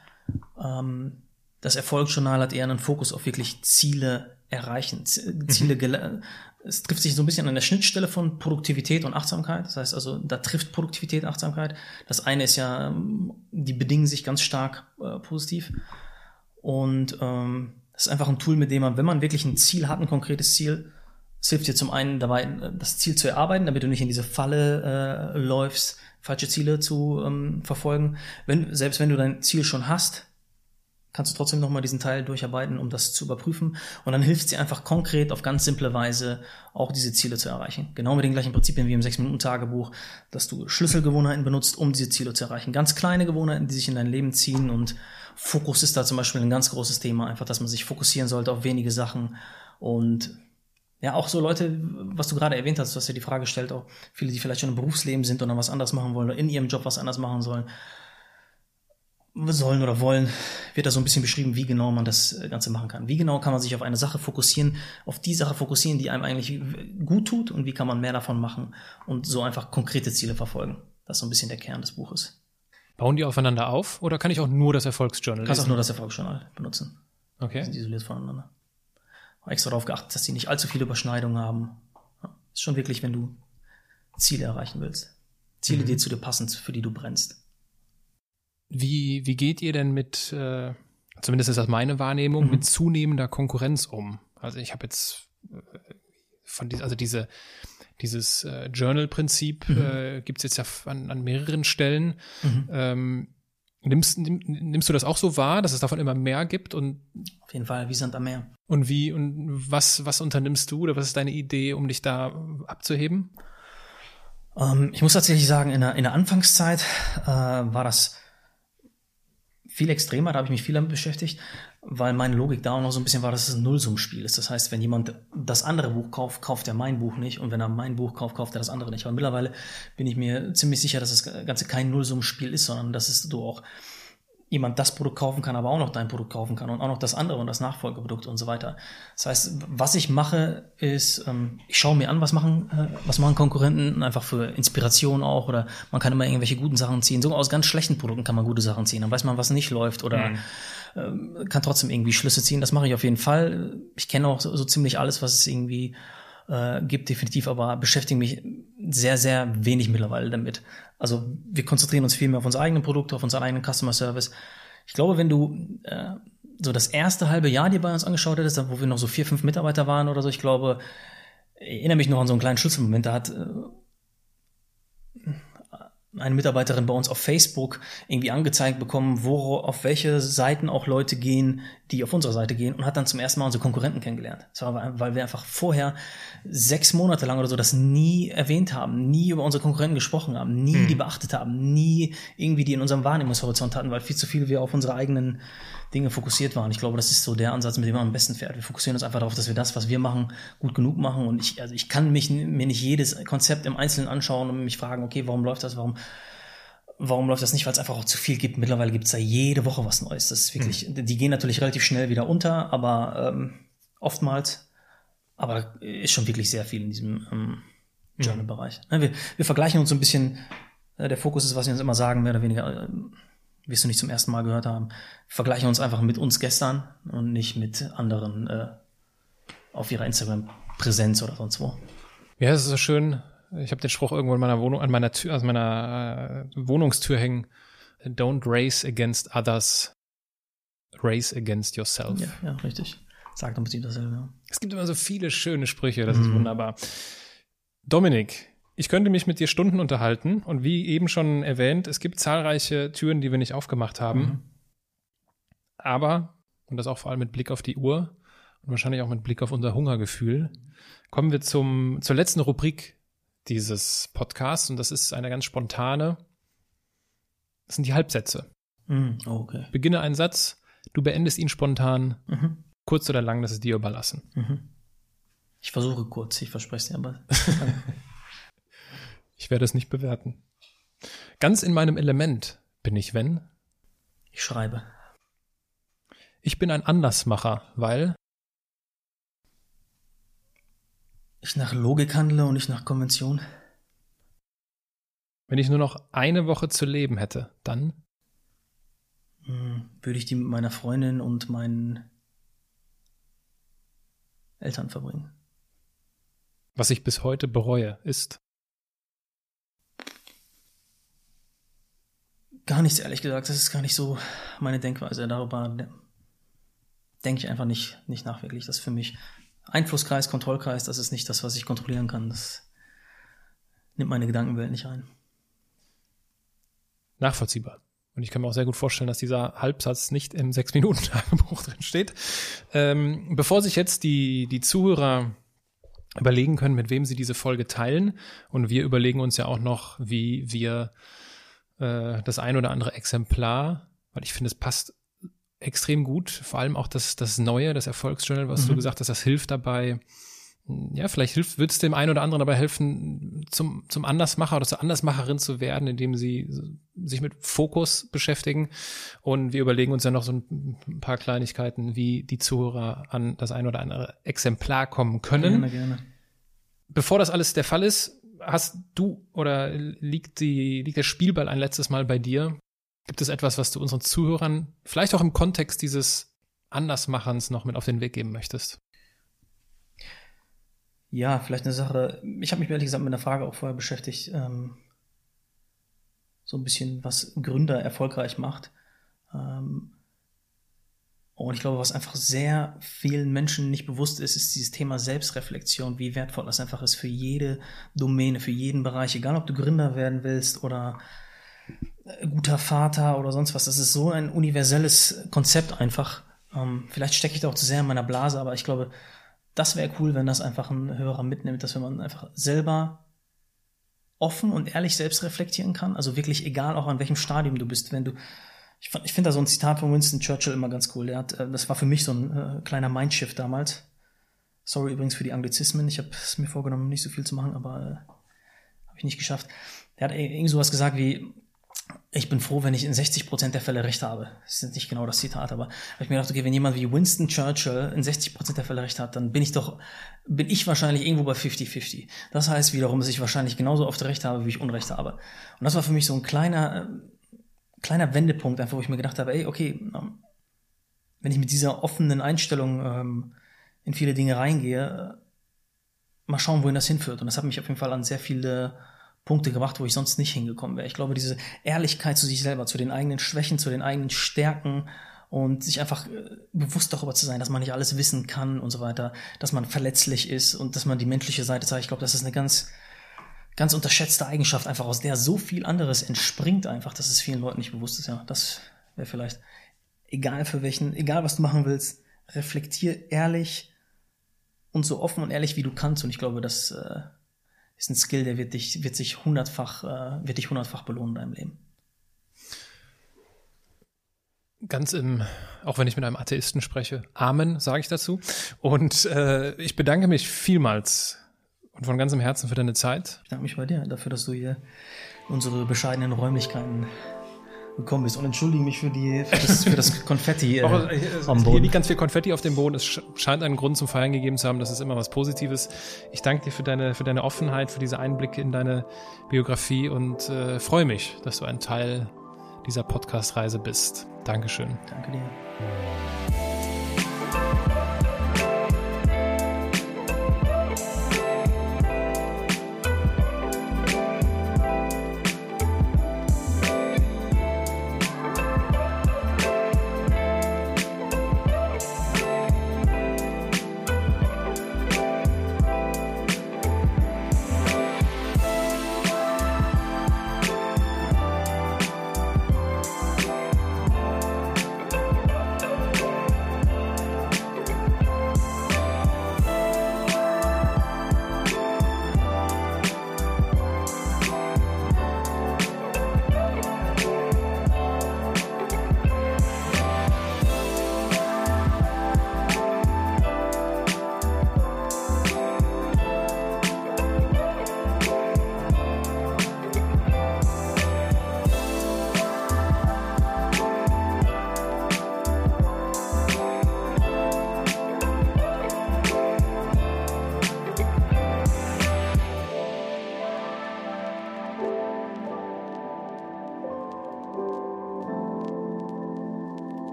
Ähm, das Erfolgsjournal hat eher einen Fokus auf wirklich Ziele erreichen, Ziele, mhm. es trifft sich so ein bisschen an der Schnittstelle von Produktivität und Achtsamkeit. Das heißt also, da trifft Produktivität Achtsamkeit. Das eine ist ja, ähm, die bedingen sich ganz stark äh, positiv. Und ähm, das ist einfach ein Tool, mit dem man, wenn man wirklich ein Ziel hat, ein konkretes Ziel, es hilft dir zum einen dabei, das Ziel zu erarbeiten, damit du nicht in diese Falle äh, läufst, falsche Ziele zu ähm, verfolgen. Wenn, selbst wenn du dein Ziel schon hast, kannst du trotzdem nochmal diesen Teil durcharbeiten, um das zu überprüfen. Und dann hilft sie einfach konkret auf ganz simple Weise auch diese Ziele zu erreichen. Genau mit den gleichen Prinzipien wie im 6-Minuten-Tagebuch, dass du Schlüsselgewohnheiten benutzt, um diese Ziele zu erreichen. Ganz kleine Gewohnheiten, die sich in dein Leben ziehen und Fokus ist da zum Beispiel ein ganz großes Thema, einfach, dass man sich fokussieren sollte auf wenige Sachen und ja, auch so Leute, was du gerade erwähnt hast, was ja die Frage stellt, auch viele, die vielleicht schon im Berufsleben sind und dann was anderes machen wollen oder in ihrem Job was anders machen sollen, sollen oder wollen, wird da so ein bisschen beschrieben, wie genau man das Ganze machen kann. Wie genau kann man sich auf eine Sache fokussieren, auf die Sache fokussieren, die einem eigentlich gut tut und wie kann man mehr davon machen und so einfach konkrete Ziele verfolgen. Das ist so ein bisschen der Kern des Buches. Bauen die aufeinander auf oder kann ich auch nur das Erfolgsjournal? Kannst auch nur das Erfolgsjournal benutzen. Okay. Die sind isoliert voneinander. Habe extra darauf geachtet, dass die nicht allzu viele Überschneidungen haben. Ist schon wirklich, wenn du Ziele erreichen willst. Ziele, mhm. die zu dir passen, für die du brennst. Wie, wie geht ihr denn mit, äh, zumindest ist das meine Wahrnehmung, mhm. mit zunehmender Konkurrenz um? Also ich habe jetzt äh, von die, also diese dieses äh, Journal-Prinzip mhm. äh, gibt es jetzt ja an, an mehreren Stellen. Mhm. Ähm, nimmst, nimm, nimmst du das auch so wahr, dass es davon immer mehr gibt? Und Auf jeden Fall, wie Sand am Meer. Und wie und was, was unternimmst du oder was ist deine Idee, um dich da abzuheben? Ähm, ich muss tatsächlich sagen, in der, in der Anfangszeit äh, war das viel extremer, da habe ich mich viel damit beschäftigt, weil meine Logik da auch noch so ein bisschen war, dass es ein Nullsummspiel ist. Das heißt, wenn jemand das andere Buch kauft, kauft er mein Buch nicht und wenn er mein Buch kauft, kauft er das andere nicht. Aber mittlerweile bin ich mir ziemlich sicher, dass das Ganze kein Nullsummspiel ist, sondern dass es du auch jemand das Produkt kaufen kann, aber auch noch dein Produkt kaufen kann und auch noch das andere und das Nachfolgeprodukt und so weiter. Das heißt, was ich mache, ist, ähm, ich schaue mir an, was machen, äh, was machen Konkurrenten, einfach für Inspiration auch oder man kann immer irgendwelche guten Sachen ziehen. Sogar aus ganz schlechten Produkten kann man gute Sachen ziehen. Dann weiß man, was nicht läuft oder mhm. ähm, kann trotzdem irgendwie Schlüsse ziehen. Das mache ich auf jeden Fall. Ich kenne auch so, so ziemlich alles, was es irgendwie äh, gibt, definitiv, aber beschäftige mich sehr, sehr wenig mittlerweile damit. Also wir konzentrieren uns viel mehr auf unsere eigenen Produkte, auf unseren eigenen Customer Service. Ich glaube, wenn du äh, so das erste halbe Jahr dir bei uns angeschaut hättest, wo wir noch so vier, fünf Mitarbeiter waren oder so, ich glaube, ich erinnere mich noch an so einen kleinen Schlüsselmoment, da hat äh, eine Mitarbeiterin bei uns auf Facebook irgendwie angezeigt bekommen, wo auf welche Seiten auch Leute gehen, die auf unsere Seite gehen und hat dann zum ersten Mal unsere Konkurrenten kennengelernt. Das war, weil wir einfach vorher sechs Monate lang oder so das nie erwähnt haben, nie über unsere Konkurrenten gesprochen haben, nie hm. die beachtet haben, nie irgendwie die in unserem Wahrnehmungshorizont hatten, weil viel zu viel wir auf unsere eigenen Dinge fokussiert waren. Ich glaube, das ist so der Ansatz, mit dem man am besten fährt. Wir fokussieren uns einfach darauf, dass wir das, was wir machen, gut genug machen. Und ich, also ich kann mich mir nicht jedes Konzept im Einzelnen anschauen und mich fragen, okay, warum läuft das, warum warum läuft das nicht? Weil es einfach auch zu viel gibt. Mittlerweile gibt es da jede Woche was Neues. Das ist wirklich, mhm. die gehen natürlich relativ schnell wieder unter, aber ähm, oftmals, aber ist schon wirklich sehr viel in diesem ähm, Journal-Bereich. Mhm. Wir, wir vergleichen uns so ein bisschen, äh, der Fokus ist, was wir uns immer sagen, mehr oder weniger, äh, wirst du nicht zum ersten Mal gehört haben, vergleichen uns einfach mit uns gestern und nicht mit anderen äh, auf ihrer Instagram-Präsenz oder sonst wo. Ja, es ist so schön, ich habe den Spruch irgendwo in meiner Wohnung, an meiner Tür, also meiner äh, Wohnungstür hängen. Don't race against others, race against yourself. Ja, ja richtig. Sagt im Prinzip dasselbe. Ja. Es gibt immer so viele schöne Sprüche, das mhm. ist wunderbar. Dominik, ich könnte mich mit dir Stunden unterhalten und wie eben schon erwähnt, es gibt zahlreiche Türen, die wir nicht aufgemacht haben. Mhm. Aber, und das auch vor allem mit Blick auf die Uhr und wahrscheinlich auch mit Blick auf unser Hungergefühl, kommen wir zum, zur letzten Rubrik dieses Podcasts und das ist eine ganz spontane. Das sind die Halbsätze. Mm, okay. Beginne einen Satz, du beendest ihn spontan, mhm. kurz oder lang, das ist dir überlassen. Mhm. Ich versuche kurz, ich verspreche es dir, aber. ich werde es nicht bewerten. Ganz in meinem Element bin ich, wenn? Ich schreibe. Ich bin ein Andersmacher, weil ich nach Logik handle und nicht nach Konvention. Wenn ich nur noch eine Woche zu leben hätte, dann? Hm, würde ich die mit meiner Freundin und meinen Eltern verbringen. Was ich bis heute bereue, ist. Gar nichts, ehrlich gesagt. Das ist gar nicht so meine Denkweise. Darüber denke ich einfach nicht, nicht nach wirklich. Das ist für mich Einflusskreis, Kontrollkreis, das ist nicht das, was ich kontrollieren kann. Das nimmt meine Gedankenwelt nicht ein. Nachvollziehbar. Und ich kann mir auch sehr gut vorstellen, dass dieser Halbsatz nicht im Sechs-Minuten-Tagebuch drin steht. Ähm, bevor sich jetzt die, die Zuhörer überlegen können, mit wem sie diese Folge teilen, und wir überlegen uns ja auch noch, wie wir äh, das ein oder andere Exemplar, weil ich finde, es passt extrem gut. Vor allem auch das, das Neue, das Erfolgsjournal, was mhm. du gesagt hast, das hilft dabei. Ja, vielleicht hilft, wird es dem einen oder anderen dabei helfen, zum, zum Andersmacher oder zur Andersmacherin zu werden, indem sie sich mit Fokus beschäftigen. Und wir überlegen uns ja noch so ein paar Kleinigkeiten, wie die Zuhörer an das ein oder andere Exemplar kommen können. Gerne, gerne. Bevor das alles der Fall ist, hast du oder liegt die, liegt der Spielball ein letztes Mal bei dir? Gibt es etwas, was du unseren Zuhörern vielleicht auch im Kontext dieses Andersmachens noch mit auf den Weg geben möchtest? Ja, vielleicht eine Sache. Ich habe mich ehrlich gesagt mit einer Frage auch vorher beschäftigt. Ähm, so ein bisschen, was Gründer erfolgreich macht. Ähm, und ich glaube, was einfach sehr vielen Menschen nicht bewusst ist, ist dieses Thema Selbstreflexion, wie wertvoll das einfach ist für jede Domäne, für jeden Bereich, egal ob du Gründer werden willst oder guter Vater oder sonst was. Das ist so ein universelles Konzept einfach. Ähm, vielleicht stecke ich da auch zu sehr in meiner Blase, aber ich glaube, das wäre cool, wenn das einfach ein Hörer mitnimmt, dass wenn man einfach selber offen und ehrlich selbst reflektieren kann. Also wirklich egal auch an welchem Stadium du bist. Wenn du, ich, ich finde da so ein Zitat von Winston Churchill immer ganz cool. Der hat, äh, das war für mich so ein äh, kleiner Mindshift damals. Sorry übrigens für die Anglizismen. Ich habe es mir vorgenommen, nicht so viel zu machen, aber äh, habe ich nicht geschafft. Der hat irgend sowas gesagt wie, ich bin froh, wenn ich in 60 Prozent der Fälle recht habe. Das ist nicht genau das Zitat, aber habe ich mir gedacht, okay, wenn jemand wie Winston Churchill in 60 Prozent der Fälle recht hat, dann bin ich doch, bin ich wahrscheinlich irgendwo bei 50-50. Das heißt wiederum, dass ich wahrscheinlich genauso oft recht habe, wie ich Unrecht habe. Und das war für mich so ein kleiner, kleiner Wendepunkt, einfach, wo ich mir gedacht habe, ey, okay, wenn ich mit dieser offenen Einstellung ähm, in viele Dinge reingehe, mal schauen, wohin das hinführt. Und das hat mich auf jeden Fall an sehr viele Punkte gebracht, wo ich sonst nicht hingekommen wäre. Ich glaube, diese Ehrlichkeit zu sich selber, zu den eigenen Schwächen, zu den eigenen Stärken und sich einfach äh, bewusst darüber zu sein, dass man nicht alles wissen kann und so weiter, dass man verletzlich ist und dass man die menschliche Seite zeigt. Ich glaube, das ist eine ganz, ganz unterschätzte Eigenschaft, einfach aus der so viel anderes entspringt, einfach, dass es vielen Leuten nicht bewusst ist. Ja, das wäre vielleicht egal für welchen, egal was du machen willst, reflektier ehrlich und so offen und ehrlich wie du kannst. Und ich glaube, das äh, ist ein Skill, der wird dich, wird sich hundertfach, äh, wird dich hundertfach belohnen in deinem Leben. Ganz im, auch wenn ich mit einem Atheisten spreche, Amen, sage ich dazu. Und äh, ich bedanke mich vielmals und von ganzem Herzen für deine Zeit. Ich danke mich bei dir dafür, dass du hier unsere bescheidenen Räumlichkeiten gekommen bist und entschuldige mich für, die, für, das, für das Konfetti äh, Auch, äh, am Boden. Hier liegt ganz viel Konfetti auf dem Boden. Es scheint einen Grund zum Feiern gegeben zu haben. Das ist immer was Positives. Ich danke dir für deine, für deine Offenheit, für diese Einblicke in deine Biografie und äh, freue mich, dass du ein Teil dieser Podcast-Reise bist. Dankeschön. Danke dir.